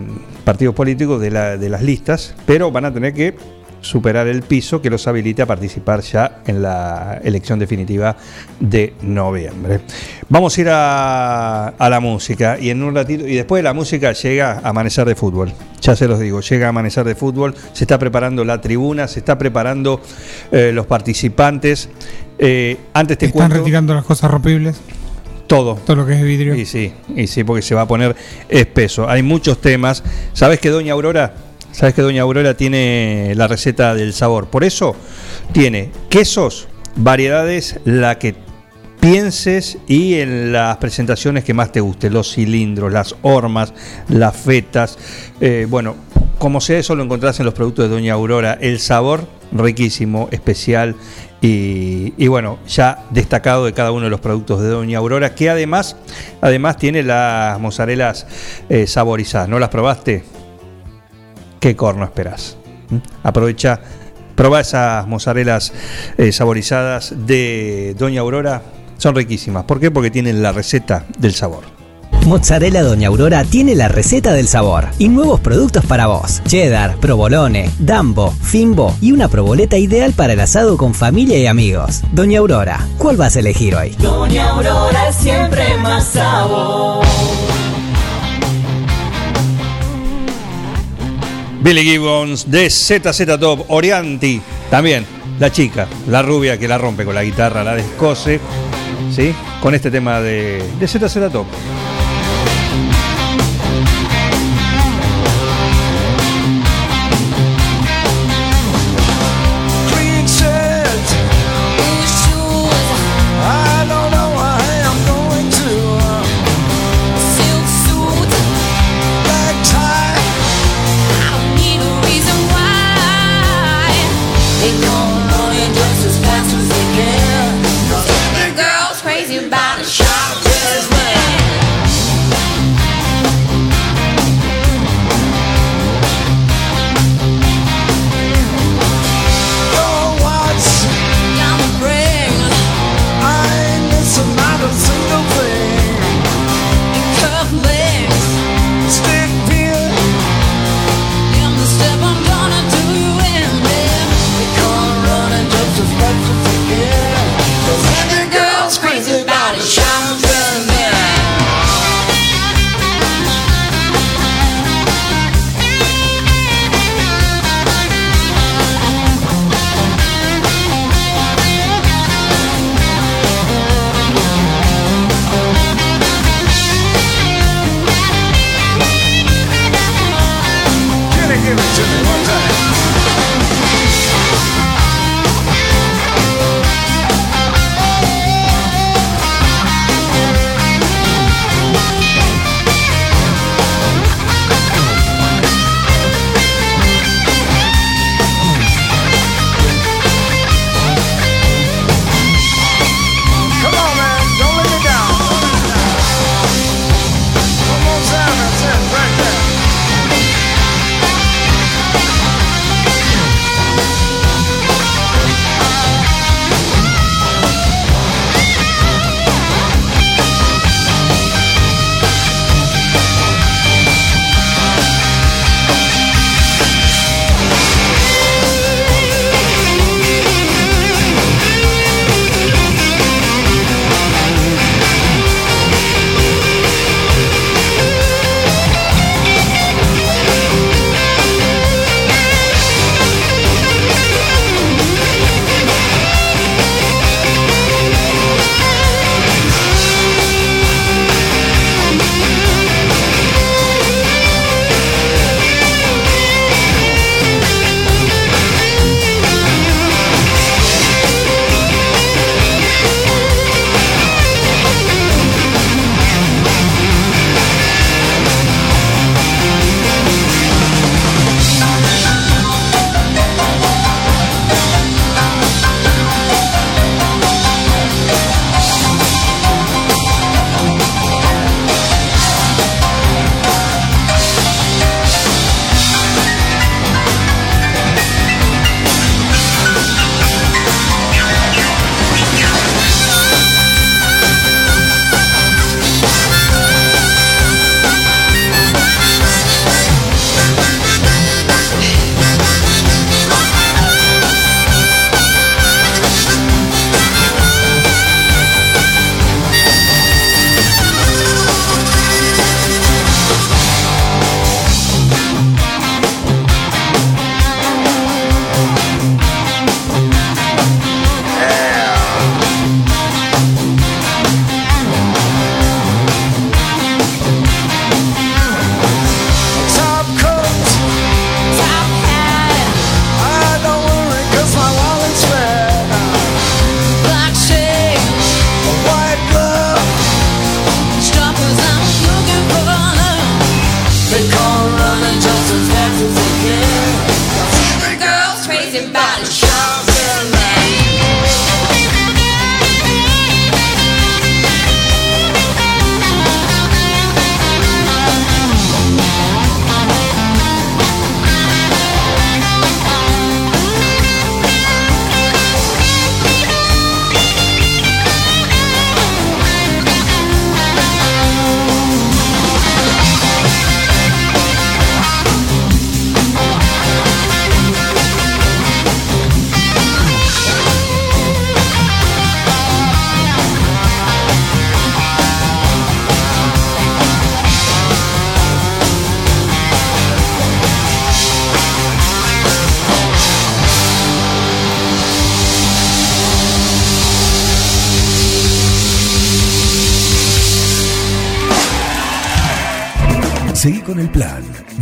partidos políticos de, de las listas, pero van a tener que superar el piso que los habilite a participar ya en la elección definitiva de noviembre. Vamos a ir a, a la música y en un ratito, y después de la música llega Amanecer de Fútbol. Ya se los digo, llega Amanecer de Fútbol, se está preparando la tribuna, se está preparando eh, los participantes. Eh, antes te Están cuento retirando las cosas rompibles. todo. Todo lo que es vidrio. Y sí, y sí, porque se va a poner espeso. Hay muchos temas. ¿Sabes que Doña Aurora? ¿Sabes que Doña Aurora tiene la receta del sabor? Por eso tiene quesos, variedades, la que pienses y en las presentaciones que más te guste, los cilindros, las hormas, las fetas, eh, bueno, como sea eso lo encontrás en los productos de Doña Aurora, el sabor riquísimo, especial y, bueno, ya destacado de cada uno de los productos de Doña Aurora, que además, además tiene las mozarelas eh, saborizadas, ¿no las probaste? ¿Qué corno esperás? ¿Mm? Aprovecha, probá esas mozarelas eh, saborizadas de Doña Aurora, son riquísimas. ¿Por qué? Porque tienen la receta del sabor. Mozzarella Doña Aurora tiene la receta del sabor y nuevos productos para vos. Cheddar, provolone, dambo, fimbo y una proboleta ideal para el asado con familia y amigos. Doña Aurora, ¿cuál vas a elegir hoy? Doña Aurora es siempre más sabor. Billy Gibbons de ZZ Top, Orianti, también la chica, la rubia que la rompe con la guitarra, la descose, ¿sí? Con este tema de, de ZZ Top.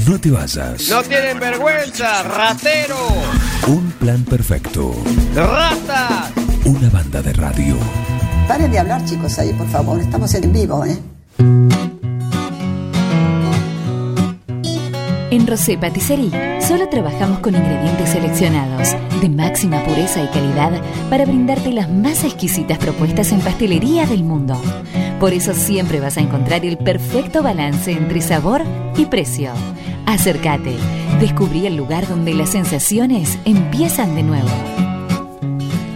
No te vayas. No tienen vergüenza, ratero. Un plan perfecto. Rata. Una banda de radio. Paren de hablar, chicos, ahí, por favor. Estamos en vivo, ¿eh? En Rosé Patisserie solo trabajamos con ingredientes seleccionados de máxima pureza y calidad para brindarte las más exquisitas propuestas en pastelería del mundo. Por eso siempre vas a encontrar el perfecto balance entre sabor y precio. Acércate, descubrí el lugar donde las sensaciones empiezan de nuevo.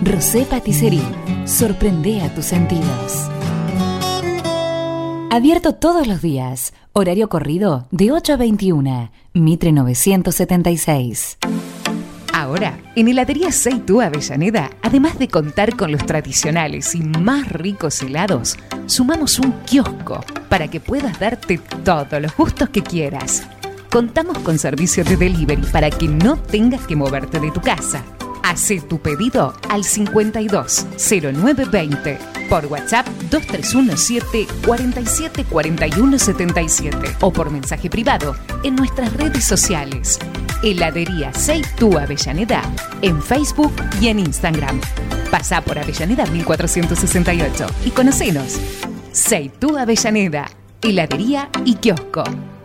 Rosé Patisserie, sorprende a tus sentidos. Abierto todos los días. Horario corrido de 8 a 21. Mitre 976. Ahora, en Heladería Seitú Avellaneda, además de contar con los tradicionales y más ricos helados, sumamos un kiosco para que puedas darte todos los gustos que quieras. Contamos con servicio de delivery para que no tengas que moverte de tu casa. Hacé tu pedido al 52 0920 por WhatsApp 2317 47 41 77 o por mensaje privado en nuestras redes sociales. Heladería Seitú Avellaneda en Facebook y en Instagram. Pasá por Avellaneda 1468 y conocenos. Seitú Avellaneda, heladería y kiosco.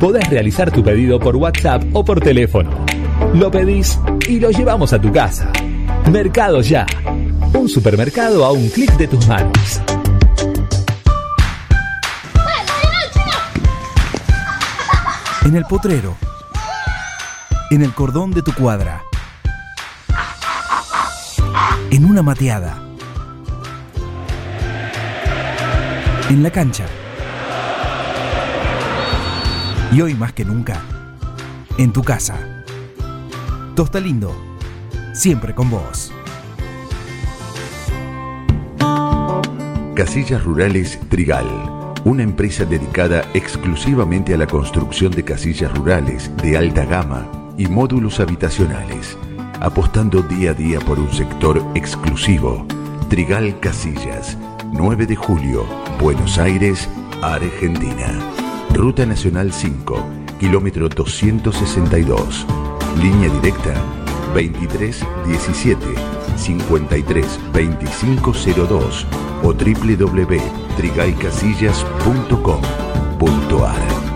Podés realizar tu pedido por WhatsApp o por teléfono. Lo pedís y lo llevamos a tu casa. Mercado Ya. Un supermercado a un clic de tus manos. En el potrero. En el cordón de tu cuadra. En una mateada. En la cancha. Y hoy más que nunca, en tu casa. Tosta Lindo, siempre con vos. Casillas Rurales Trigal, una empresa dedicada exclusivamente a la construcción de casillas rurales de alta gama y módulos habitacionales, apostando día a día por un sector exclusivo. Trigal Casillas, 9 de julio, Buenos Aires, Argentina. Ruta Nacional 5, kilómetro 262. Línea directa 23 17 53 2502 o www.trigaycasillas.com.ar.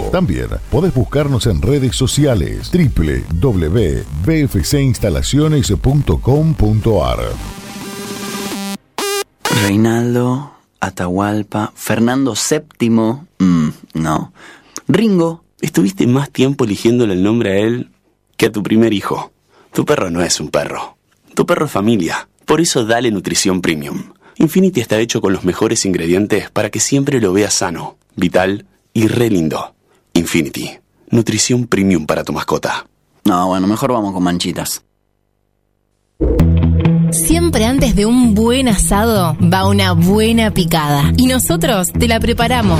También podés buscarnos en redes sociales www.bfcinstalaciones.com.ar Reinaldo, Atahualpa, Fernando VII, mm, no. Ringo, estuviste más tiempo eligiéndole el nombre a él que a tu primer hijo. Tu perro no es un perro. Tu perro es familia. Por eso dale nutrición premium. Infinity está hecho con los mejores ingredientes para que siempre lo veas sano, vital y re lindo. Infinity, nutrición premium para tu mascota. No, bueno, mejor vamos con manchitas. Siempre antes de un buen asado va una buena picada. Y nosotros te la preparamos.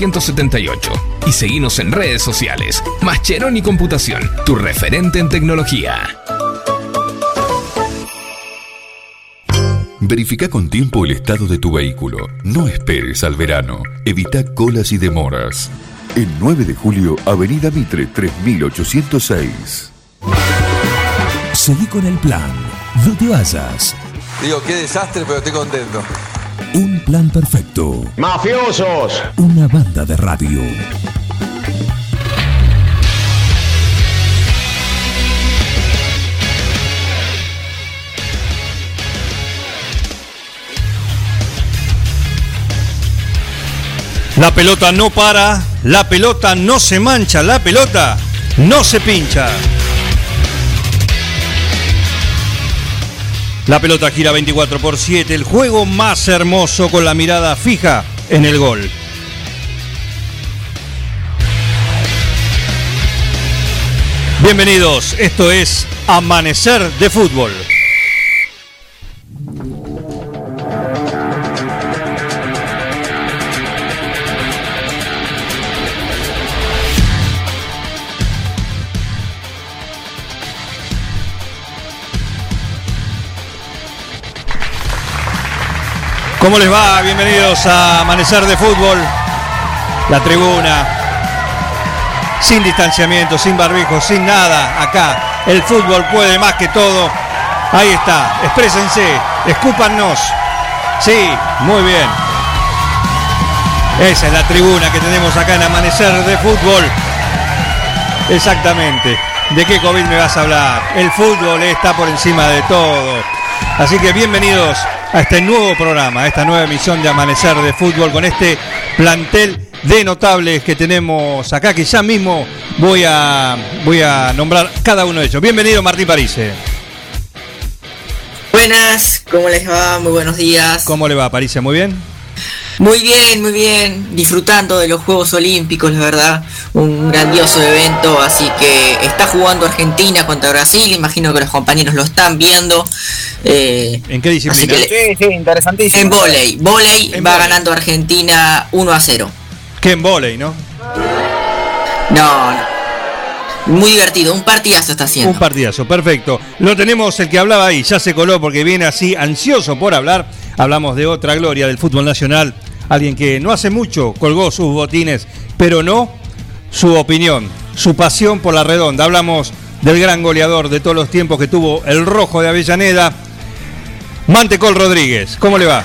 1278 y seguinos en redes sociales. Mascheroni Computación, tu referente en tecnología. Verifica con tiempo el estado de tu vehículo. No esperes al verano. Evita colas y demoras. El 9 de julio, Avenida Mitre 3806. Seguí con el plan. No te vayas. Digo, qué desastre, pero estoy contento. Un plan perfecto. ¡Mafiosos! Una banda de radio. La pelota no para, la pelota no se mancha, la pelota no se pincha. La pelota gira 24 por 7, el juego más hermoso con la mirada fija en el gol. Bienvenidos, esto es Amanecer de Fútbol. ¿Cómo les va? Bienvenidos a Amanecer de Fútbol. La tribuna. Sin distanciamiento, sin barbijo, sin nada. Acá. El fútbol puede más que todo. Ahí está. Exprésense. Escúpanos. Sí, muy bien. Esa es la tribuna que tenemos acá en Amanecer de Fútbol. Exactamente. ¿De qué COVID me vas a hablar? El fútbol está por encima de todo. Así que bienvenidos a este nuevo programa, a esta nueva emisión de Amanecer de Fútbol con este plantel de notables que tenemos acá, que ya mismo voy a, voy a nombrar cada uno de ellos. Bienvenido Martín Parise. Buenas, ¿cómo les va? Muy buenos días. ¿Cómo le va Parise? ¿Muy bien? Muy bien, muy bien. Disfrutando de los Juegos Olímpicos, la verdad. Un grandioso evento. Así que está jugando Argentina contra Brasil. Imagino que los compañeros lo están viendo. Eh, ¿En qué disciplina? sí, sí, interesantísimo. En volei. Volei va ganando Argentina 1 a 0. Que en volei, ¿no? No, no. Muy divertido, un partidazo está haciendo. Un partidazo, perfecto. Lo tenemos el que hablaba ahí, ya se coló porque viene así ansioso por hablar. Hablamos de otra gloria del fútbol nacional, alguien que no hace mucho colgó sus botines, pero no su opinión, su pasión por la redonda. Hablamos del gran goleador de todos los tiempos que tuvo el rojo de Avellaneda, Mantecol Rodríguez. ¿Cómo le va?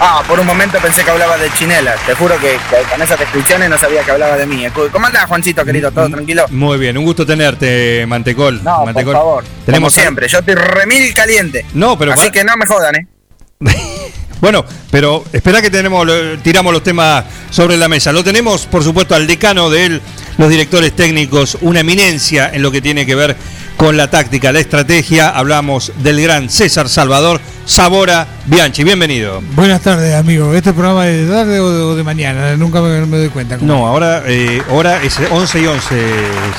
Ah, por un momento pensé que hablaba de Chinela. Te juro que, que con esas descripciones no sabía que hablaba de mí. ¿Cómo andás, Juancito, querido? ¿Todo tranquilo? Muy bien, un gusto tenerte, Mantecol. No, Mantecol. por favor. Tenemos Como siempre, yo estoy remil caliente. No, pero Así que no me jodan, ¿eh? Bueno, pero espera que tenemos, tiramos los temas sobre la mesa. Lo tenemos, por supuesto, al decano de él, los directores técnicos, una eminencia en lo que tiene que ver con la táctica, la estrategia. Hablamos del gran César Salvador Sabora Bianchi. Bienvenido. Buenas tardes, amigo. ¿Este programa es de tarde o de, de mañana? Nunca me, me doy cuenta. No, ahora eh, hora es 11 y 11,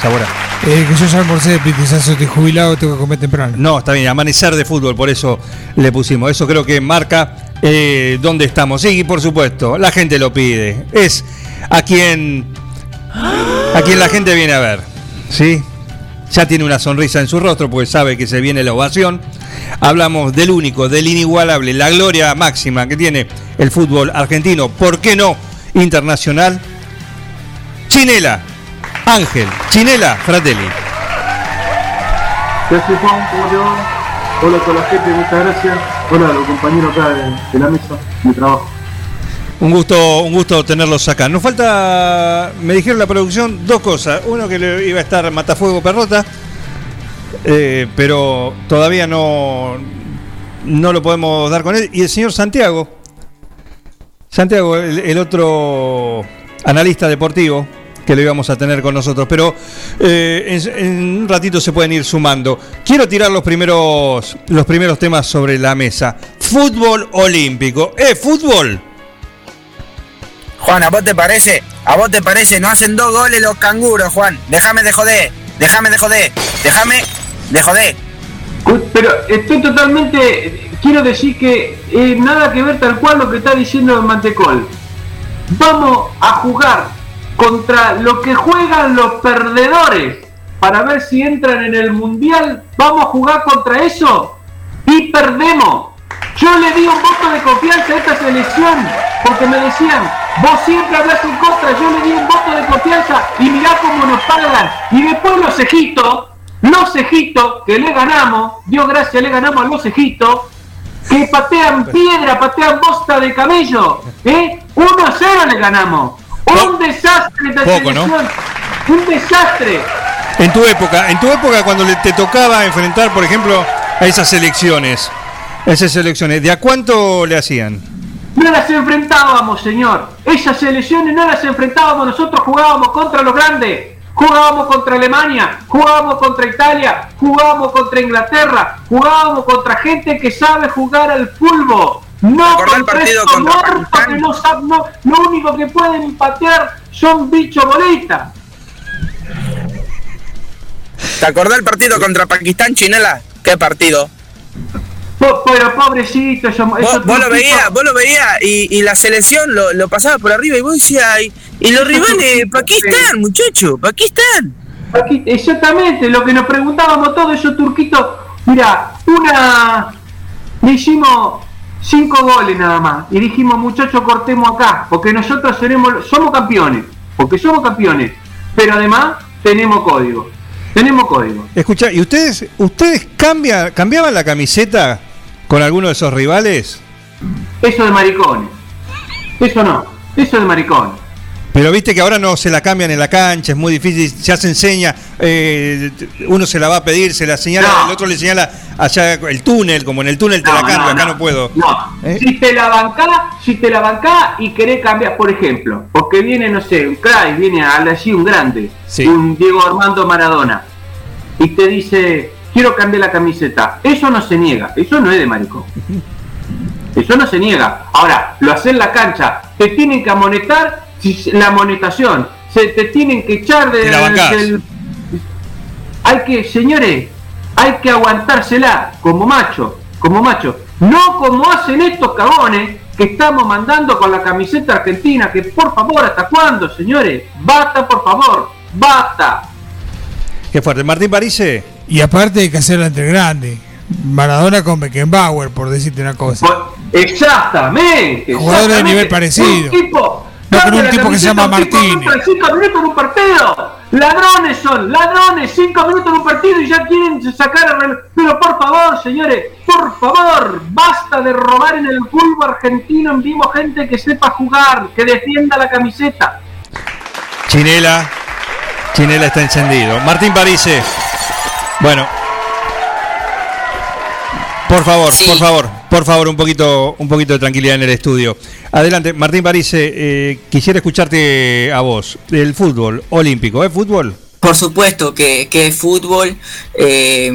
Sabora. Eh, que yo ya almorcé, pitizazo, estoy jubilado, tengo que comer temprano. No, está bien, amanecer de fútbol, por eso le pusimos. Eso creo que marca eh, dónde estamos. Sí, por supuesto, la gente lo pide. Es a quien, a quien la gente viene a ver. ¿Sí? Ya tiene una sonrisa en su rostro porque sabe que se viene la ovación. Hablamos del único, del inigualable, la gloria máxima que tiene el fútbol argentino. ¿Por qué no? Internacional. Chinela, Ángel, Chinela, Fratelli. ¿cómo te va? Hola a toda la gente, muchas gracias. Hola a los compañeros acá de, de la mesa, de trabajo. Un gusto, un gusto tenerlos acá. Nos falta, me dijeron la producción, dos cosas. Uno que le iba a estar Matafuego Perrota, eh, pero todavía no, no lo podemos dar con él. Y el señor Santiago, Santiago, el, otro analista deportivo que lo íbamos a tener con nosotros, pero eh, en, en un ratito se pueden ir sumando. Quiero tirar los primeros, los primeros temas sobre la mesa. Fútbol olímpico. ¿Es fútbol? Juan, ¿a vos te parece? ¿A vos te parece? No hacen dos goles los canguros, Juan. Déjame de joder. Déjame de joder. Déjame de joder. Pero estoy totalmente. Quiero decir que eh, nada que ver tal cual lo que está diciendo Mantecol. Vamos a jugar contra lo que juegan los perdedores para ver si entran en el mundial. Vamos a jugar contra eso y perdemos. Yo le di un voto de confianza a esta selección porque me decían, vos siempre hablas en contra, yo le di un voto de confianza y mirá cómo nos pagan. Y después los ejitos, los ejitos que le ganamos, Dios gracias, le ganamos a los ejitos, que patean piedra, patean bosta de camello. ¿eh? 1-0 le ganamos. Un desastre esta Poco, ¿no? selección. Un desastre. En tu época, en tu época cuando le- te tocaba enfrentar, por ejemplo, a esas selecciones, a esas selecciones, ¿de a cuánto le hacían? No las enfrentábamos, señor. Esas selecciones no las enfrentábamos. Nosotros jugábamos contra los grandes. Jugábamos contra Alemania, jugábamos contra Italia, jugábamos contra Inglaterra, jugábamos contra gente que sabe jugar al fútbol. No ¿Recordás el contra partido muertos que no no- lo único que pueden patear son bichos bolitas. ¿Te acordás el partido contra Pakistán, Chinela? ¿Qué partido? Po- Pero pobrecito, Vos, lo veías, vos lo veías y, y la selección lo, lo pasaba por arriba y vos decías, y, y los rivales, Pakistán, muchacho, Pakistán. Aquí, exactamente, lo que nos preguntábamos todos esos turquitos. Mira, una. Le hicimos cinco goles nada más. Y dijimos, muchachos, cortemos acá. Porque nosotros seremos, somos campeones. Porque somos campeones. Pero además, tenemos código. Tenemos código. Escucha, ¿y ustedes, ustedes cambia, cambiaban la camiseta con alguno de esos rivales? Eso de maricones. Eso no. Eso de maricones. Pero viste que ahora no se la cambian en la cancha, es muy difícil, ya se enseña, eh, uno se la va a pedir, se la señala, el otro le señala allá el túnel, como en el túnel te la cambio, no, acá no. puedo. No, ¿Eh? si te la bancás, si te la bancás y querés cambiar, por ejemplo, porque viene, no sé, un crack, viene así un grande, un Diego Armando Maradona, y te dice, quiero cambiar la camiseta. Eso no se niega, eso no es de maricón. Eso no se niega. Ahora, lo hace en la cancha, te tienen que amonetar la amonestación, se te tienen que echar de, del, hay que, señores, hay que aguantársela como macho, como macho. No como hacen estos cagones que estamos mandando con la camiseta argentina, que por favor, ¿hasta cuándo, señores? Basta, por favor, basta. Qué fuerte. Martín Parise. Y aparte hay que hacerla entre grande. Maradona con Beckenbauer, por decirte una cosa. Exactamente. Jugadores de nivel parecido. Un tipo, No con un tipo que se llama Martínez. Cinco minutos en un partido. Ladrones son, ladrones. Cinco minutos en un partido y ya quieren sacar. el Pero por favor, señores, por favor, basta de robar en el fútbol argentino en vivo gente que sepa jugar, que defienda la camiseta. Chinela, Chinela está encendido. Martín Parise. Bueno. Por favor, por favor, por favor, un poquito, un poquito de tranquilidad en el estudio. Adelante, Martín Parise, eh, quisiera escucharte a vos. El fútbol olímpico, ¿es fútbol? Por supuesto que, que es fútbol. eh,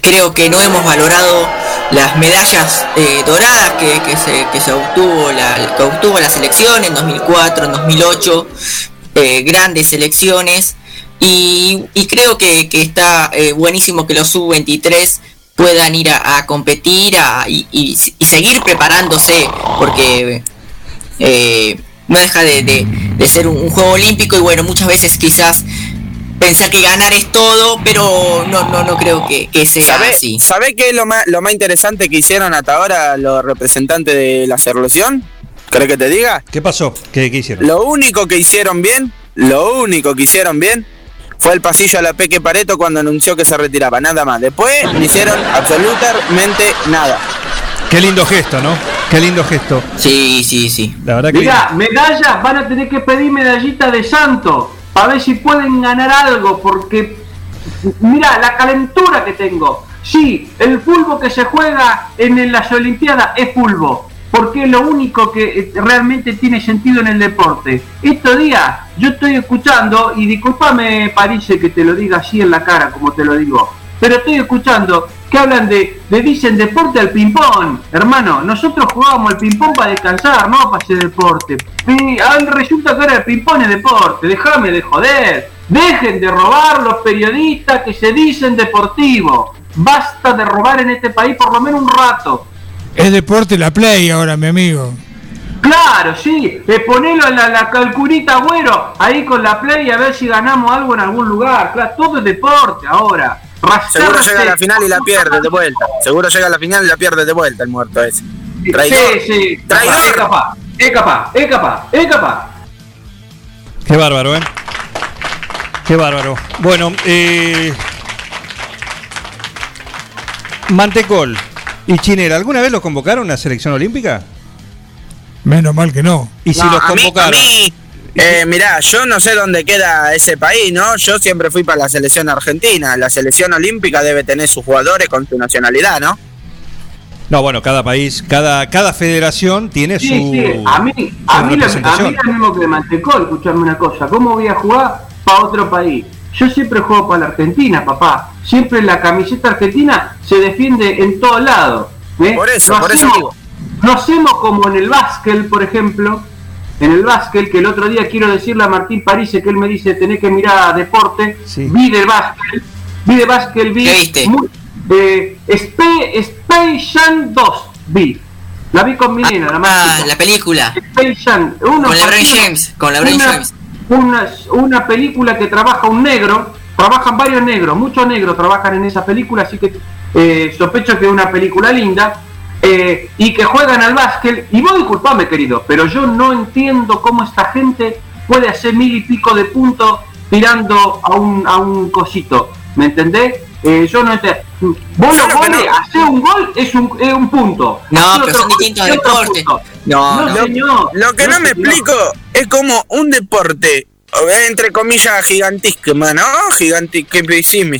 creo que no hemos valorado las medallas eh, doradas que, que se, que se obtuvo la, que obtuvo la selección en 2004, en 2008, eh, grandes selecciones. Y, y creo que, que está eh, buenísimo que los sub-23 puedan ir a, a competir a- y, y- y seguir preparándose, porque eh, no deja de, de- de ser un, un juego olímpico y bueno, muchas veces quizás pensar que ganar es todo, pero no, no, no creo que, que sea ¿Sabe, así. ¿Sabe qué es lo más, lo más interesante que hicieron hasta ahora los representantes de la selección? ¿Querés que te diga? ¿Qué pasó? ¿Qué, qué hicieron? Lo único que hicieron bien, lo único que hicieron bien fue el pasillo a la Peque Pareto cuando anunció que se retiraba, nada más. Después no hicieron absolutamente nada. Qué lindo gesto, ¿no? Qué lindo gesto. Sí, sí, sí. La verdad que. Mirá, medallas, van a tener que pedir medallita de santo para ver si pueden ganar algo, porque mira la calentura que tengo. Sí, el fútbol que se juega en las Olimpiadas es fútbol, porque es lo único que eh, realmente tiene sentido en el deporte. Estos días yo estoy escuchando, y discúlpame Parise que te lo diga así en la cara como te lo digo, pero estoy escuchando que hablan de, le dicen deporte al ping-pong. Hermano, nosotros jugábamos al ping-pong para descansar, no para hacer deporte. Y ahora resulta que ahora el ping-pong es deporte, déjame de joder. Dejen de robar los periodistas que se dicen deportivos. Basta de robar en este país por lo menos un rato. Es deporte la play ahora, mi amigo. Claro, sí, eh, ponelo en la, la calculita, güero, ahí con la play a ver si ganamos algo en algún lugar. Claro, todo es deporte ahora. Seguro llega a la final y la pierde de vuelta. Seguro llega a la final y la pierde de vuelta el muerto ese. Traidor. Sí, sí, Traidor. es capaz, es capaz, es capaz, es capaz. Qué bárbaro, ¿eh? Qué bárbaro. Bueno, eh. Mantecol y Chinera, ¿alguna vez los convocaron a la selección olímpica? Menos mal que no. Y si No, los a mí- convocaron. a mí, eh, mirá, yo no sé dónde queda ese país, ¿no? Yo siempre fui para la selección argentina. La selección olímpica debe tener sus jugadores con su nacionalidad, ¿no? No, bueno, cada país, cada, cada federación tiene Sí, su. sí, a mí, a mí, lo, a mí lo mismo que Mantecol, escuchame una cosa, ¿cómo voy a jugar para otro país? Yo siempre juego para la Argentina, papá. Siempre la camiseta argentina se defiende en todos lados. ¿eh? Por eso, No por eso hacemos- digo. No hacemos como en el básquet, por ejemplo, en el básquet, que el otro día quiero decirle a Martín Parise que él me dice tenés que mirar a deporte, vi de básquet, vi de básquet, vi ¿Qué viste? muy- eh, Spe- Space Jam 2, vi. La vi con mi nena, la más Ah, la película. Space Jam, unos Con LeBron James, con LeBron James. Una, una película que trabaja un negro, trabajan varios negros, muchos negros trabajan en esa película, así que eh, sospecho que es una película linda. eh, y que juegan al básquet, y vos disculpame querido, pero yo no entiendo cómo esta gente puede hacer mil y pico de puntos tirando a un, a un cosito, ¿me entendés? Eh, yo no entiendo. Vos los goles, no- hacer un gol es un, es un punto. No, Hacer pero son distintos deportes. No, No, no. señor. Lo que no, me señor. explico es como un deporte, entre comillas, gigantísimo, ¿no? Gigantísimo.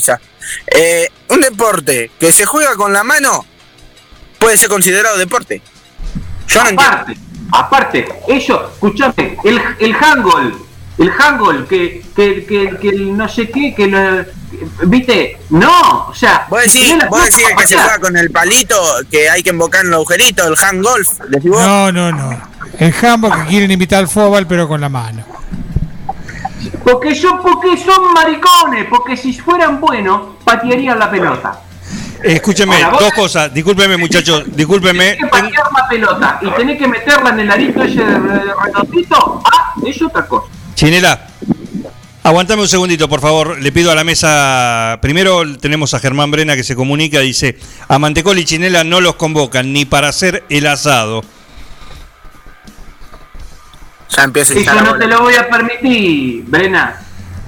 Eh, un deporte que se juega con la mano puede ser considerado deporte. Yo no entiendo. aparte, aparte, ellos, escuchame, el, el handball, el handball, que, que, que, que el no sé qué, que lo, viste, no, o sea, Vos decís, vos que se juega con el palito, que hay que embocar en el agujerito, el hand golf, decís vos. No, no, no. El handball que quieren imitar al fútbol, pero con la mano. Porque son, porque son maricones, porque si fueran buenos, patearían la pelota. Eh, escúcheme, dos cosas. Discúlpeme, muchachos. Discúlpeme. Tenés que patear la pelota y tenés que meterla en el arito ese de redondito, ah, es otra cosa. Chinela, aguantame un segundito, por favor. Le pido a la mesa. Primero tenemos a Germán Brena que se comunica. Dice: A Mantecol y Chinela no los convocan ni para hacer el asado. Ya empieza la no bola. te lo voy a permitir, Brena.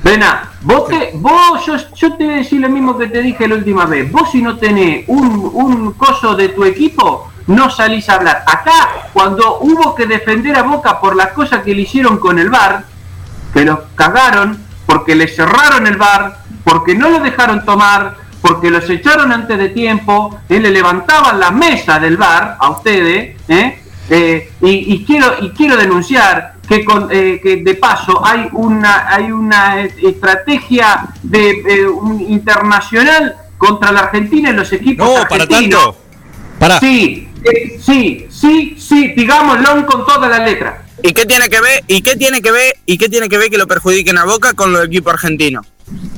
Brena, vos, te, vos yo, yo te voy a decir lo mismo que te dije la última vez. Vos si no tenés un, un coso de tu equipo, no salís a hablar. Acá, cuando hubo que defender a Boca por las cosas que le hicieron con el bar, que los cagaron, porque le cerraron el bar, porque no lo dejaron tomar, porque los echaron antes de tiempo, eh, le levantaban la mesa del bar a ustedes, ¿eh? Eh, y, y quiero y quiero denunciar que, con, eh, que de paso hay una, hay una estrategia de, eh, un internacional contra la Argentina en los equipos No, para argentinos. tanto. Para. Sí, sí, sí, sí, digámoslo con toda la letra. ¿Y qué tiene que ver? ¿Y qué tiene que ver? ¿Y qué tiene que ver que lo perjudiquen a Boca con los equipos argentinos?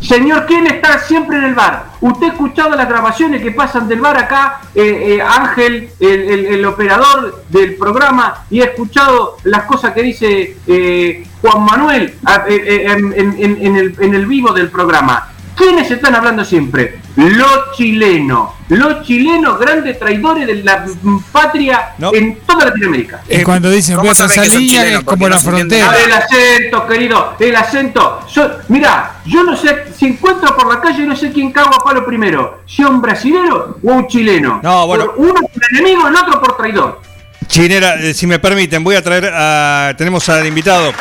Señor, ¿quién está siempre en el bar? ¿Usted ha escuchado las grabaciones que pasan del bar acá? eh, eh, Ángel, el, operador del programa, y ha escuchado las cosas que dice eh, Juan Manuel ah, eh, eh, en el vivo del programa. ¿Quiénes están hablando siempre? Los chilenos. Los chilenos, grandes traidores de la patria en toda Latinoamérica. Y cuando dicen voy a esa línea es como la frontera. Ah, el acento, querido, el acento. Yo, mira, yo no sé, si encuentro por la calle, no sé quién cago a palo primero. Si un brasilero o un chileno. No, bueno. Por uno por enemigo, el otro por traidor. Chinera, eh, si me permiten, voy a traer a. Tenemos al invitado.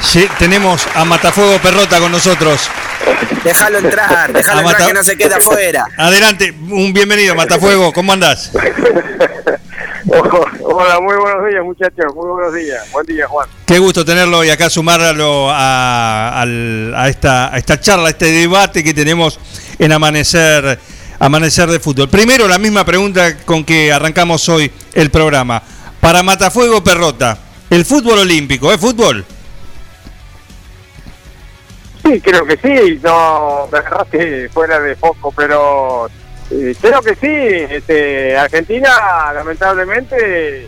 Sí, tenemos a Matafuego Perrota con nosotros. Déjalo entrar, déjalo entrar Mata- que no se quede afuera. Adelante, un bienvenido, Matafuego, ¿cómo andás? Hola, muy buenos días muchachos, muy buenos días. Buen día Juan. Qué gusto tenerlo y acá sumarlo a esta, a esta charla, a este debate que tenemos en Amanecer, Amanecer de Fútbol. Primero, la misma pregunta con que arrancamos hoy el programa. Para Matafuego Perrota, ¿el fútbol olímpico es fútbol? Sí, creo que sí, no, me agarraste fuera de foco, pero eh, creo que sí. Este, Argentina, lamentablemente,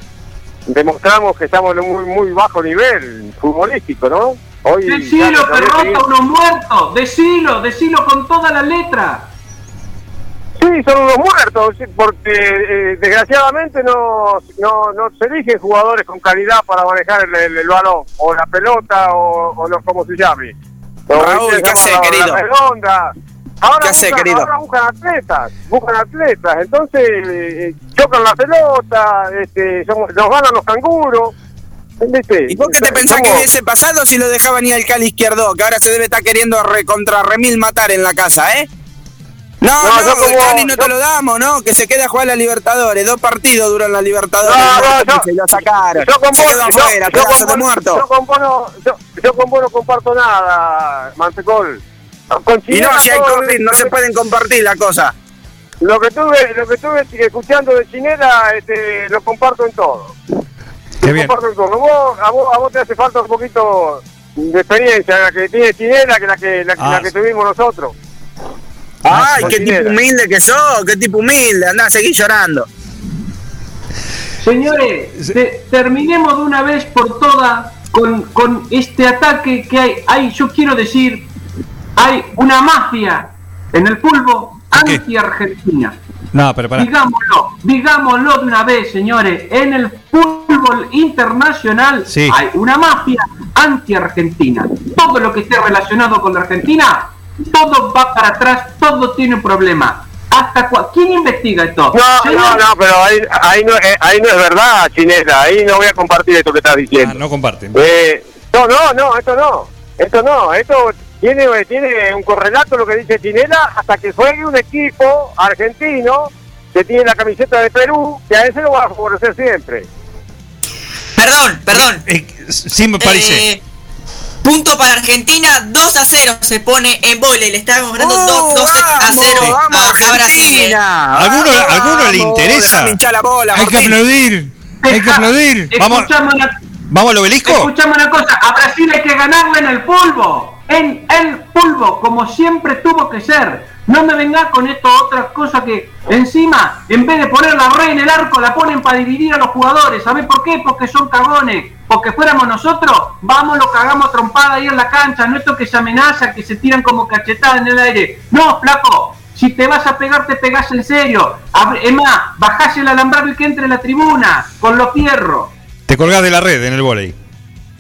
demostramos que estamos en un muy, muy bajo nivel futbolístico, ¿no? Hoy Decilo, tenido- unos muertos. Decilo, decilo con toda la letra. Sí, son unos muertos, porque eh, desgraciadamente no, no, no se eligen jugadores con calidad para manejar el, el- el balón, o la pelota, o, o lo, como se llame. Raúl, ¿qué hace, querido? redonda. Ahora, ¿Qué hace, buscan, querido? ahora buscan atletas, buscan atletas, entonces eh, chocan la pelota, este, somos- nos ganan los canguros. ¿Y por qué te pensás que hubiese pasado si lo dejaban ir al Cali izquierdo? Que ahora se debe estar queriendo re contra remil matar en la casa, ¿eh? No, No, no, yo como- el Cali no yo- te lo damos, ¿no? Que se quede a jugar la Libertadores. Dos partidos duran la Libertadores. No, no, yo- se lo sacaron. Yo con se vos, quedó yo- afuera, yo con vos- muerto. yo con vos no, yo, yo con vos no comparto nada, Mantecol. Con Y no, si hay lo COVID, no lo se pueden compartir la cosa. Lo que tuve, lo que estuve escuchando de Chinela, este, lo comparto en todo. Qué Lo bien. comparto en todo. Vos, a, vos, a vos te hace falta un poquito de experiencia, la que tiene Chinela que la que, la, Ah. la que tuvimos nosotros. Ay, qué tipo humilde que sos, qué tipo humilde. Andá, seguí llorando. Señores, te- terminemos de una vez por todas con, con este ataque que hay. hay. Yo quiero decir, hay una mafia en el fútbol anti-argentina. No, pero para. Digámoslo, digámoslo de una vez, señores. En el fútbol internacional Sí. hay una mafia anti-argentina. Todo lo que esté relacionado con la Argentina, todo va para atrás, todo tiene un problema. Hasta cua- ¿Quién investiga esto? No, no, no, pero ahí, ahí, no, eh, ahí no es verdad, Chinela. Ahí no voy a compartir esto que estás diciendo. Ah, no comparten. Eh, no, no, no, esto no. Esto no, esto tiene, tiene un correlato lo que dice Chinela hasta que juegue un equipo argentino que tiene la camiseta de Perú, que a ese lo va a favorecer siempre. Perdón, perdón. sí, me parece. Punto para Argentina, 2 a 0 se pone en vole. Le estábamos ganando 2, 2 a 0 a, a Brasil. ¿Alguno, ¿Alguno le interesa? la bola, Hay que aplaudir. Hay que aplaudir. Vamos, una, ¿Vamos al obelisco? escuchame una cosa, a Brasil hay que ganarle en el polvo, en el polvo, como siempre tuvo que ser. No me vengas con esto otra cosa que encima, en vez de poner la red en el arco, la ponen para dividir a los jugadores. ¿Sabés por qué? Porque son cagones. Porque fuéramos nosotros, vamos, lo cagamos trompada ahí en la cancha. No esto que se amenaza, que se tiran como cachetadas en el aire. No, flaco, si te vas a pegar, te pegás en serio. Es más, bajás el alambrado y que entre en la tribuna, con los fierros. Te colgás de la red en el volei.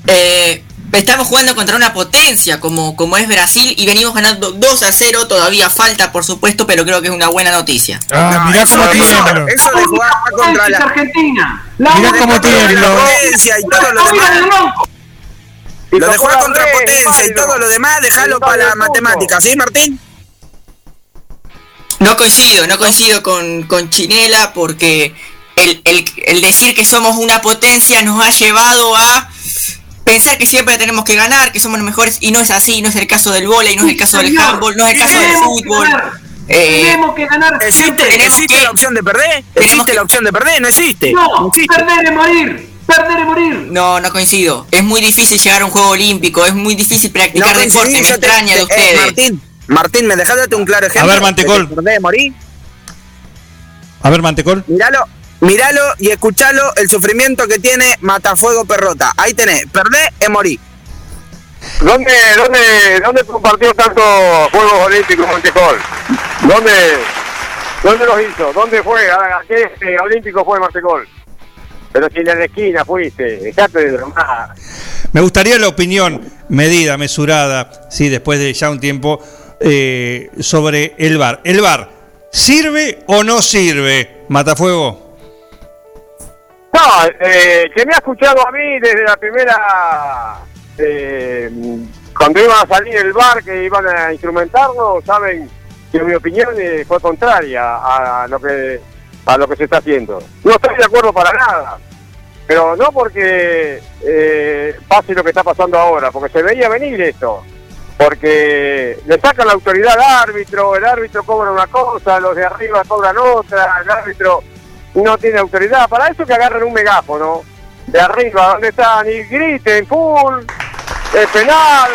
Eh, estamos jugando contra una potencia como, como es Brasil y venimos ganando 2 a 0. Todavía falta, por supuesto, pero creo que es una buena noticia. Ah, mirá cómo eso- tiemblo. eso de jugar contra la, Argentina. La Mirá cómo potencia- tiemblo. potencia y todo lo La demás. Lo de jugar la contra potencia y todo lo demás, dejalo para la matemática, ¿sí, Martín? No coincido, no coincido con, con Chinela porque el, el- el decir que somos una potencia nos ha llevado a pensar que siempre tenemos que ganar, que somos los mejores, y no es así, no es el caso del vóley, no es el caso del handball, no es el caso del Tenemos que fútbol. ganar. Eh, Tenemos que ganar ¿Existe, tenemos existe que- la opción de perder? ¿Existe la opción de perder? No existe. No, existe. perder es morir. Perder es morir. No, no coincido. Es muy difícil llegar a un juego olímpico, es muy difícil practicar No deporte, me te- extraña de eh, ustedes. Martín, Martín, ¿me dejás darte un claro ejemplo? ver, Mantecol. de que perdés, morí? A ver, Mantecol. Míralo, míralo y escuchalo el sufrimiento que tiene Matafuego Perrota. Ahí tenés, perdés es morir. ¿Dónde, dónde, dónde compartió tantos Juegos Olímpicos Montecol? ¿Dónde, ¿Dónde los hizo? ¿Dónde fue? ¿A, qué este, olímpico fue Montecol? Pero si en la esquina fuiste, dejate de bromar. Me gustaría la opinión medida, mesurada, sí, después de ya un tiempo, eh, sobre el bar. ¿El bar sirve o no sirve, Matafuego? No, eh, que me ha escuchado a mí desde la primera... eh, cuando iban a salir el bar, que iban a instrumentarlo, saben que mi opinión eh, fue contraria a lo que a lo que se está haciendo. No estoy de acuerdo para nada, pero no porque eh, pase lo que está pasando ahora, porque se veía venir esto. Porque le sacan la autoridad al árbitro, el árbitro cobra una cosa, los de arriba cobran otra, el árbitro no tiene autoridad. Para eso que agarren un megáfono de arriba, donde están y griten, full, es penal.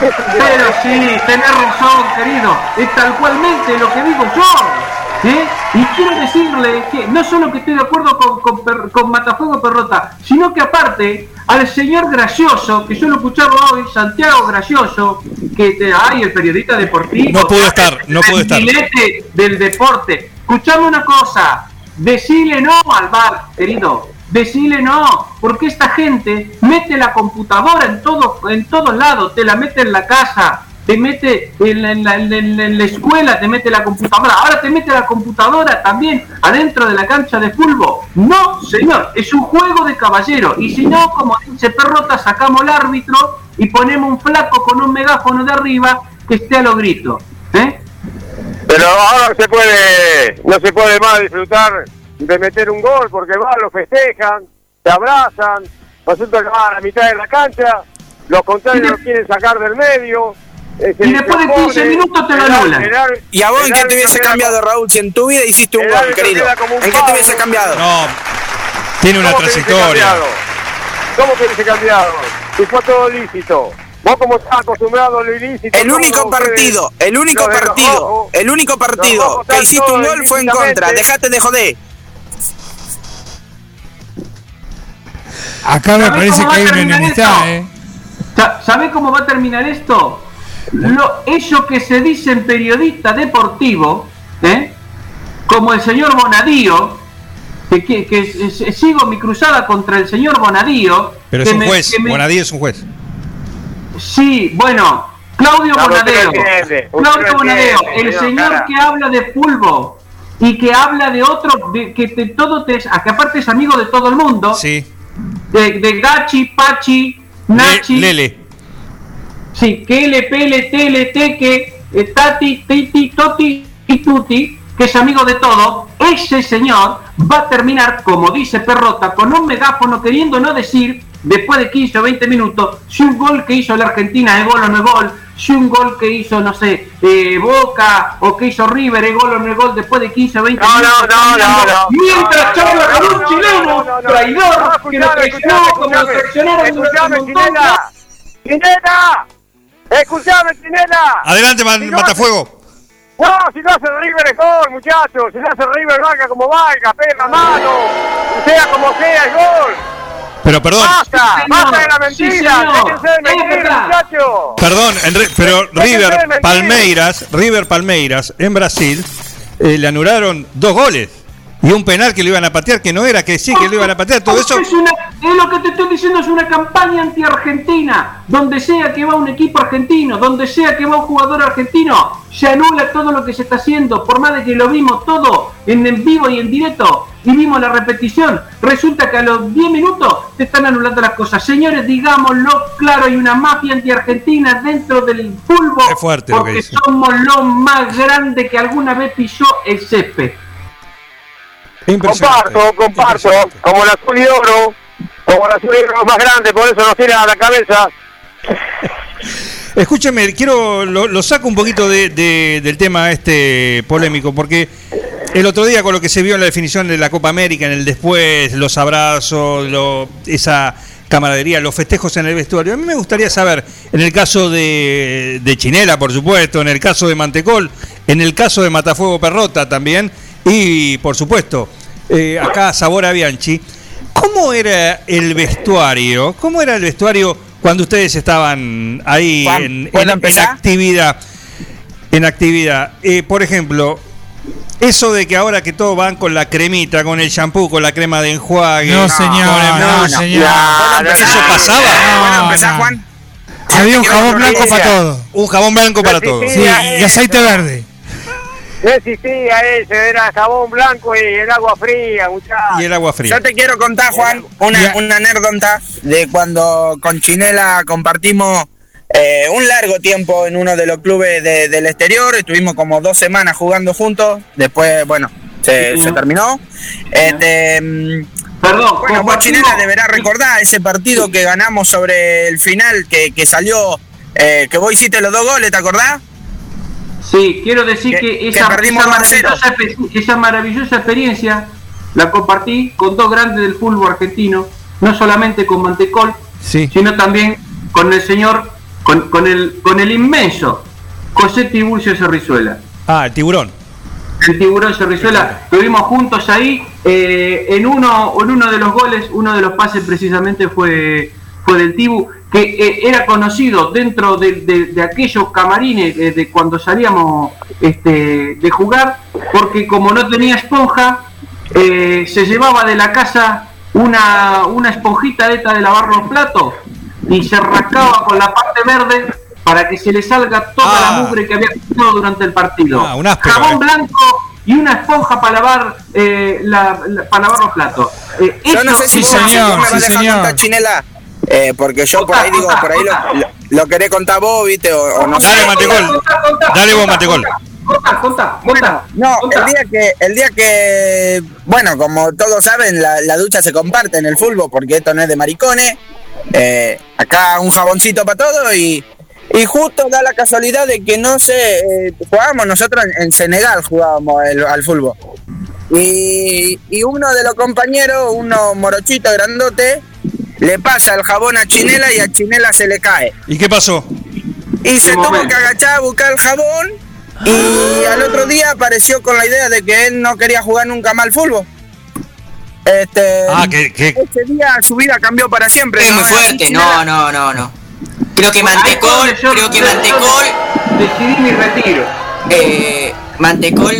Pero sí, tenés razón, querido. Es tal cualmente lo que digo yo. ¿eh? Y quiero decirle que no solo que estoy de acuerdo con, con, Matafuego Perrota, sino que aparte al señor Gracioso, que yo lo escuchaba hoy, Santiago Gracioso, que te, ay, el periodista deportivo. No pudo estar, no pudo estar. El filete del deporte. Escuchame una cosa, decile no al bar, querido. Decile no, porque esta gente mete la computadora en todo, en todos lados, te la mete en la casa, te mete en la, en la- escuela, te mete la computadora, ahora te mete la computadora también adentro de la cancha de fútbol. No, señor, es un juego de caballero. Y si no, como dice Perrota, sacamos el árbitro y ponemos un flaco con un megáfono de arriba que esté a los gritos. ¿eh? Pero ahora se puede, no se puede más disfrutar de meter un gol porque van, lo festejan, se abrazan, resulta que van a la mitad de la cancha, los contrarios lo quieren sacar del medio. Y después de interpone, 15 minutos te lo anulan. ¿Y a vos en qué te hubiese cambiado, Raúl, si en tu vida hiciste un gol, querido? ¿En qué te hubiese cambiado? No, tiene una ¿Cómo que dice trayectoria. ¿Cómo que dice cambiado? Si fue todo lícito. Vos como estás acostumbrado ilícito. El ¿cómo único ustedes- partido, el único partido, el único partido que hiciste un gol fue en contra. Dejate de joder. Acá me ¿Sabés parece que hay una enemistad, esto? ¿eh? Sa- ¿Sabe cómo va a terminar esto? Lo, eso que se dice en periodista deportivo, ¿eh? como el señor Bonadío, que, sigo mi cruzada contra el señor Bonadío. Pero es un me- juez, me- Bonadío es un juez. Sí, bueno, Claudio No, Bonadeo. no entiende, usted Claudio no Bonadeo, entiende, el señor Cara. que habla de fútbol y que habla de otro, de, que de todo te, a que aparte es amigo de todo el mundo. Sí. De, de Gachi, Pachi, Le- Nachi. Lele. Sí, que LP, LT, LT, que eh, Tati, Titi, Toti y Tuti, que es amigo de todo, ese señor va a terminar, como dice Perrota, con un megáfono queriendo no decir, después de 15 o 20 minutos, si un gol que hizo la Argentina es gol o no es gol, si un gol que hizo, no sé, eh, Boca o que hizo River es gol o no es gol, después de 15 o 20 No, no, minutos. no, no, no. Mientras No, no, charla con no, un no, chileno, no, no, no. traidor, No, que lo escuchame, traicionó como lo traicionaron durante Escuchame, un montón Chinela. ¡Chinela! ¡Escuchame, Chinela! Adelante, man- Si no Matafuego. No, si no hace River es gol, muchachos. Si no hace River, valga como valga, pega mano. Sea como sea, es gol. Pero perdón, ¡Basta! Sí, señor. ¡Basta de la Sí, mentira! señor. ¡Déjense de Es mentir, verdad. muchachos! perdón, pero River. Palmeiras, River Palmeiras en Brasil eh, le anularon dos goles y un penal que lo iban a patear que no era, que sí que lo iban a patear, todo eso. Es, una- es lo que te estoy diciendo, es una campaña anti-argentina. Donde sea que va un equipo argentino, donde sea que va un jugador argentino, se anula todo lo que se está haciendo. Por más de que lo vimos todo en, en vivo y en directo y vimos la repetición, resulta que a los 10 minutos te están anulando las cosas. Señores, digámoslo claro, hay una mafia anti-argentina dentro del fútbol. Es fuerte lo que porque somos lo más grande que alguna vez pisó el césped. Comparto, comparto. Como el azul y oro, Como la subieron más grande, por eso nos tiran a la cabeza. Escúcheme, quiero lo, lo saco un poquito de- de- del tema este polémico, porque el otro día con lo que se vio en la definición de la Copa América, en el después, los abrazos, lo- esa camaradería, los festejos en el vestuario, a mí me gustaría saber, en el caso de, de Chinela, por supuesto, en el caso de Mantecol, en el caso de Matafuego Perrota también, y por supuesto, eh, acá Sabora Bianchi, ¿cómo era el vestuario? ¿Cómo era el vestuario cuando ustedes estaban ahí Juan, en, ¿puedo en- actividad? En actividad. Eh, por ejemplo, eso de que ahora que todos van con la cremita, con el shampoo, con la crema de enjuague. No, señor, con el- no, señor. ¿Eso pasaba? ¿Puedo empezar, Juan? Había un jabón blanco para todo. Un jabón blanco para. Sí, y aceite verde. No existía eso, era jabón blanco y el agua fría, muchachos. Y el agua fría. Yo te quiero contar, Juan, una, una anécdota de cuando con Chinela compartimos eh, un largo tiempo en uno de los clubes de- del exterior. Estuvimos como dos semanas jugando juntos. Después, bueno, se, se terminó. Este, mm, Perdón, bueno, vos compartimos- Chinela deberás recordar ese partido que ganamos sobre el final que, que salió, eh, que vos hiciste los dos goles, ¿te acordás? Sí, quiero decir Que- esa, esa 2-0. maravillosa, esa maravillosa experiencia la compartí con dos grandes del fútbol argentino, no solamente con Mantecol, sino también con el señor, con, con el, con el inmenso José Tiburcio Cerrizuela. Ah, el tiburón. El tiburón Cerrizuela, estuvimos juntos ahí, eh, en uno en uno de los goles, uno de los pases precisamente fue, fue del Tibu, que eh, era conocido dentro de, de- de aquellos camarines eh, de cuando salíamos este, de jugar, porque como no tenía esponja, eh, se llevaba de la casa una, una esponjita de esta de lavar los platos y se rascaba con la parte verde para que se le salga toda la mugre que había quedado durante el partido. Ah, un áspero, Jabón eh. blanco y una esponja para lavar, eh, la- la- para lavar los platos. Eh, Yo no sé si vas a dejar contar Chinela, eh, porque yo por ahí digo, por ahí lo, lo, lo querés contar vos, viste, o, o no sé. Dale, Mantecol. Dale vos, Mantecol. Contá, contá, contá. No, el día que, el día que, bueno, como todos saben, la, la ducha se comparte en el fútbol, porque esto no es de maricones. Eh, acá un jaboncito para todo y, y justo da la casualidad de que no sé, eh, jugábamos nosotros en, en Senegal, jugábamos el- al fútbol. Y, y uno de los compañeros, uno morochito grandote, le pasa el jabón a Chinela y a Chinela se le cae. ¿Y qué pasó? Y se tuvo que agachar a buscar el jabón y al otro día apareció con la idea de que él no quería jugar nunca más al fútbol. Este, Ah, que, que- ese día su vida cambió para siempre. Es ¿no? muy fuerte, no, no, no, no. Creo que Mantecol, yo- creo que Mantecol, Decidí mi retiro. eh, Mantecol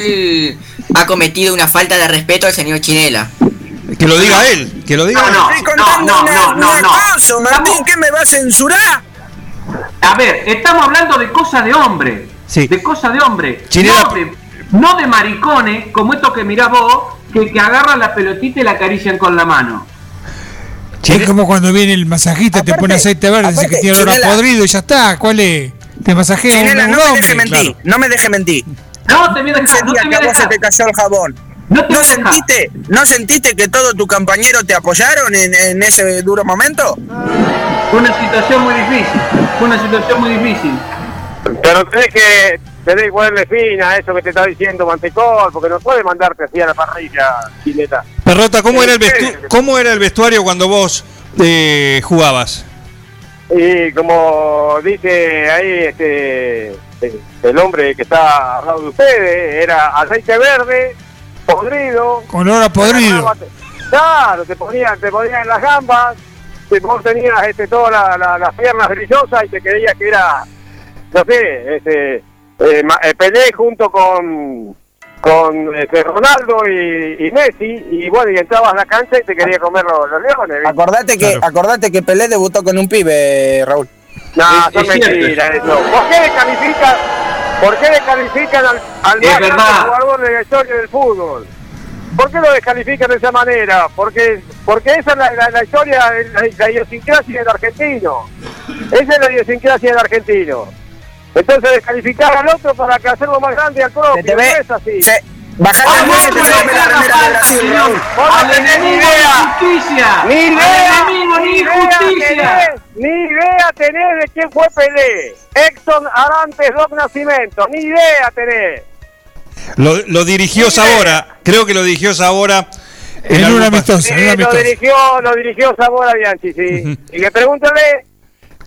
ha cometido una falta de respeto al señor Chinela. Que lo diga él. Que lo diga No, él. no, Estoy contando no, una, no, no, una no. cosa, Martín, ¿qué me va a censurar? A ver, estamos hablando de cosas de hombre. Sí. De cosas de hombre. Chinela- No de, no de maricones, como esto que mirás vos, que, que agarran la pelotita y la acarician con la mano. Es como cuando viene el masajista, te pone aceite verde, dice que aparte, tiene olor podrido y ya está. ¿Cuál es? Te masajea Chinela, no me deje mentir, no me deje mentir. No te voy a dejar, no te voy a vos se dejar. te cayó el jabón. No te ¿No voy a dejar. sentiste, ¿No sentiste que todos tus compañeros te apoyaron en, en ese duro momento? Fue una situación muy difícil. Fue una situación muy difícil. Pero tenés que, tenés que ponerle fin a eso que te está diciendo Mantecol, porque no puede mandarte así a la parrilla, Chineta. Perrota, ¿cómo era el, vestu- ¿cómo era el vestuario cuando vos eh, jugabas? Y como dice ahí este el hombre que está al lado de ustedes, era aceite verde, podrido. Con olor a podrido. Claro, te ponían, te ponían en las gambas, te, vos tenías este, todas la- la- las piernas brillosas y te creías que era, no sé, este, eh, eh, Pelé junto con con este, Ronaldo y, y Messi, y bueno, y entrabas a la cancha y te quería comer los, los leones. ¿viste? Acordate que, acordate que Pelé debutó con un pibe, Raúl. No, Es- son es cierto mentiras eso. ¿Por qué descalifican, por qué descalifican al, al más grande jugador de la historia del fútbol? ¿Por qué lo descalifican de esa manera? Porque porque esa es la, la- la historia, la, la idiosincrasia del argentino. Esa es la idiosincrasia del argentino. Entonces descalificar al otro para que hacerlo más grande al propio, Se te no es así. se, Que te no la. Vos no Al tenés ni enemigo idea. ni justicia. Ni Al idea, enemigo ni idea justicia. tenés, ni idea tenés de quién fue Pelé. Exxon Arantes Doc Nacimiento, ni idea tenés. Lo, lo dirigió Sabora, creo que lo dirigió Sabora. En algún una amistosa, Sí, en una lo dirigió, lo dirigió Zamora Bianchi, sí. Y le pregúntale,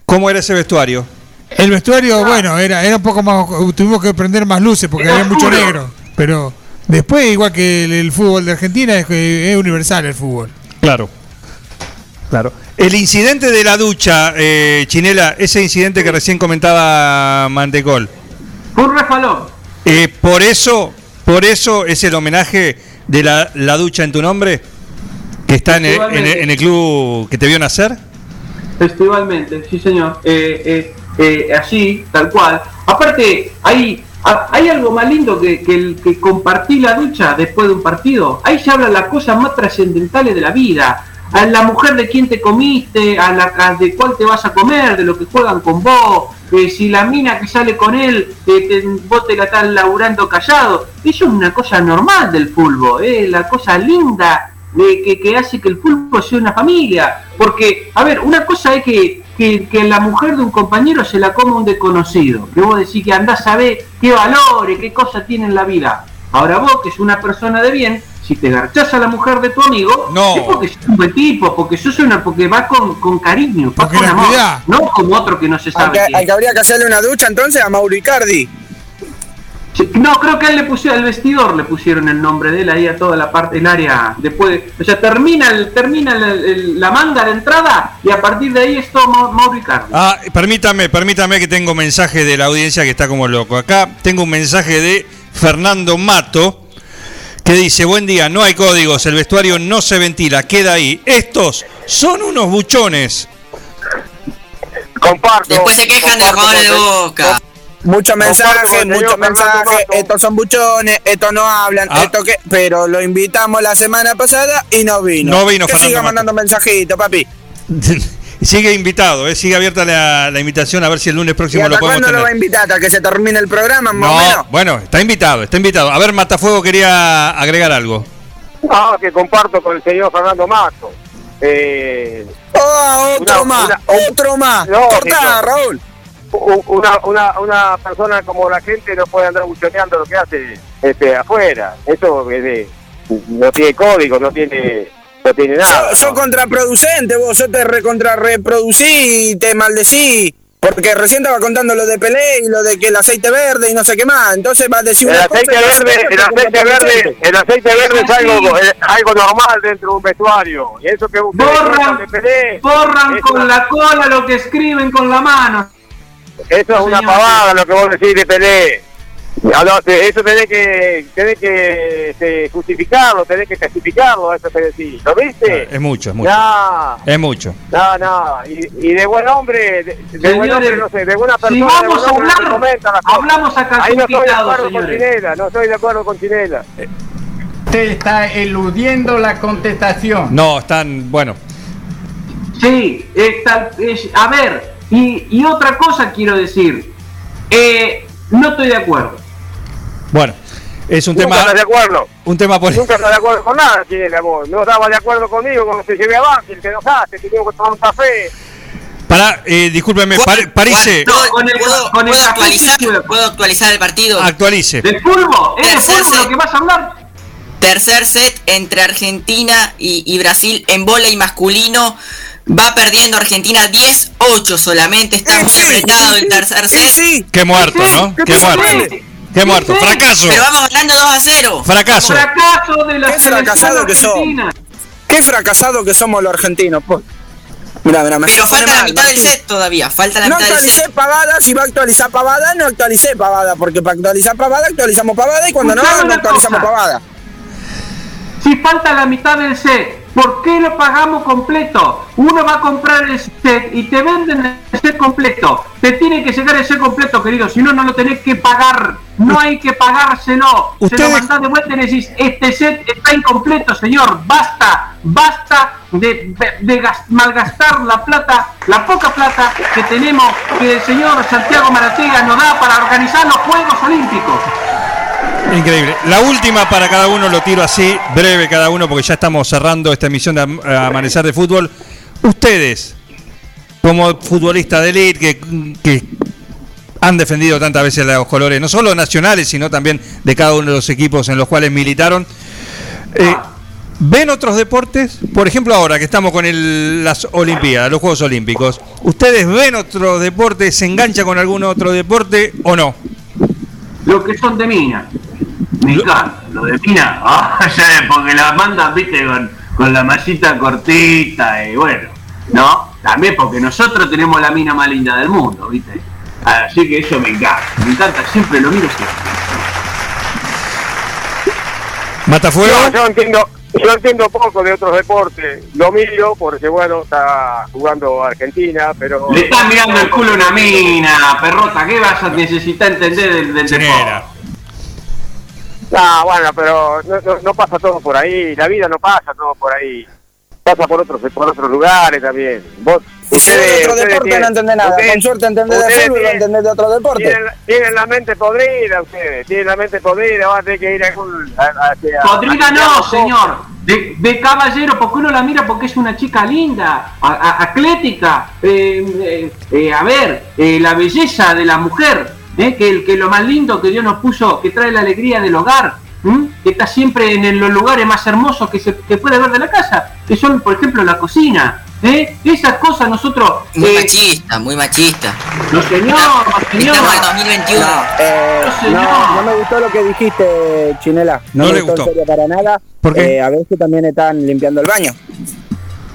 ¿Cómo era ese vestuario? El vestuario, bueno, era, era un poco más. Tuvimos que prender más luces porque Era había mucho oscuro. negro. Pero después, igual que el, el fútbol de Argentina, es, que es universal el fútbol. Claro. Claro. El incidente de la ducha, eh, Chinela, ese incidente que recién comentaba Mantecol. Fue un refalón. Eh, por eso, por eso es el homenaje de la, la ducha en tu nombre, que está en el, en el- en el club que te vio nacer. Festivalmente, sí señor. Eh, eh, eh, así, tal cual. Aparte, hay, hay algo más lindo que, que, el- que compartir la ducha después de un partido. Ahí se hablan las cosas más trascendentales de la vida. A la mujer de quién te comiste, a la a de cuál te vas a comer, de lo que juegan con vos, eh, si la mina que sale con él, eh, te- vos te la estás laburando callado. Eso es una cosa normal del fútbol, eh, la cosa linda de que, que hace que el fútbol sea una familia. Porque, a ver, una cosa es que, que, que la mujer de un compañero se la coma un desconocido. Que vos decís que andás a ver qué valores, qué cosas tiene en la vida. Ahora vos, que es una persona de bien, si te garchás a la mujer de tu amigo, No. es porque sos un buen tipo, porque sos una, porque vas con, con cariño, vas Porque con la amor, no como otro que no se Al sabe que, quién al que habría que hacerle una ducha entonces a Mauro Icardi. Sí, No, creo que él le pusieron, al vestidor le pusieron el nombre de él ahí a toda la parte, el área, después, de- o sea, termina el, termina el- el- la manga de entrada y a partir de ahí es todo Mau- Mauro Icardi. Ah, permítame, permítame que tengo mensaje de la audiencia que está como loco. Acá tengo un mensaje de Fernando Mato que dice, buen día, no hay códigos, el vestuario no se ventila, queda ahí. Estos son unos buchones. comparto. Después se quejan de los jugadores de boca. Señor muchos Fernando mensajes. Mato. Estos son buchones, estos no hablan, Ah. esto que. Pero lo invitamos la semana pasada y no vino. No vino Que Fernando siga Mato. mandando mensajitos, papi. sigue invitado, eh, sigue abierta la, la invitación a ver si el lunes ¿Y próximo lo hasta podemos cuándo lo va a invitar? ¿Hasta que se termine el programa, más o No, menos? bueno, está invitado, está invitado. A ver, Matafuego quería agregar algo. Ah, que comparto con el señor Fernando Mato. Eh, Oh, otro Una- más, una- otro más. No, Cortá, Tito. Raúl. Una, una, una persona como la gente no puede andar buchoneando lo que hace este, afuera. Eso es de- no tiene código, no tiene, no tiene nada. Sos ¿no? contraproducente, vos, yo te recontra reproducí y te maldecí. Porque recién estaba contando lo de Pelé y lo de que el aceite verde y no sé qué más. Entonces vas a decir El una aceite cosa verde, el aceite verde, el aceite verde es algo, es algo normal dentro de un vestuario. Y eso que Borran, de Pelé, borran con la cola lo que escriben con la mano. Eso es una pavada lo que vos decís de Pelé. Ah, Eso tenés que, tenés que este, justificarlo, tenés que testificarlo, eso que decís. ¿Lo viste? Es mucho, es mucho. No, Es mucho. no, no. Y, y de buen hombre, de, de buen hombre, no sé, de buena si persona, de vamos buen a hablar, hablamos acá Ahí no estoy de acuerdo con. Chinela, no estoy de acuerdo con Chinela. Usted está eludiendo la contestación. No, están, bueno. Sí, es tal- es- a ver, y, y otra cosa quiero decir, eh, no estoy de acuerdo. Bueno, es un Nunca tema. estás de acuerdo. Un tema por. Nunca estás de acuerdo con nada, Chinela, vos. No estabas de acuerdo conmigo cuando te llevé a Banfield, te enojaste, te tuvimos que tomar un café. Para, eh, discúlpeme, Par- ¿Puedo, con el- puedo- con el puedo actualizar, puedo. ¿Puedo actualizar el partido? actualice. ¿Del fútbol? ¿Es Tercer fútbol lo set. que vas a hablar? Tercer set entre Argentina y, y Brasil en bola y masculino. Va perdiendo Argentina 10-8 solamente. Está Eh, muy apretado el tercer set. Qué muerto, ¿no? ¿Qué muerto. Qué muerto. Fracaso. Pero vamos ganando 2 a 0. Fracaso. Fracaso de la Qué fracasado que argentina. Qué fracasado que somos los argentinos. po. Mirá, mirá, me Pero falta la mitad del set todavía. Falta la No mitad del actualicé set. pavada, si va a actualizar pavada, no actualicé pavada, porque para actualizar pavada actualizamos pavada y cuando no, Escuchame no una actualizamos cosa. pavada. Si falta la mitad del set, ¿por qué lo pagamos completo? Uno va a comprar el set y te venden el set completo. Te tiene que llegar el set completo, querido, si no, no lo tenés que pagar. No hay que pagárselo. Se Ustedes- lo mandás de vuelta y decís, este set está incompleto, señor. Basta, basta de, de- de gas- malgastar la plata, la poca plata que tenemos, que el señor Santiago Maratega nos da para organizar los Juegos Olímpicos. Increíble. La última para cada uno, lo tiro así, breve cada uno, porque ya estamos cerrando esta emisión de Am- Amanecer de Fútbol. Ustedes, como futbolistas de elite, que, han defendido tantas veces los colores, no solo nacionales, sino también de cada uno de los equipos en los cuales militaron, eh, ¿ven otros deportes? Por ejemplo, ahora que estamos con el- las Olimpiadas, los Juegos Olímpicos, ¿ustedes ven otro deporte, se engancha con algún otro deporte o no? Los que son de mina. Me encanta. Lo de mina. Ah, porque la mandan, viste, con, con la mallita cortita y bueno. ¿No? También porque nosotros tenemos la mina más linda del mundo, viste. Así que eso me encanta. Me encanta, siempre lo miro siempre. ¿Matafuego? No, yo entiendo, yo entiendo poco de otros deportes. Lo miro porque, bueno, está jugando Argentina, pero... Le estás mirando el culo a una mina, perrota. ¿Qué vas a necesitar entender del, del deporte? Ah, bueno, pero no, no- no pasa todo por ahí. La vida no pasa todo por ahí. Pasa por otros por otros lugares también. Vos, ustedes- otro ustedes deporte tienen- no entendés nada. ustedes- Con suerte entendés de fútbol, no entendés de otro deporte. Tienen, tienen la mente podrida ustedes, tienen la mente podrida, van a tener que ir a algún... Podrida a- no, señor. De, de caballero, porque uno la mira porque es una chica linda, a- a- atlética. eh, eh, eh, a ver, eh, la belleza de la mujer, eh, que, el- que lo más lindo que Dios nos puso, que trae la alegría del hogar, ¿m? que está siempre en los lugares más hermosos que se que puede ver de la casa, que son, por ejemplo, la cocina. ¿eh? Esas cosas nosotros... Muy eh, machista, muy machista. no, señor, no, señor. Estamos en 2021. Eh, No, señor. no, no me gustó lo que dijiste, Chinela. No, No me le gustó, gustó. en serio para nada. ¿Por qué? Eh, a veces también están limpiando el baño.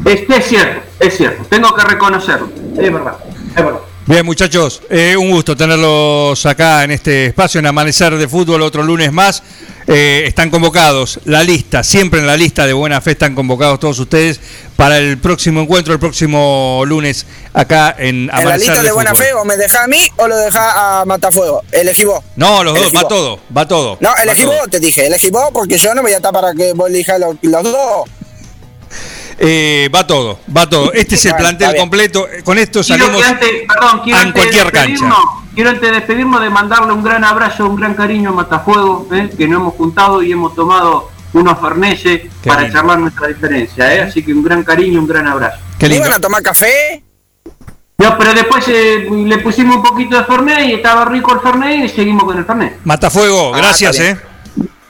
Este es cierto, es cierto, tengo que reconocerlo, es verdad, es verdad. Bien, muchachos, eh, un gusto tenerlos acá en este espacio, en Amanecer de Fútbol, otro lunes más. Eh, están convocados, la lista, siempre en la lista de Buena Fe están convocados todos ustedes para el próximo encuentro, el próximo lunes, acá en Amanecer En la lista de, buena Fútbol. fe, o me dejás a mí o lo dejás a Matafuego. Elegí vos. No, los dos, va todo, va todo. No, elegí vos, te dije. Elegí vos porque yo no voy a estar para que vos elijas los, los dos. Eh, va todo, va todo. Este es el plantel completo. Con esto salimos antes, perdón, en cualquier cancha. despedirnos, Quiero antes de despedirnos de mandarle un gran abrazo, un gran cariño a Matafuego, ¿eh? que nos hemos juntado y hemos tomado unos ferneses para lindo. charlar nuestra diferencia. ¿eh? Así que un gran cariño, un gran abrazo. Qué lindo. ¿Iban a tomar café? No, pero después eh, le pusimos un poquito de Fernet y estaba rico el Fernet y seguimos con el Fernet. Matafuego, Ah, gracias, eh.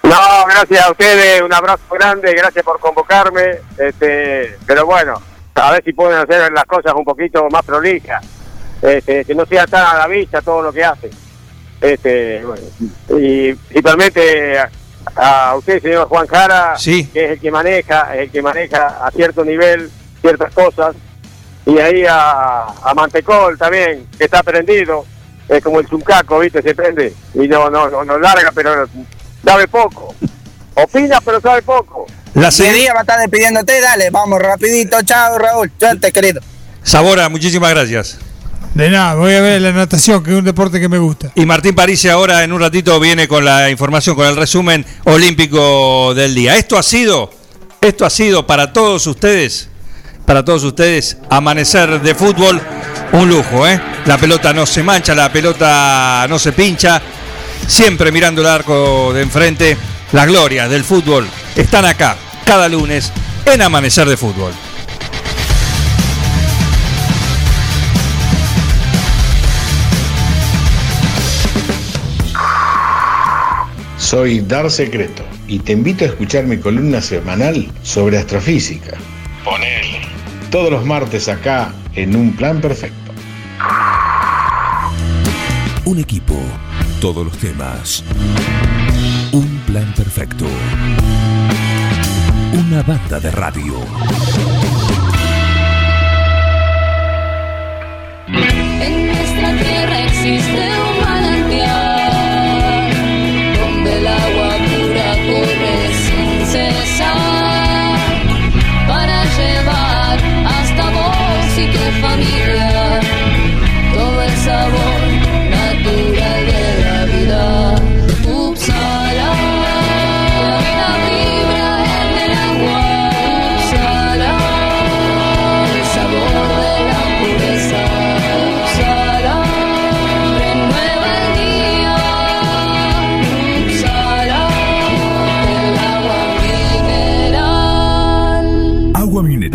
No, gracias a ustedes, un abrazo grande, gracias por convocarme. Este, pero bueno, a ver si pueden hacer las cosas un poquito más prolijas. Este, que no sea tan a la vista todo lo que hacen. Este, bueno, y principalmente a, a usted, señor Juan Jara, Sí. que es el que maneja, es el que maneja a cierto nivel ciertas cosas. Y ahí a, a Mantecol también, que está prendido, es como el chuncaco, ¿viste? Se prende y no, no, no, no larga, pero sabe poco. Opina, pero sabe poco. La ¿Qué se- día va a estar despidiéndote? Dale, vamos, rapidito. Chao, Raúl. Suerte, querido. Sabora, muchísimas gracias. De nada, voy a ver la natación, que es un deporte que me gusta. Y Martín París ahora en un ratito viene con la información, con el resumen olímpico del día. Esto ha sido, esto ha sido para todos ustedes, para todos ustedes, amanecer de fútbol, un lujo, ¿eh? La pelota no se mancha, la pelota no se pincha, siempre mirando el arco de enfrente. Las glorias del fútbol están acá, cada lunes, en Amanecer de Fútbol. Soy Dar Secreto y te invito a escuchar mi columna semanal sobre astrofísica. Ponele. Todos los martes acá en Un Plan Perfecto. Un equipo, todos los temas. Un plan perfecto. Una banda de radio. En nuestra tierra existe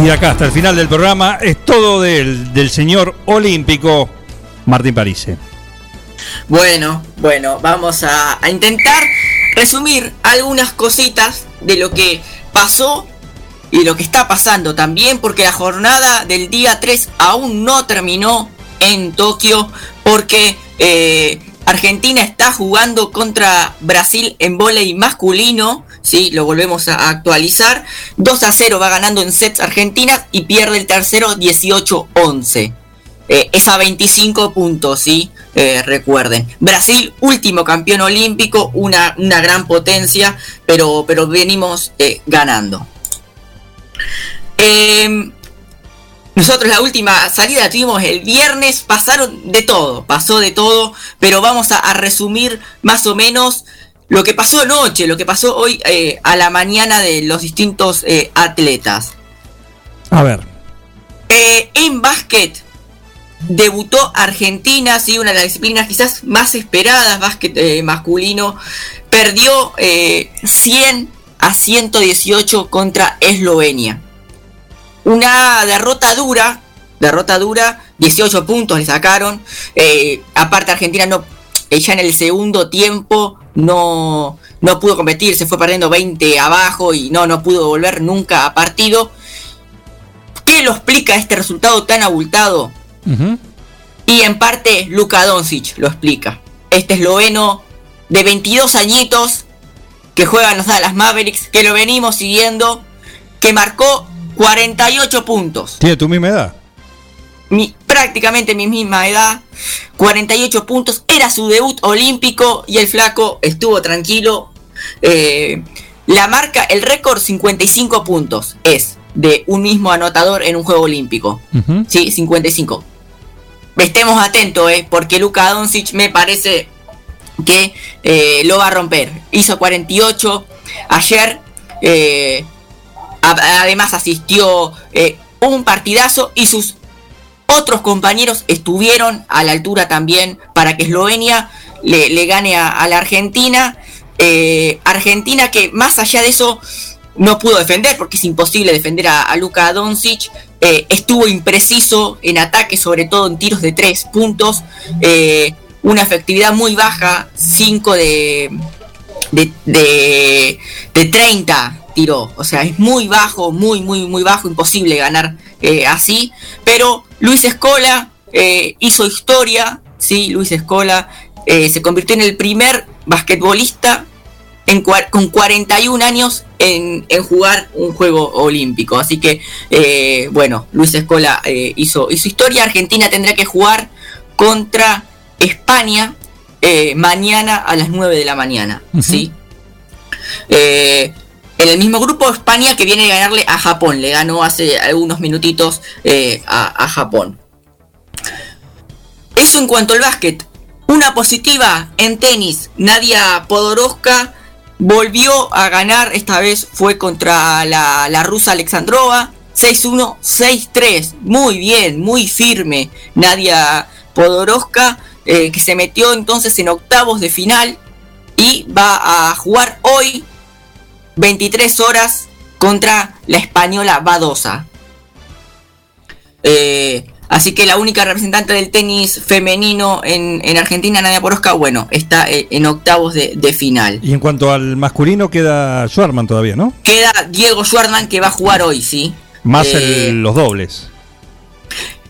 Y acá hasta el final del programa es todo del, del señor olímpico Martín Parise. Bueno, bueno, vamos a, a intentar resumir algunas cositas de lo que pasó y lo que está pasando también, porque la jornada del día 3 aún no terminó en Tokio, porque eh, Argentina está jugando contra Brasil en volei masculino, ¿sí? lo volvemos a actualizar. 2 a 0 va ganando en sets Argentina y pierde el tercero 18-11. Eh, es a 25 puntos, ¿sí? Eh, recuerden. Brasil, último campeón olímpico, una, una gran potencia, pero, pero venimos eh, ganando. Eh, nosotros la última salida la tuvimos el viernes, pasaron de todo, pasó de todo, pero vamos a, a resumir más o menos lo que pasó anoche, lo que pasó hoy eh, a la mañana de los distintos eh, atletas. A ver. Eh, en básquet debutó Argentina, sí, una de las disciplinas quizás más esperadas, básquet eh, masculino. Perdió eh, 100 a 118 contra Eslovenia. Una derrota dura, derrota dura, 18 puntos le sacaron. Eh, aparte Argentina no, ya en el segundo tiempo no, no pudo competir, se fue perdiendo 20 abajo y no, no pudo volver nunca a partido. ¿Qué lo explica este resultado tan abultado? Y en parte Luka Doncic lo explica. Este esloveno de 22 añitos que juega en los Dallas Mavericks, que lo venimos siguiendo, que marcó 48 puntos. Tiene tu misma edad. Mi, prácticamente mi misma edad, 48 puntos, era su debut olímpico y el flaco estuvo tranquilo. Eh, la marca, el récord 55 puntos es de un mismo anotador en un juego olímpico. Sí, 55. Estemos atentos, eh, porque Luka Doncic me parece que eh, lo va a romper. Hizo 48 ayer. eh, además asistió eh, un partidazo y sus otros compañeros estuvieron a la altura también para que Eslovenia le, gane a, la Argentina. Eh, Argentina que más allá de eso no pudo defender porque es imposible defender a, a Luka Doncic. Eh, estuvo impreciso en ataque, sobre todo en tiros de 3 puntos. Una efectividad muy baja, 5 de, de, de, de 30 tiró. O sea, es muy bajo, muy, muy, muy bajo, imposible ganar eh, así. Pero Luis Escola eh, hizo historia, sí, Luis Escola eh, se convirtió en el primer basquetbolista en con 41 años en, en jugar un juego olímpico. Así que, bueno, Luis Escola hizo, hizo historia. Argentina tendrá que jugar contra España eh, mañana a las 9 de la mañana. ¿sí? Eh, en el mismo grupo España que viene a ganarle a Japón. Le ganó hace algunos minutitos eh, a, a Japón. Eso en cuanto al básquet. Una positiva en tenis. Nadia Podoroska volvió a ganar. Esta vez fue contra la, la rusa Alexandrova. 6-1, 6-3. Muy bien, muy firme. Nadia Podoroska. Eh, que se metió entonces en octavos de final. Y va a jugar hoy 23 horas contra la española Badosa. Eh, Así que la única representante del tenis femenino en, en Argentina, Nadia Porosca, bueno, está eh, en octavos de, de final. Y en cuanto al masculino, queda Schwarman todavía, ¿no? Queda Diego Schwartzman que va a jugar hoy, ¿sí? Más Eh, el- los dobles.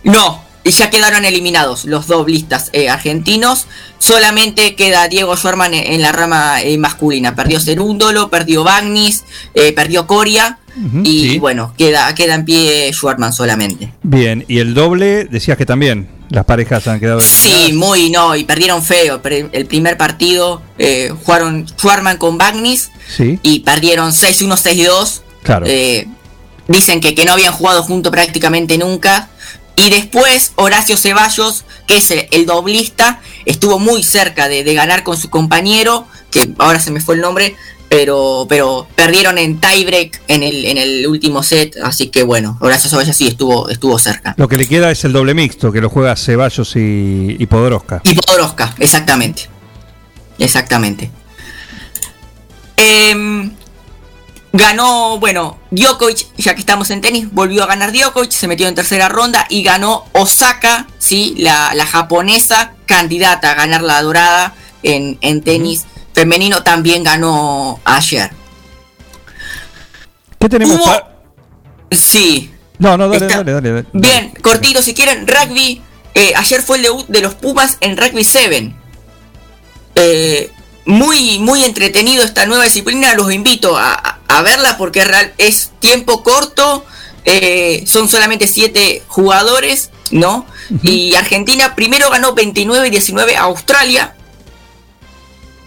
No, ya quedaron eliminados los doblistas eh, argentinos. Solamente queda Diego Schwarman en, en la rama eh, masculina. Perdió Cerúndolo, perdió Bagnis, eh, perdió Coria. Y sí. bueno, queda, queda en pie Schwarman solamente. Bien, y el doble, decías que también las parejas han quedado eliminadas. Sí, muy no, y perdieron feo. El primer partido eh, jugaron Schwarman con Bagnis Sí, y perdieron 6-1, 6-2. claro. Dicen que, que no habían jugado juntos prácticamente nunca. Y después Horacio Ceballos, que es el, el doblista, estuvo muy cerca de, de ganar con su compañero, que ahora se me fue el nombre, pero, pero perdieron en tiebreak en el, en el último set, así que bueno, Horacio Ceballos sí estuvo, estuvo cerca. Lo que le queda es el doble mixto, que lo juega Ceballos y, y Podoroska. Y Podoroska, exactamente. Exactamente. Em, ganó, bueno, Djokovic, ya que estamos en tenis, volvió a ganar Djokovic, se metió en tercera ronda y ganó Osaka, ¿sí? la, la japonesa candidata a ganar la dorada en, en tenis femenino, también ganó ayer. ¿Qué tenemos? Hubo- pa- Sí, No, no, dale, Está- dale, dale, dale. Bien, cortito, si quieren, rugby. eh, ayer fue el debut de los Pumas en Rugby 7. Eh, muy, muy entretenido esta nueva disciplina. Los invito a, a- verla porque es tiempo corto. eh, son solamente 7 jugadores, ¿no? Y Argentina primero ganó 29 y 19 a Australia.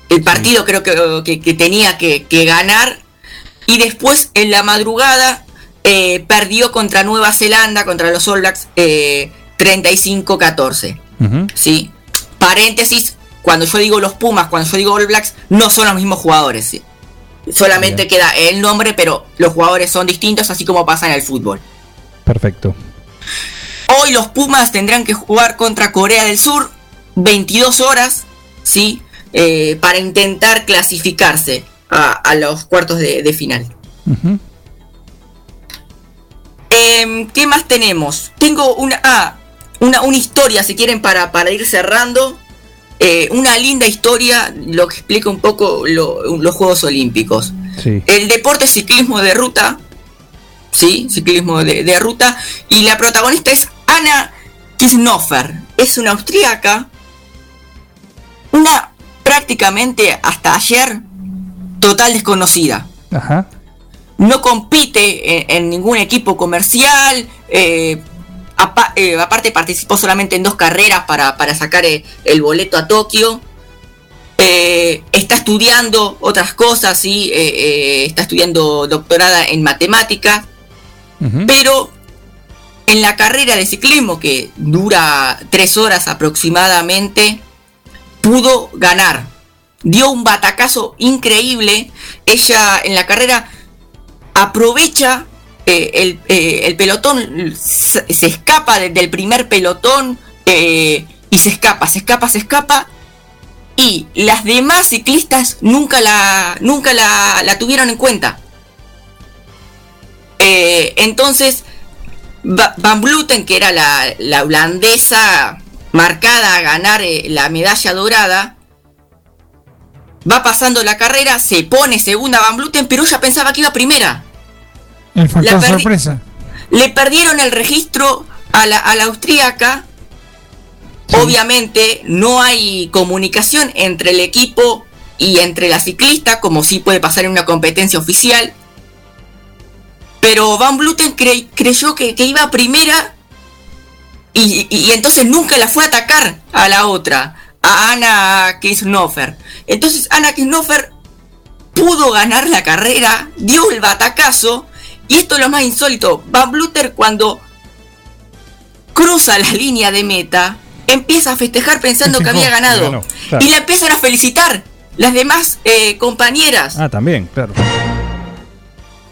El partido creo que, que- que tenía que, que ganar. Y después en la madrugada eh, perdió contra Nueva Zelanda, contra los All Blacks, eh, 35-14. Ujú. ¿sí? Paréntesis, cuando yo digo los Pumas, cuando yo digo All Blacks, no son los mismos jugadores. ¿sí? Solamente queda el nombre, pero los jugadores son distintos, así como pasa en el fútbol. Perfecto. Hoy los Pumas tendrán que jugar contra Corea del Sur 22 horas, ¿sí? Eh, para intentar clasificarse a, a los cuartos de, de final. Em, ¿Qué más tenemos? Tengo una, ah, una, una historia, si quieren, para, para ir cerrando. Eh, una linda historia, lo que explica un poco lo- los Juegos Olímpicos. Sí. El deporte es ciclismo de ruta, ¿sí? Ciclismo de, de ruta. Y la protagonista es Anna Kisnoffer. Es una austríaca. Una prácticamente hasta ayer total desconocida Ajá. no compite en, en ningún equipo comercial. eh, apa- eh, aparte participó solamente en dos carreras para, para sacar eh, el boleto a Tokio. Eh, está estudiando otras cosas, ¿sí? Está estudiando doctorada en matemáticas. Pero en la carrera de ciclismo, que dura tres horas aproximadamente, pudo ganar. Dio un batacazo increíble. Ella en la carrera aprovecha eh, el, eh, el pelotón, se, escapa de- del primer pelotón eh, y se escapa, se escapa, se escapa. Y las demás ciclistas nunca la, nunca la, la tuvieron en cuenta. Entonces, Va- Van Bluten, que era la, la holandesa marcada a ganar la medalla dorada, va pasando la carrera, se pone segunda Van Bluten, pero ella pensaba que iba primera. El factor sorpresa. Le perdieron el registro a la, a la austríaca. Obviamente no hay comunicación entre el equipo y entre la ciclista, como sí puede pasar en una competencia oficial. Pero Van Bluten cre- creyó que, que iba primera y, y- y entonces nunca la fue a atacar a la otra, a Ana Kisnoffer. Entonces Ana Kisnoffer pudo ganar la carrera, dio el batacazo, y esto es lo más insólito, Van Bluter cuando cruza la línea de meta, empieza a festejar pensando que había ganado. ganó, claro. Y la empiezan a felicitar las demás eh, compañeras. Ah, también, claro.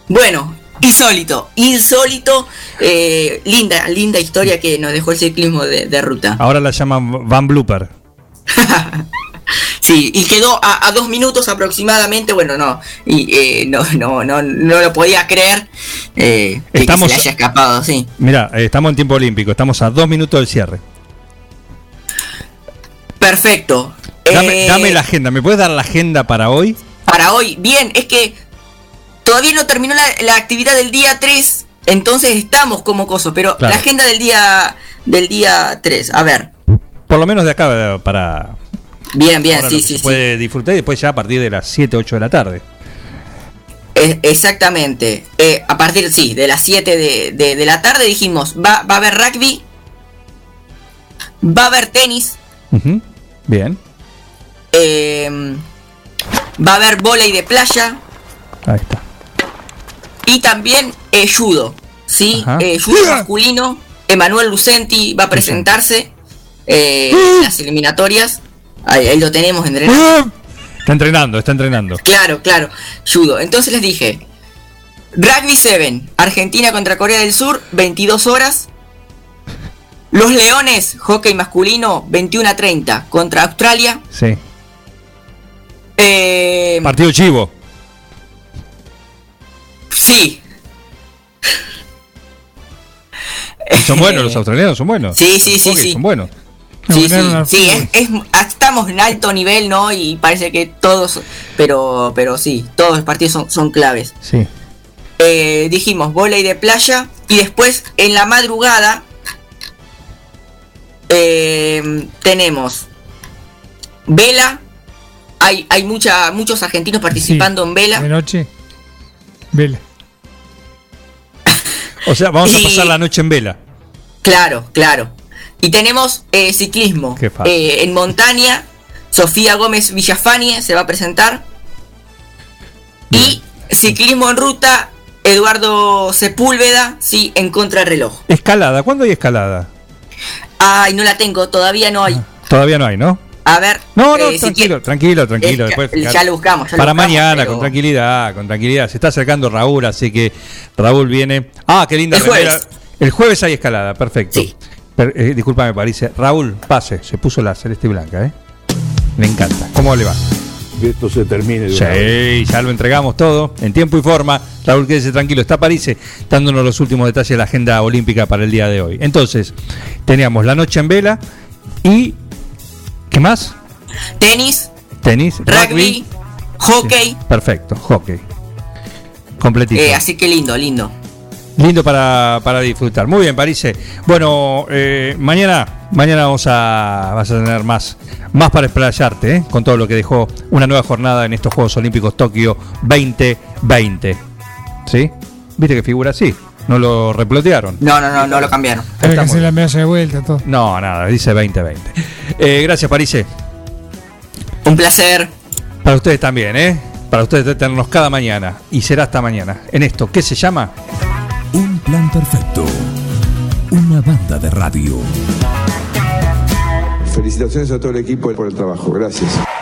Bueno, insólito, insólito, eh, linda, linda historia que nos dejó el ciclismo de, de ruta. Ahora la llaman Van Blooper. Sí, y quedó a, a dos minutos aproximadamente, bueno, no, y eh, no, no, no, no lo podía creer eh, que- que, Estamos- se le haya escapado, sí. Mira, estamos en tiempo olímpico, estamos a dos minutos del cierre. Perfecto. Dame, Eh, dame la agenda, ¿me puedes dar la agenda para hoy? Para hoy, bien, es que todavía no terminó la, la actividad del día 3, entonces estamos como coso, pero Claro. la agenda del día del día 3, a ver. Por lo menos de acá para... Bien, bien, ahora sí, sí, se sí. Puede disfrutar y después ya a partir de las 7, 8 de la tarde. Eh, exactamente. Eh, a partir, sí, de las 7 de, de- de la tarde dijimos, va, va a haber rugby, va a haber tenis, Bien, eh, va a haber volei de playa ahí está. y también eh, judo, ¿sí? Eh, judo masculino. Emanuel Lucenti va a presentarse eh, en las eliminatorias. Ahí, ahí lo tenemos entrenando. Está entrenando, está entrenando. Claro, claro, judo. Entonces les dije, Rugby 7, Argentina contra Corea del Sur, 22 horas. Los Leones, hockey masculino, 21 a 30 contra Australia. Sí. Eh, Partido chivo. sí, Son buenos los australianos, son buenos. Sí, sí, sí, hockey sí. Son buenos. Sí, sí, sí, es, es- estamos en alto nivel, ¿no? Y parece que todos, pero, pero sí, todos los partidos son, son claves. Sí. Eh, dijimos volei de playa y después en la madrugada eh, tenemos vela. Hay, hay mucha, muchos argentinos participando en vela. De noche. Vela. O sea, vamos a pasar la noche en vela. Claro, claro. Y tenemos eh, ciclismo. Eh, en montaña, Sofía Gómez Villafanie se va a presentar. Y ciclismo en ruta, Eduardo Sepúlveda, sí, en contrarreloj. Escalada, ¿cuándo hay escalada? Ay, no la tengo, todavía no hay. Todavía no hay, ¿no? A ver. No, no, eh, si tranquilo, tranquilo, tranquilo. Eh, ya- después ya lo buscamos, ya lo Para buscamos, mañana, pero- con tranquilidad, con tranquilidad. Se está acercando Raúl, así que Raúl viene. Ah, qué linda El remera. jueves. El jueves hay escalada, perfecto. Per- eh, discúlpame, París. Raúl, pase, se puso la celeste y blanca, ¿eh? Me encanta. ¿Cómo le va? Que esto se termine vez. Sí, ya lo entregamos todo en tiempo y forma. Raúl, quédese tranquilo. Está París dándonos los últimos detalles de la agenda olímpica para el día de hoy. Entonces, teníamos la noche en vela y. ¿Qué más? Tenis, Tenis, rugby, hockey. Perfecto, hockey. Completito. eh, así que lindo, lindo. Lindo para, para disfrutar. Muy bien, París. Bueno, eh, mañana, mañana vamos a, vas a tener más, más para explayarte, ¿eh? con todo lo que dejó una nueva jornada en estos Juegos Olímpicos Tokio 2020. ¿Sí? ¿Viste que figura así? ¿No lo replotearon? No, no, no, no lo cambiaron. Hay que hacer la medalla de vuelta, todo. No, nada, dice 2020. Eh, gracias, París. Un placer. Para ustedes también, ¿eh? Para ustedes tenernos cada mañana. Y será hasta mañana. En esto, ¿qué se llama? Un plan perfecto. Una banda de radio. Felicitaciones a todo el equipo por el trabajo. Gracias.